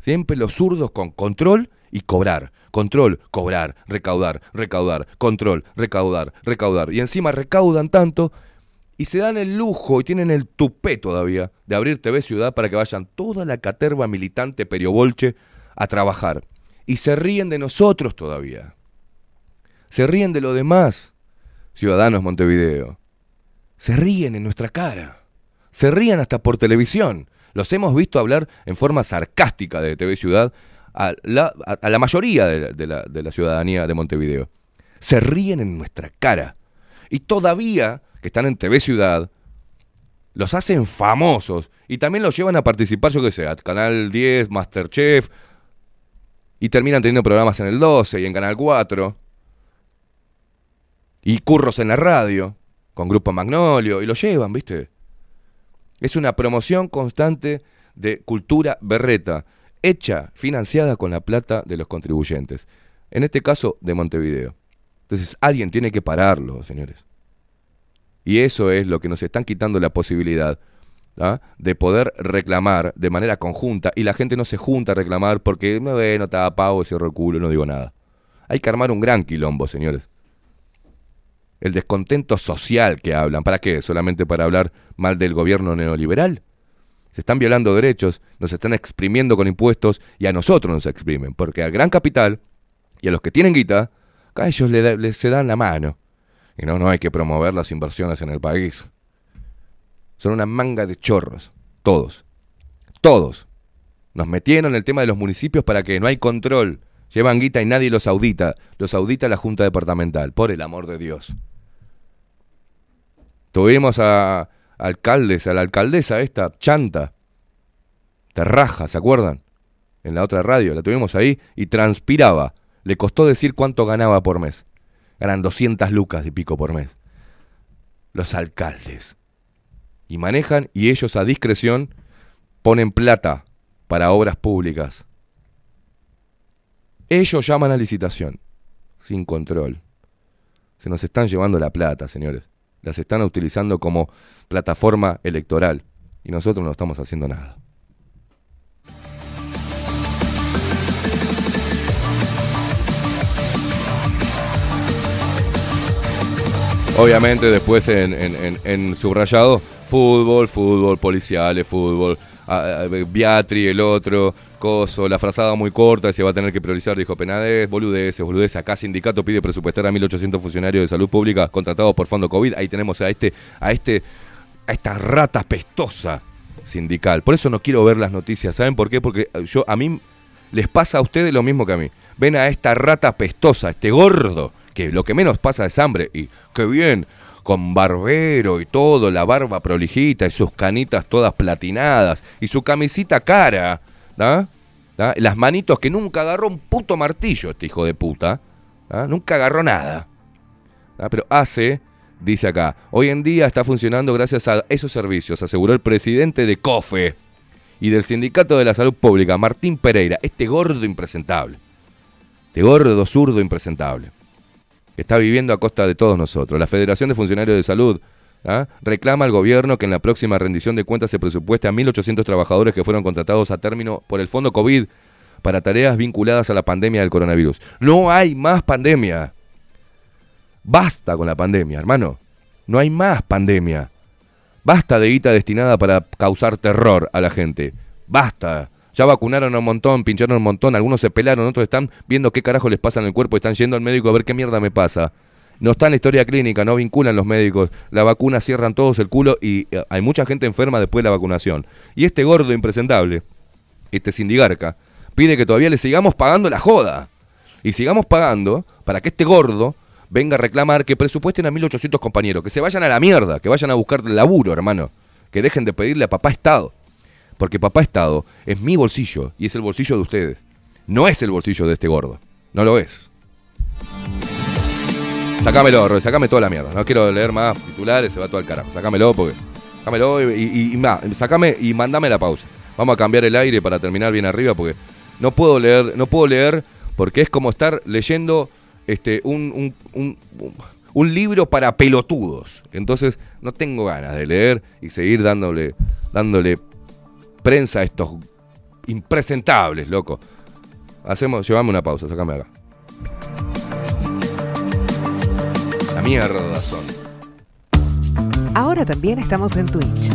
Siempre los zurdos con control y cobrar. Control, cobrar, recaudar, recaudar, control, recaudar, recaudar. Y encima recaudan tanto y se dan el lujo y tienen el tupé todavía de abrir TV Ciudad para que vayan toda la caterva militante periobolche a trabajar. Y se ríen de nosotros todavía. Se ríen de lo demás, ciudadanos Montevideo. Se ríen en nuestra cara. Se ríen hasta por televisión. Los hemos visto hablar en forma sarcástica de TV Ciudad a la, mayoría de la ciudadanía de Montevideo. Se ríen en nuestra cara. Y todavía, que están en TV Ciudad, los hacen famosos. Y también los llevan a participar, yo qué sé, a Canal 10, Masterchef. Y terminan teniendo programas en el 12 y en Canal 4. Y curros en la radio, con Grupo Magnolio. Y lo llevan, ¿viste? Es una promoción constante de cultura berreta, hecha, financiada con la plata de los contribuyentes. En este caso, de Montevideo. Entonces, alguien tiene que pararlo, señores. Y eso es lo que nos están quitando la posibilidad ¿ah? de poder reclamar de manera conjunta. Y la gente no se junta a reclamar porque, no, bueno, te pago, cierro el culo, no digo nada. Hay que armar un gran quilombo, señores. El descontento social que hablan. ¿Para qué? ¿Solamente para hablar mal del gobierno neoliberal? Se están violando derechos, nos están exprimiendo con impuestos y a nosotros nos exprimen. Porque al gran capital y a los que tienen guita, a ellos le, da- le- se dan la mano. Y no, no hay que promover las inversiones en el país. Son una manga de chorros. Todos. Todos. Nos metieron en el tema de los municipios para que no hay control. Llevan guita y nadie los audita. Los audita la Junta Departamental. Por el amor de Dios. Tuvimos a alcaldes, a la alcaldesa esta, Chanta. Terraja, ¿se acuerdan? En la otra radio, la tuvimos ahí y transpiraba. Le costó decir cuánto ganaba por mes. Ganan 200 lucas de pico por mes. Los alcaldes. Y manejan y ellos a discreción ponen plata para obras públicas. Ellos llaman a licitación, sin control. Se nos están llevando la plata, señores. Las están utilizando como plataforma electoral. Y nosotros no estamos haciendo nada. Obviamente después en, en- subrayado, fútbol, fútbol, policiales, fútbol, ah, ah, Beatri, el otro, Coso, la frazada muy corta, se va a tener que priorizar, dijo Penades, boludeces, boludeces. Acá sindicato pide presupuestar a 1.800 funcionarios de salud pública contratados por fondo COVID. Ahí tenemos a este, a este, a esta rata pestosa sindical. Por eso no quiero ver las noticias. ¿Saben por qué? Porque yo, a mí les pasa a ustedes lo mismo que a mí. Ven a esta rata pestosa, este gordo, que lo que menos pasa es hambre. Y qué bien, con barbero y todo, la barba prolijita y sus canitas todas platinadas y su camisita cara, ¿da? ¿Da? Las manitos que nunca agarró un puto martillo, este hijo de puta. ¿da? Nunca agarró nada. ¿da? Pero hace, dice acá, hoy en día está funcionando gracias a esos servicios, aseguró el presidente de COFE y del Sindicato de la Salud Pública, Martín Pereira, este gordo impresentable. Este gordo zurdo impresentable. Está viviendo a costa de todos nosotros. La Federación de Funcionarios de Salud ¿ah? reclama al gobierno que en la próxima rendición de cuentas se presupueste a 1.800 trabajadores que fueron contratados a término por el Fondo COVID para tareas vinculadas a la pandemia del coronavirus. No hay más pandemia. Basta con la pandemia, hermano. No hay más pandemia. Basta de guita destinada para causar terror a la gente. Basta. Ya vacunaron un montón, pincharon un montón, algunos se pelaron, otros están viendo qué carajo les pasa en el cuerpo, están yendo al médico a ver qué mierda me pasa. No está en la historia clínica, no vinculan los médicos. La vacuna cierran todos el culo y eh, hay mucha gente enferma después de la vacunación. Y este gordo impresentable, este sindigarca, pide que todavía le sigamos pagando la joda. Y sigamos pagando para que este gordo venga a reclamar que presupuesten a 1800 compañeros, que se vayan a la mierda, que vayan a buscar laburo, hermano. Que dejen de pedirle a papá Estado. Porque papá Estado es mi bolsillo y es el bolsillo de ustedes. No es el bolsillo de este gordo. No lo es. Sácamelo, Roy, sácame toda la mierda. No quiero leer más titulares, se va todo al carajo. Sácamelo porque. Sácamelo y, y, y sácame y mandame la pausa. Vamos a cambiar el aire para terminar bien arriba porque no puedo leer, no puedo leer porque es como estar leyendo este un, un, un- un libro para pelotudos. Entonces no tengo ganas de leer y seguir dándole, dándole prensa estos impresentables, loco. Hacemos, llevame una pausa, sacame acá. La mierda son. Ahora también estamos en Twitch.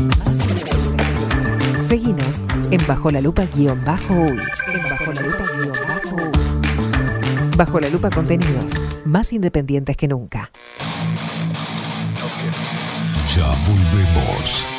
Seguinos en Bajo la Lupa guion bajo uy. En Bajo la Lupa guion bajo uy. Bajo la Lupa contenidos más independientes que nunca. Ya volvemos.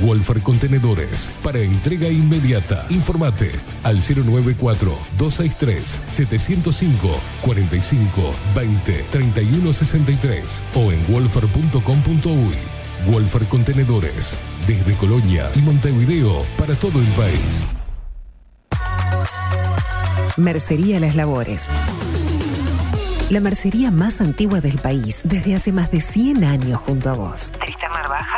Wolfer Contenedores para entrega inmediata. Informate al 094-263-705 45 20 31 63 o en wolfer.com.uy. Wolfer Contenedores desde Colonia y Montevideo para todo el país. Mercería Las Labores. La mercería más antigua del país, desde hace más de 100 años junto a vos. Tristamar Baja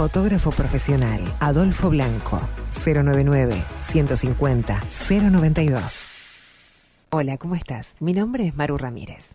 Fotógrafo profesional, Adolfo Blanco, 099 150 092. Hola, ¿cómo estás? Mi nombre es Maru Ramírez.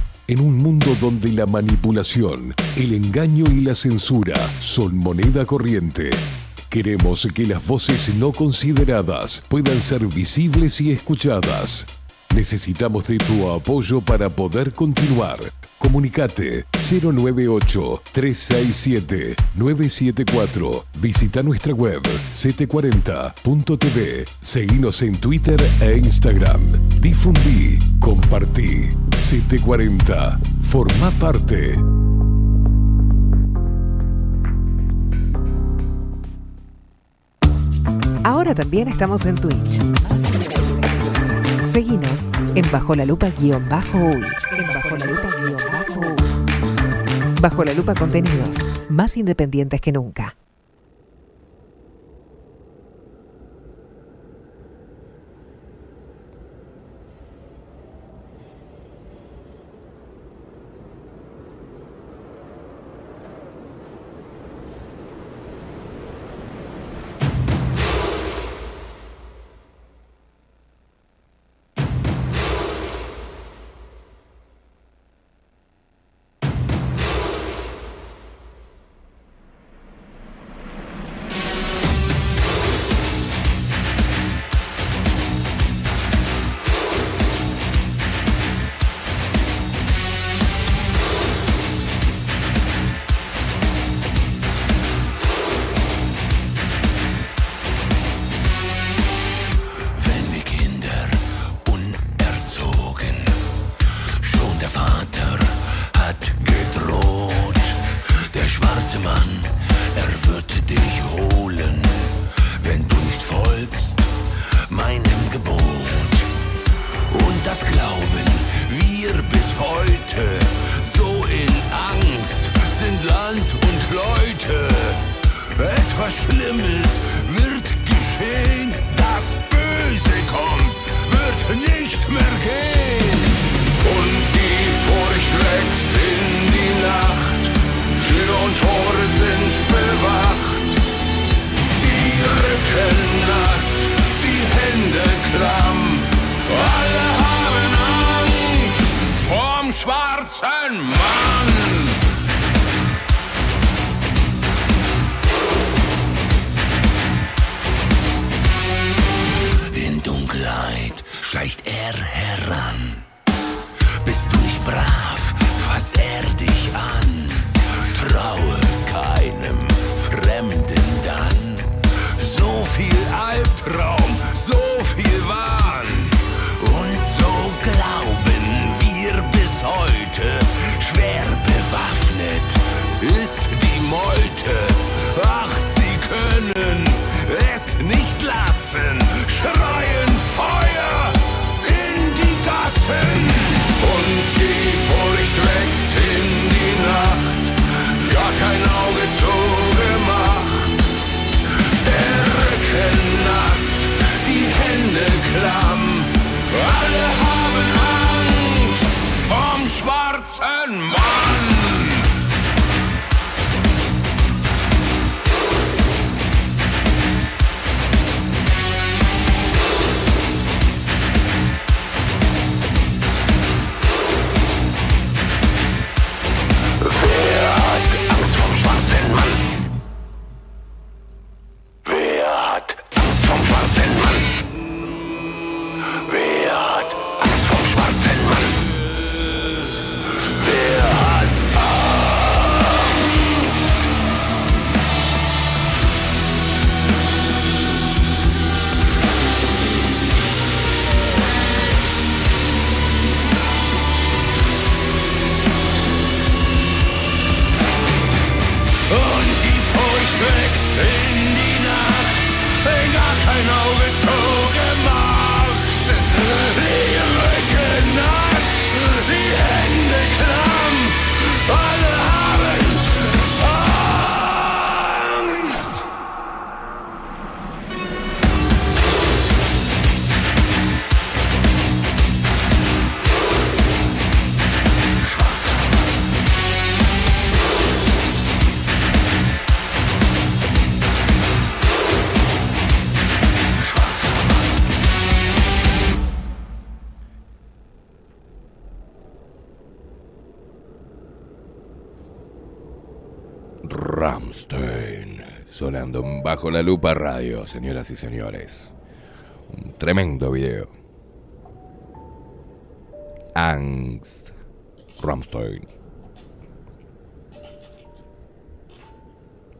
En un mundo donde la manipulación, el engaño y la censura son moneda corriente. Queremos que las voces no consideradas puedan ser visibles y escuchadas. Necesitamos de tu apoyo para poder continuar. Comunicate 098-367-974. Visita nuestra web 740.tv. Seguinos en Twitter e Instagram. Difundí, compartí. 740. Forma parte. Ahora también estamos en Twitch. Seguinos en Bajo la Lupa guion bajo uy. En Bajo la Lupa guion bajo. Bajo la Lupa contenidos más independientes que nunca. La lupa radio, señoras y señores. Un tremendo video. Angst. Ramstein.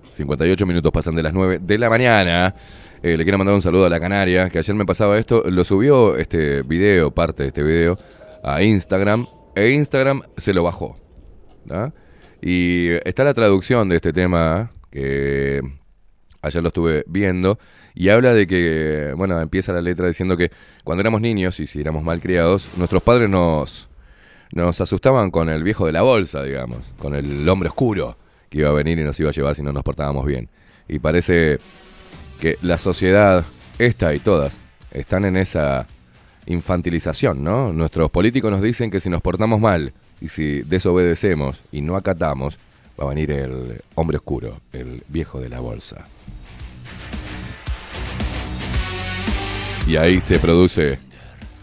58 minutos pasan de las 9 de la mañana. Eh, le quiero mandar un saludo a la Canaria, que ayer me pasaba esto. Lo subió este video, parte de este video, a Instagram. E Instagram se lo bajó. ¿tá? Y está la traducción de este tema que ayer lo estuve viendo y habla de que, bueno, empieza la letra diciendo que cuando éramos niños y si éramos mal criados, nuestros padres nos, nos asustaban con el viejo de la bolsa, digamos, con el hombre oscuro que iba a venir y nos iba a llevar si no nos portábamos bien. Y parece que la sociedad, esta y todas, están en esa infantilización, ¿no? Nuestros políticos nos dicen que si nos portamos mal y si desobedecemos y no acatamos, va a venir el hombre oscuro, el viejo de la bolsa. Y ahí se produce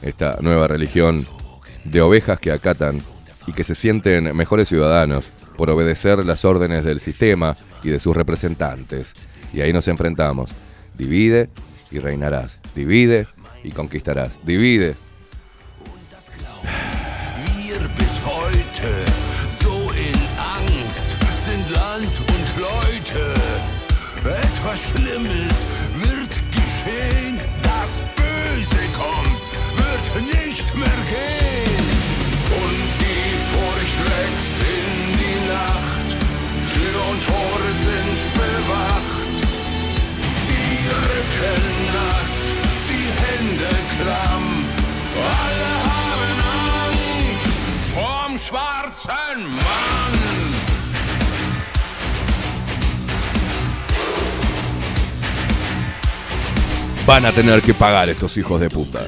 esta nueva religión de ovejas que acatan y que se sienten mejores ciudadanos por obedecer las órdenes del sistema y de sus representantes. Y ahí nos enfrentamos. Divide y reinarás. Divide y conquistarás. Divide. Land und Leute. Etwas Schlimmes wird geschehen, das Böse kommt, wird nicht mehr gehen. Und die Furcht wächst in die Nacht, Tür und Tore sind bewacht. Die Rücken nass, die Hände klamm, alle haben Angst vorm schwarzen Mann. Van a tener que pagar estos hijos de puta.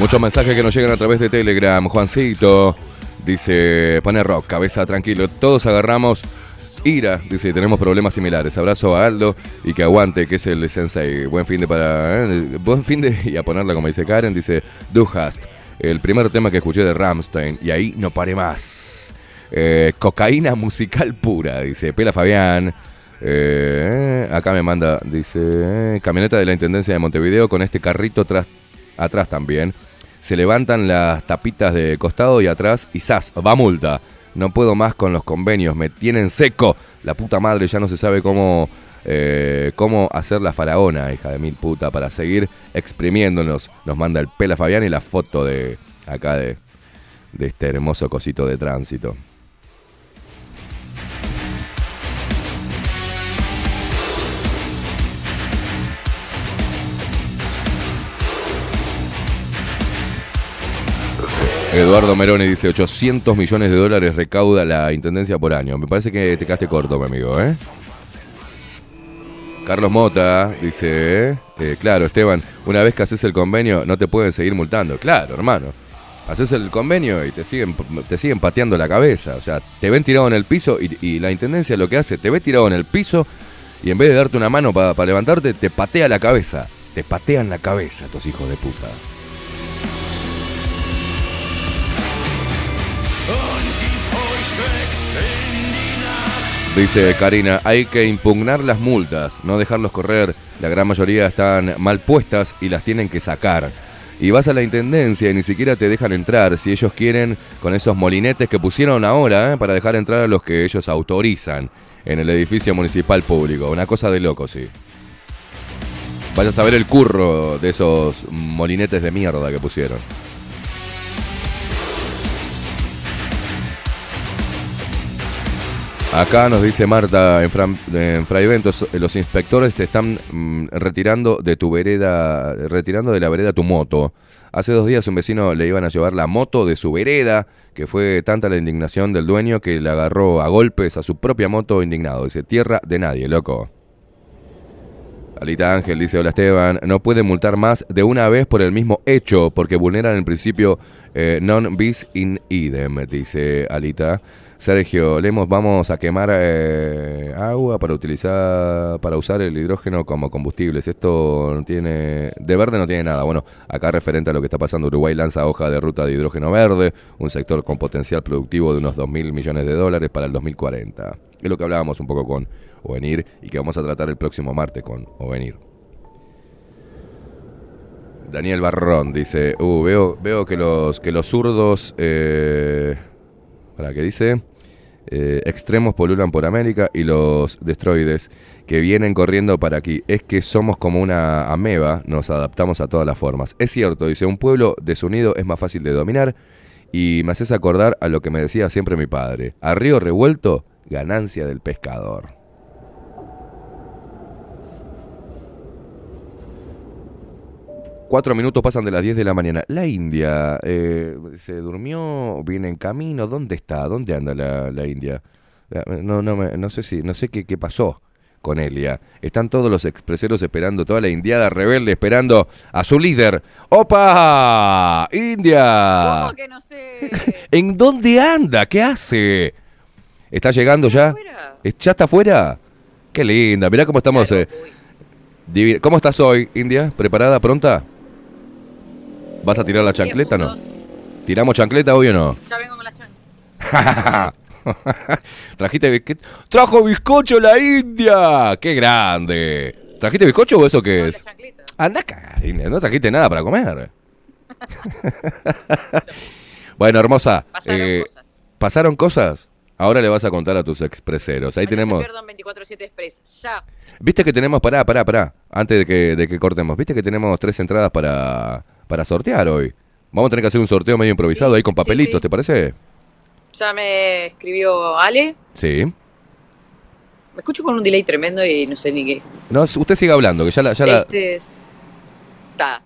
Muchos mensajes que nos llegan a través de Telegram. Juancito dice, pone rock, cabeza tranquilo. Todos agarramos ira. Dice, tenemos problemas similares. Abrazo a Aldo y que aguante, que es el sensei. Buen fin de para... eh, Buen fin de... Y a ponerla como dice Karen, dice, Du hast. El primer tema que escuché de Ramstein. Y ahí no paré más. Eh, cocaína musical pura, dice Pela Fabián. Eh, acá me manda, dice, eh, camioneta de la Intendencia de Montevideo con este carrito tras, atrás también. Se levantan las tapitas de costado y atrás y ¡zas! Va multa. No puedo más con los convenios, me tienen seco. La puta madre ya no se sabe cómo, eh, cómo hacer la faraona, hija de mil puta, para seguir exprimiéndonos. Nos manda el Pela Fabián y la foto de acá de, de este hermoso cosito de tránsito. Eduardo Meroni dice 800 millones de dólares recauda la intendencia por año. Me parece que te quedaste corto, mi amigo, ¿eh? Carlos Mota dice, ¿eh? Claro, Esteban, una vez que haces el convenio no te pueden seguir multando. Claro, hermano. Haces el convenio y te siguen, te siguen pateando la cabeza. O sea, te ven tirado en el piso y, y la intendencia lo que hace, te ve tirado en el piso y en vez de darte una mano para levantarte, te patea la cabeza. Te patean la cabeza estos hijos de puta. Dice Karina, hay que impugnar las multas, no dejarlos correr. La gran mayoría están mal puestas y las tienen que sacar. Y vas a la intendencia y ni siquiera te dejan entrar si ellos quieren con esos molinetes que pusieron ahora ¿eh? para dejar entrar a los que ellos autorizan en el edificio municipal público. Una cosa de loco, sí. Vayas a ver el curro de esos molinetes de mierda que pusieron. Acá nos dice Marta en, Fran- los inspectores te están mm, retirando de tu vereda, retirando de la vereda tu moto. Hace dos días un vecino le iban a llevar la moto de su vereda, que fue tanta la indignación del dueño que le agarró a golpes a su propia moto indignado. Dice, tierra de nadie, loco. Alita Ángel dice, hola Esteban, no puede multar más de una vez por el mismo hecho, porque vulneran el principio eh, non bis in idem, dice Alita. Sergio Lemos, vamos a quemar eh, agua para utilizar, para usar el hidrógeno como combustibles. Esto no tiene, de verde no tiene nada. Bueno, acá referente a lo que está pasando, Uruguay lanza hoja de ruta de hidrógeno verde, un sector con potencial productivo de unos 2 mil millones de dólares para el 2040. Es lo que hablábamos un poco con Ovenir y que vamos a tratar el próximo martes con Ovenir. Daniel Barrón dice, uh, veo, veo que los que los zurdos, eh, ¿para qué dice? Eh, extremos polulan por América y los destroides que vienen corriendo para aquí. Es que somos como una ameba, nos adaptamos a todas las formas. Es cierto, dice, un pueblo desunido es más fácil de dominar y me haces acordar a lo que me decía siempre mi padre. A río revuelto, ganancia del pescador. Cuatro minutos pasan de las 10 de la mañana. La India eh, se durmió, viene en camino. ¿Dónde está? ¿Dónde anda la, la India? Eh, No, no, me- no sé si, no sé qué, qué pasó con Elia. Están todos los expreseros esperando, toda la indiada rebelde esperando a su líder. ¡Opa! ¡India! ¿Cómo que no sé? ¿En dónde anda? ¿Qué hace? ¿Está llegando ya? ¿Es- ¿Ya está afuera? Qué linda, mirá cómo estamos. eh, ¿Cómo estás hoy, India? ¿Preparada, pronta? ¿Vas a tirar la chancleta o no? ¿Tiramos chancleta hoy o no? Ya vengo con la chancla. Trajiste bizcocho. ¡Trajo bizcocho la India! ¡Qué grande! ¿Trajiste bizcocho o eso qué es? Anda a cagar, India. No trajiste nada para comer. bueno, hermosa. Pasaron eh, ¿Pasaron cosas? Ahora le vas a contar a tus expreseros. Ahí tenemos. Perdón, 24-7 Express. Ya. Viste que tenemos. Pará, pará, pará. Antes de que, de que cortemos. Viste que tenemos tres entradas para, para sortear hoy. Vamos a tener que hacer un sorteo medio improvisado ahí con papelitos, sí. ¿te parece? Ya me escribió Ale. Sí. Me escucho con un delay tremendo y no sé ni qué. No, usted siga hablando, que ya la. Ya la Este es. Está.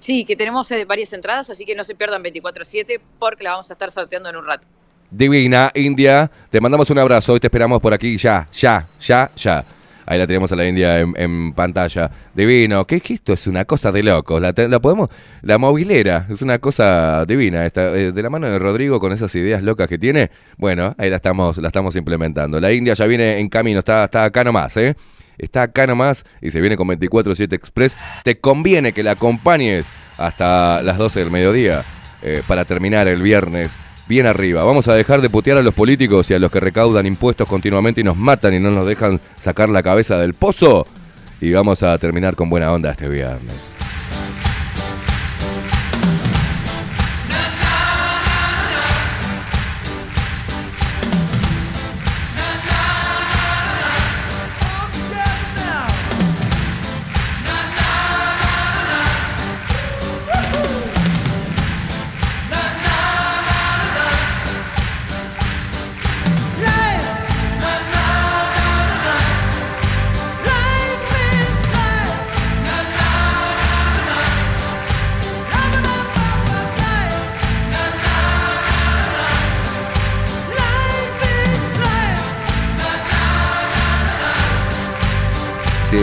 Sí, que tenemos eh, varias entradas, así que no se pierdan 24-7 porque la vamos a estar sorteando en un rato. Divina, India, te mandamos un abrazo. Hoy te esperamos por aquí ya, ya, ya, ya. Ahí la tenemos a la India en, pantalla. Divino, ¿qué, qué esto es una cosa de locos? La, podemos, la movilera es una cosa divina. Eh, de la mano de Rodrigo con esas ideas locas que tiene. Bueno, ahí la estamos, la estamos implementando. La India ya viene en camino, está, está acá nomás, ¿eh? Está acá nomás y se viene con 24-7 Express. Te conviene que la acompañes hasta las 12 del mediodía eh, para terminar el viernes bien arriba. Vamos a dejar de putear a los políticos y a los que recaudan impuestos continuamente y nos matan y no nos dejan sacar la cabeza del pozo. Y vamos a terminar con buena onda este viernes.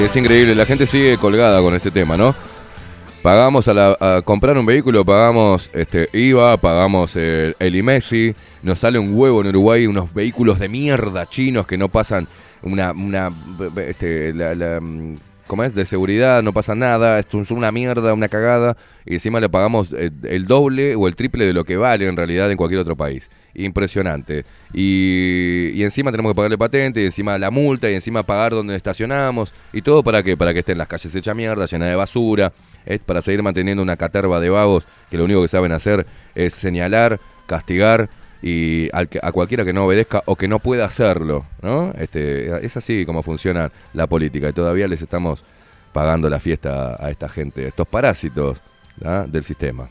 Es increíble, la gente sigue colgada con ese tema, ¿no? Pagamos a, la- comprar un vehículo, pagamos este, IVA, pagamos el, el IMESI, nos sale un huevo en Uruguay, unos vehículos de mierda chinos que no pasan una, este, mm, ¿cómo es? De seguridad, no pasa nada, esto es una mierda, una cagada, y encima le pagamos eh, el doble o el triple de lo que vale en realidad en cualquier otro país. Impresionante. Y, encima tenemos que pagarle patente, y encima la multa, y encima pagar donde estacionamos, y todo para que para que estén las calles hechas mierda, llenas de basura, es para seguir manteniendo una caterva de vagos que lo único que saben hacer es señalar, castigar y al que- a cualquiera que no obedezca o que no pueda hacerlo, ¿no? Este, es así como funciona la política y todavía les estamos pagando la fiesta a esta gente, a estos parásitos ¿ah? del sistema.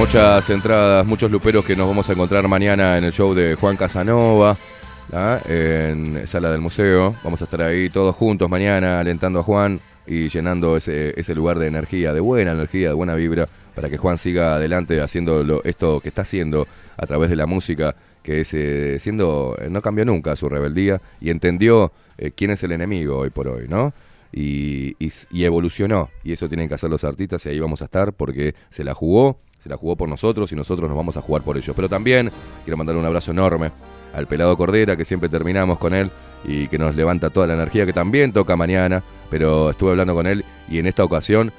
Muchas entradas, muchos luperos que nos vamos a encontrar mañana en el show de Juan Casanova, ¿ah? en Sala del Museo. Vamos a estar ahí todos juntos mañana alentando a Juan y llenando ese, ese lugar de energía, de buena energía, de buena vibra, para que Juan siga adelante haciendo esto que está haciendo a través de la música, que es eh, siendo, eh, no cambió nunca su rebeldía y entendió eh, quién es el enemigo hoy por hoy, ¿no? y evolucionó. Y eso tienen que hacer los artistas y ahí vamos a estar porque se la jugó, se la jugó por nosotros y nosotros nos vamos a jugar por ellos. Pero también quiero mandarle un abrazo enorme al pelado Cordera, que siempre terminamos con él y que nos levanta toda la energía, que también toca mañana, pero estuve hablando con él y en esta ocasión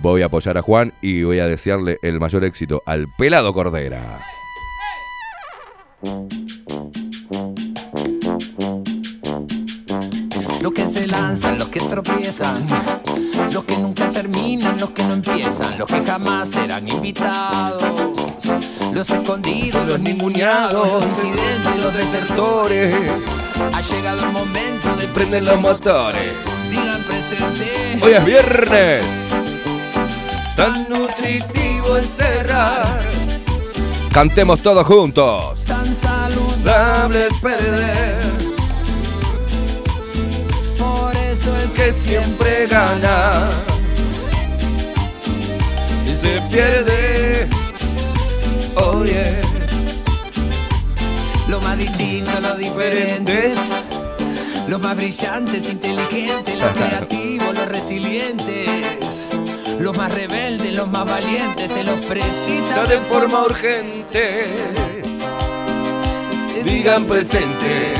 voy a apoyar a Juan y voy a desearle el mayor éxito al pelado Cordera. Los que se lanzan, los que tropiezan, los que nunca terminan, los que no empiezan, los que jamás serán invitados, los escondidos, los ninguneados, los incidentes, los desertores. Ha llegado el momento de prender los motores. Digan presente. Hoy es viernes. Tan nutritivo es cerrar, Cantemos todos juntos. tan saludable es perder. Que siempre gana Si se pierde, oye. Lo más distinto, los diferentes. Los más brillantes, inteligentes, los creativos, los resilientes. Los más rebeldes, los más valientes, se los precisa de forma urgente. Digan presente.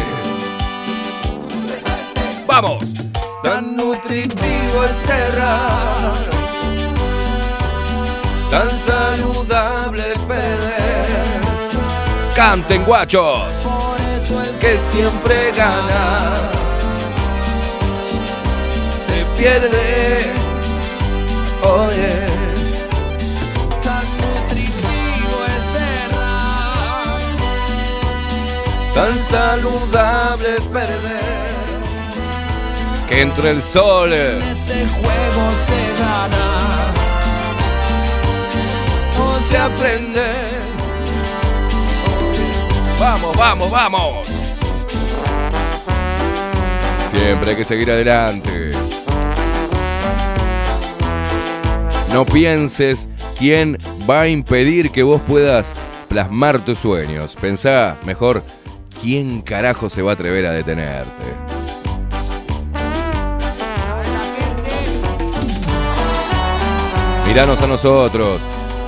¡Vamos! Tan nutritivo es cerrar, Tan saludable es perder. Canten guachos. por eso el Que siempre gana. Se pierde. Oye. es cerrar. Tan saludable perder. Entre el sol. En este juego se gana. O se aprende. Vamos, vamos, vamos. Siempre hay que seguir adelante. No pienses quién va a impedir que vos puedas plasmar tus sueños. Pensá mejor quién carajo se va a atrever a detenerte. Miranos a nosotros.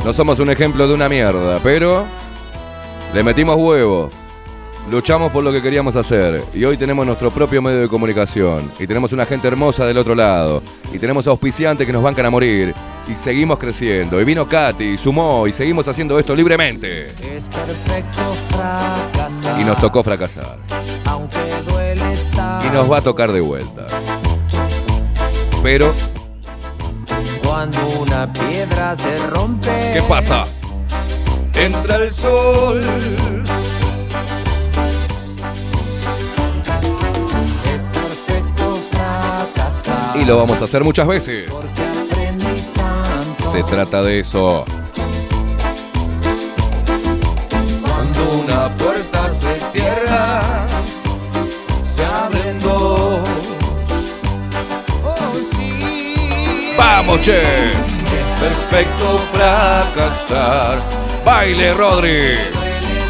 No somos un ejemplo de una mierda, pero le metimos huevo. Luchamos por lo que queríamos hacer y hoy tenemos nuestro propio medio de comunicación y tenemos una gente hermosa del otro lado y tenemos auspiciantes que nos bancan a morir y seguimos creciendo. Y vino Katy y sumó y seguimos haciendo esto libremente. Es perfecto fracasar. Y nos tocó fracasar. Aunque duele. Y nos va a tocar de vuelta. Pero, Cuando una piedra se rompe. ¿qué pasa? Entra el sol. Es perfecto fracasar. Y lo vamos a hacer muchas veces. Porque aprendí tanto. Se trata de eso. Cuando una puerta se cierra, ¡Vamos, che! Es perfecto fracasar. Baile, Rodri.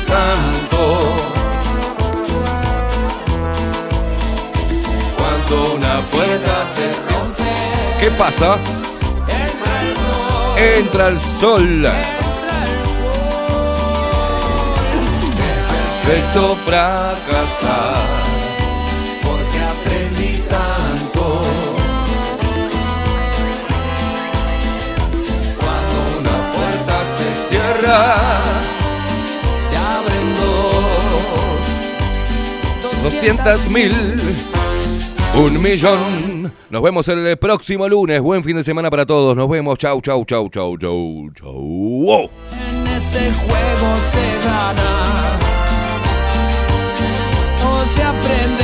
Tanto. Cuando una puerta se rompe, ¿Qué pasa? Entra el sol. perfecto fracasar. Se abren dos. 200 mil. Un millón. Nos vemos el próximo lunes. Buen fin de semana para todos. Nos vemos. Chau, chau, chau, chau, chau, chau. En este juego se gana o se aprende.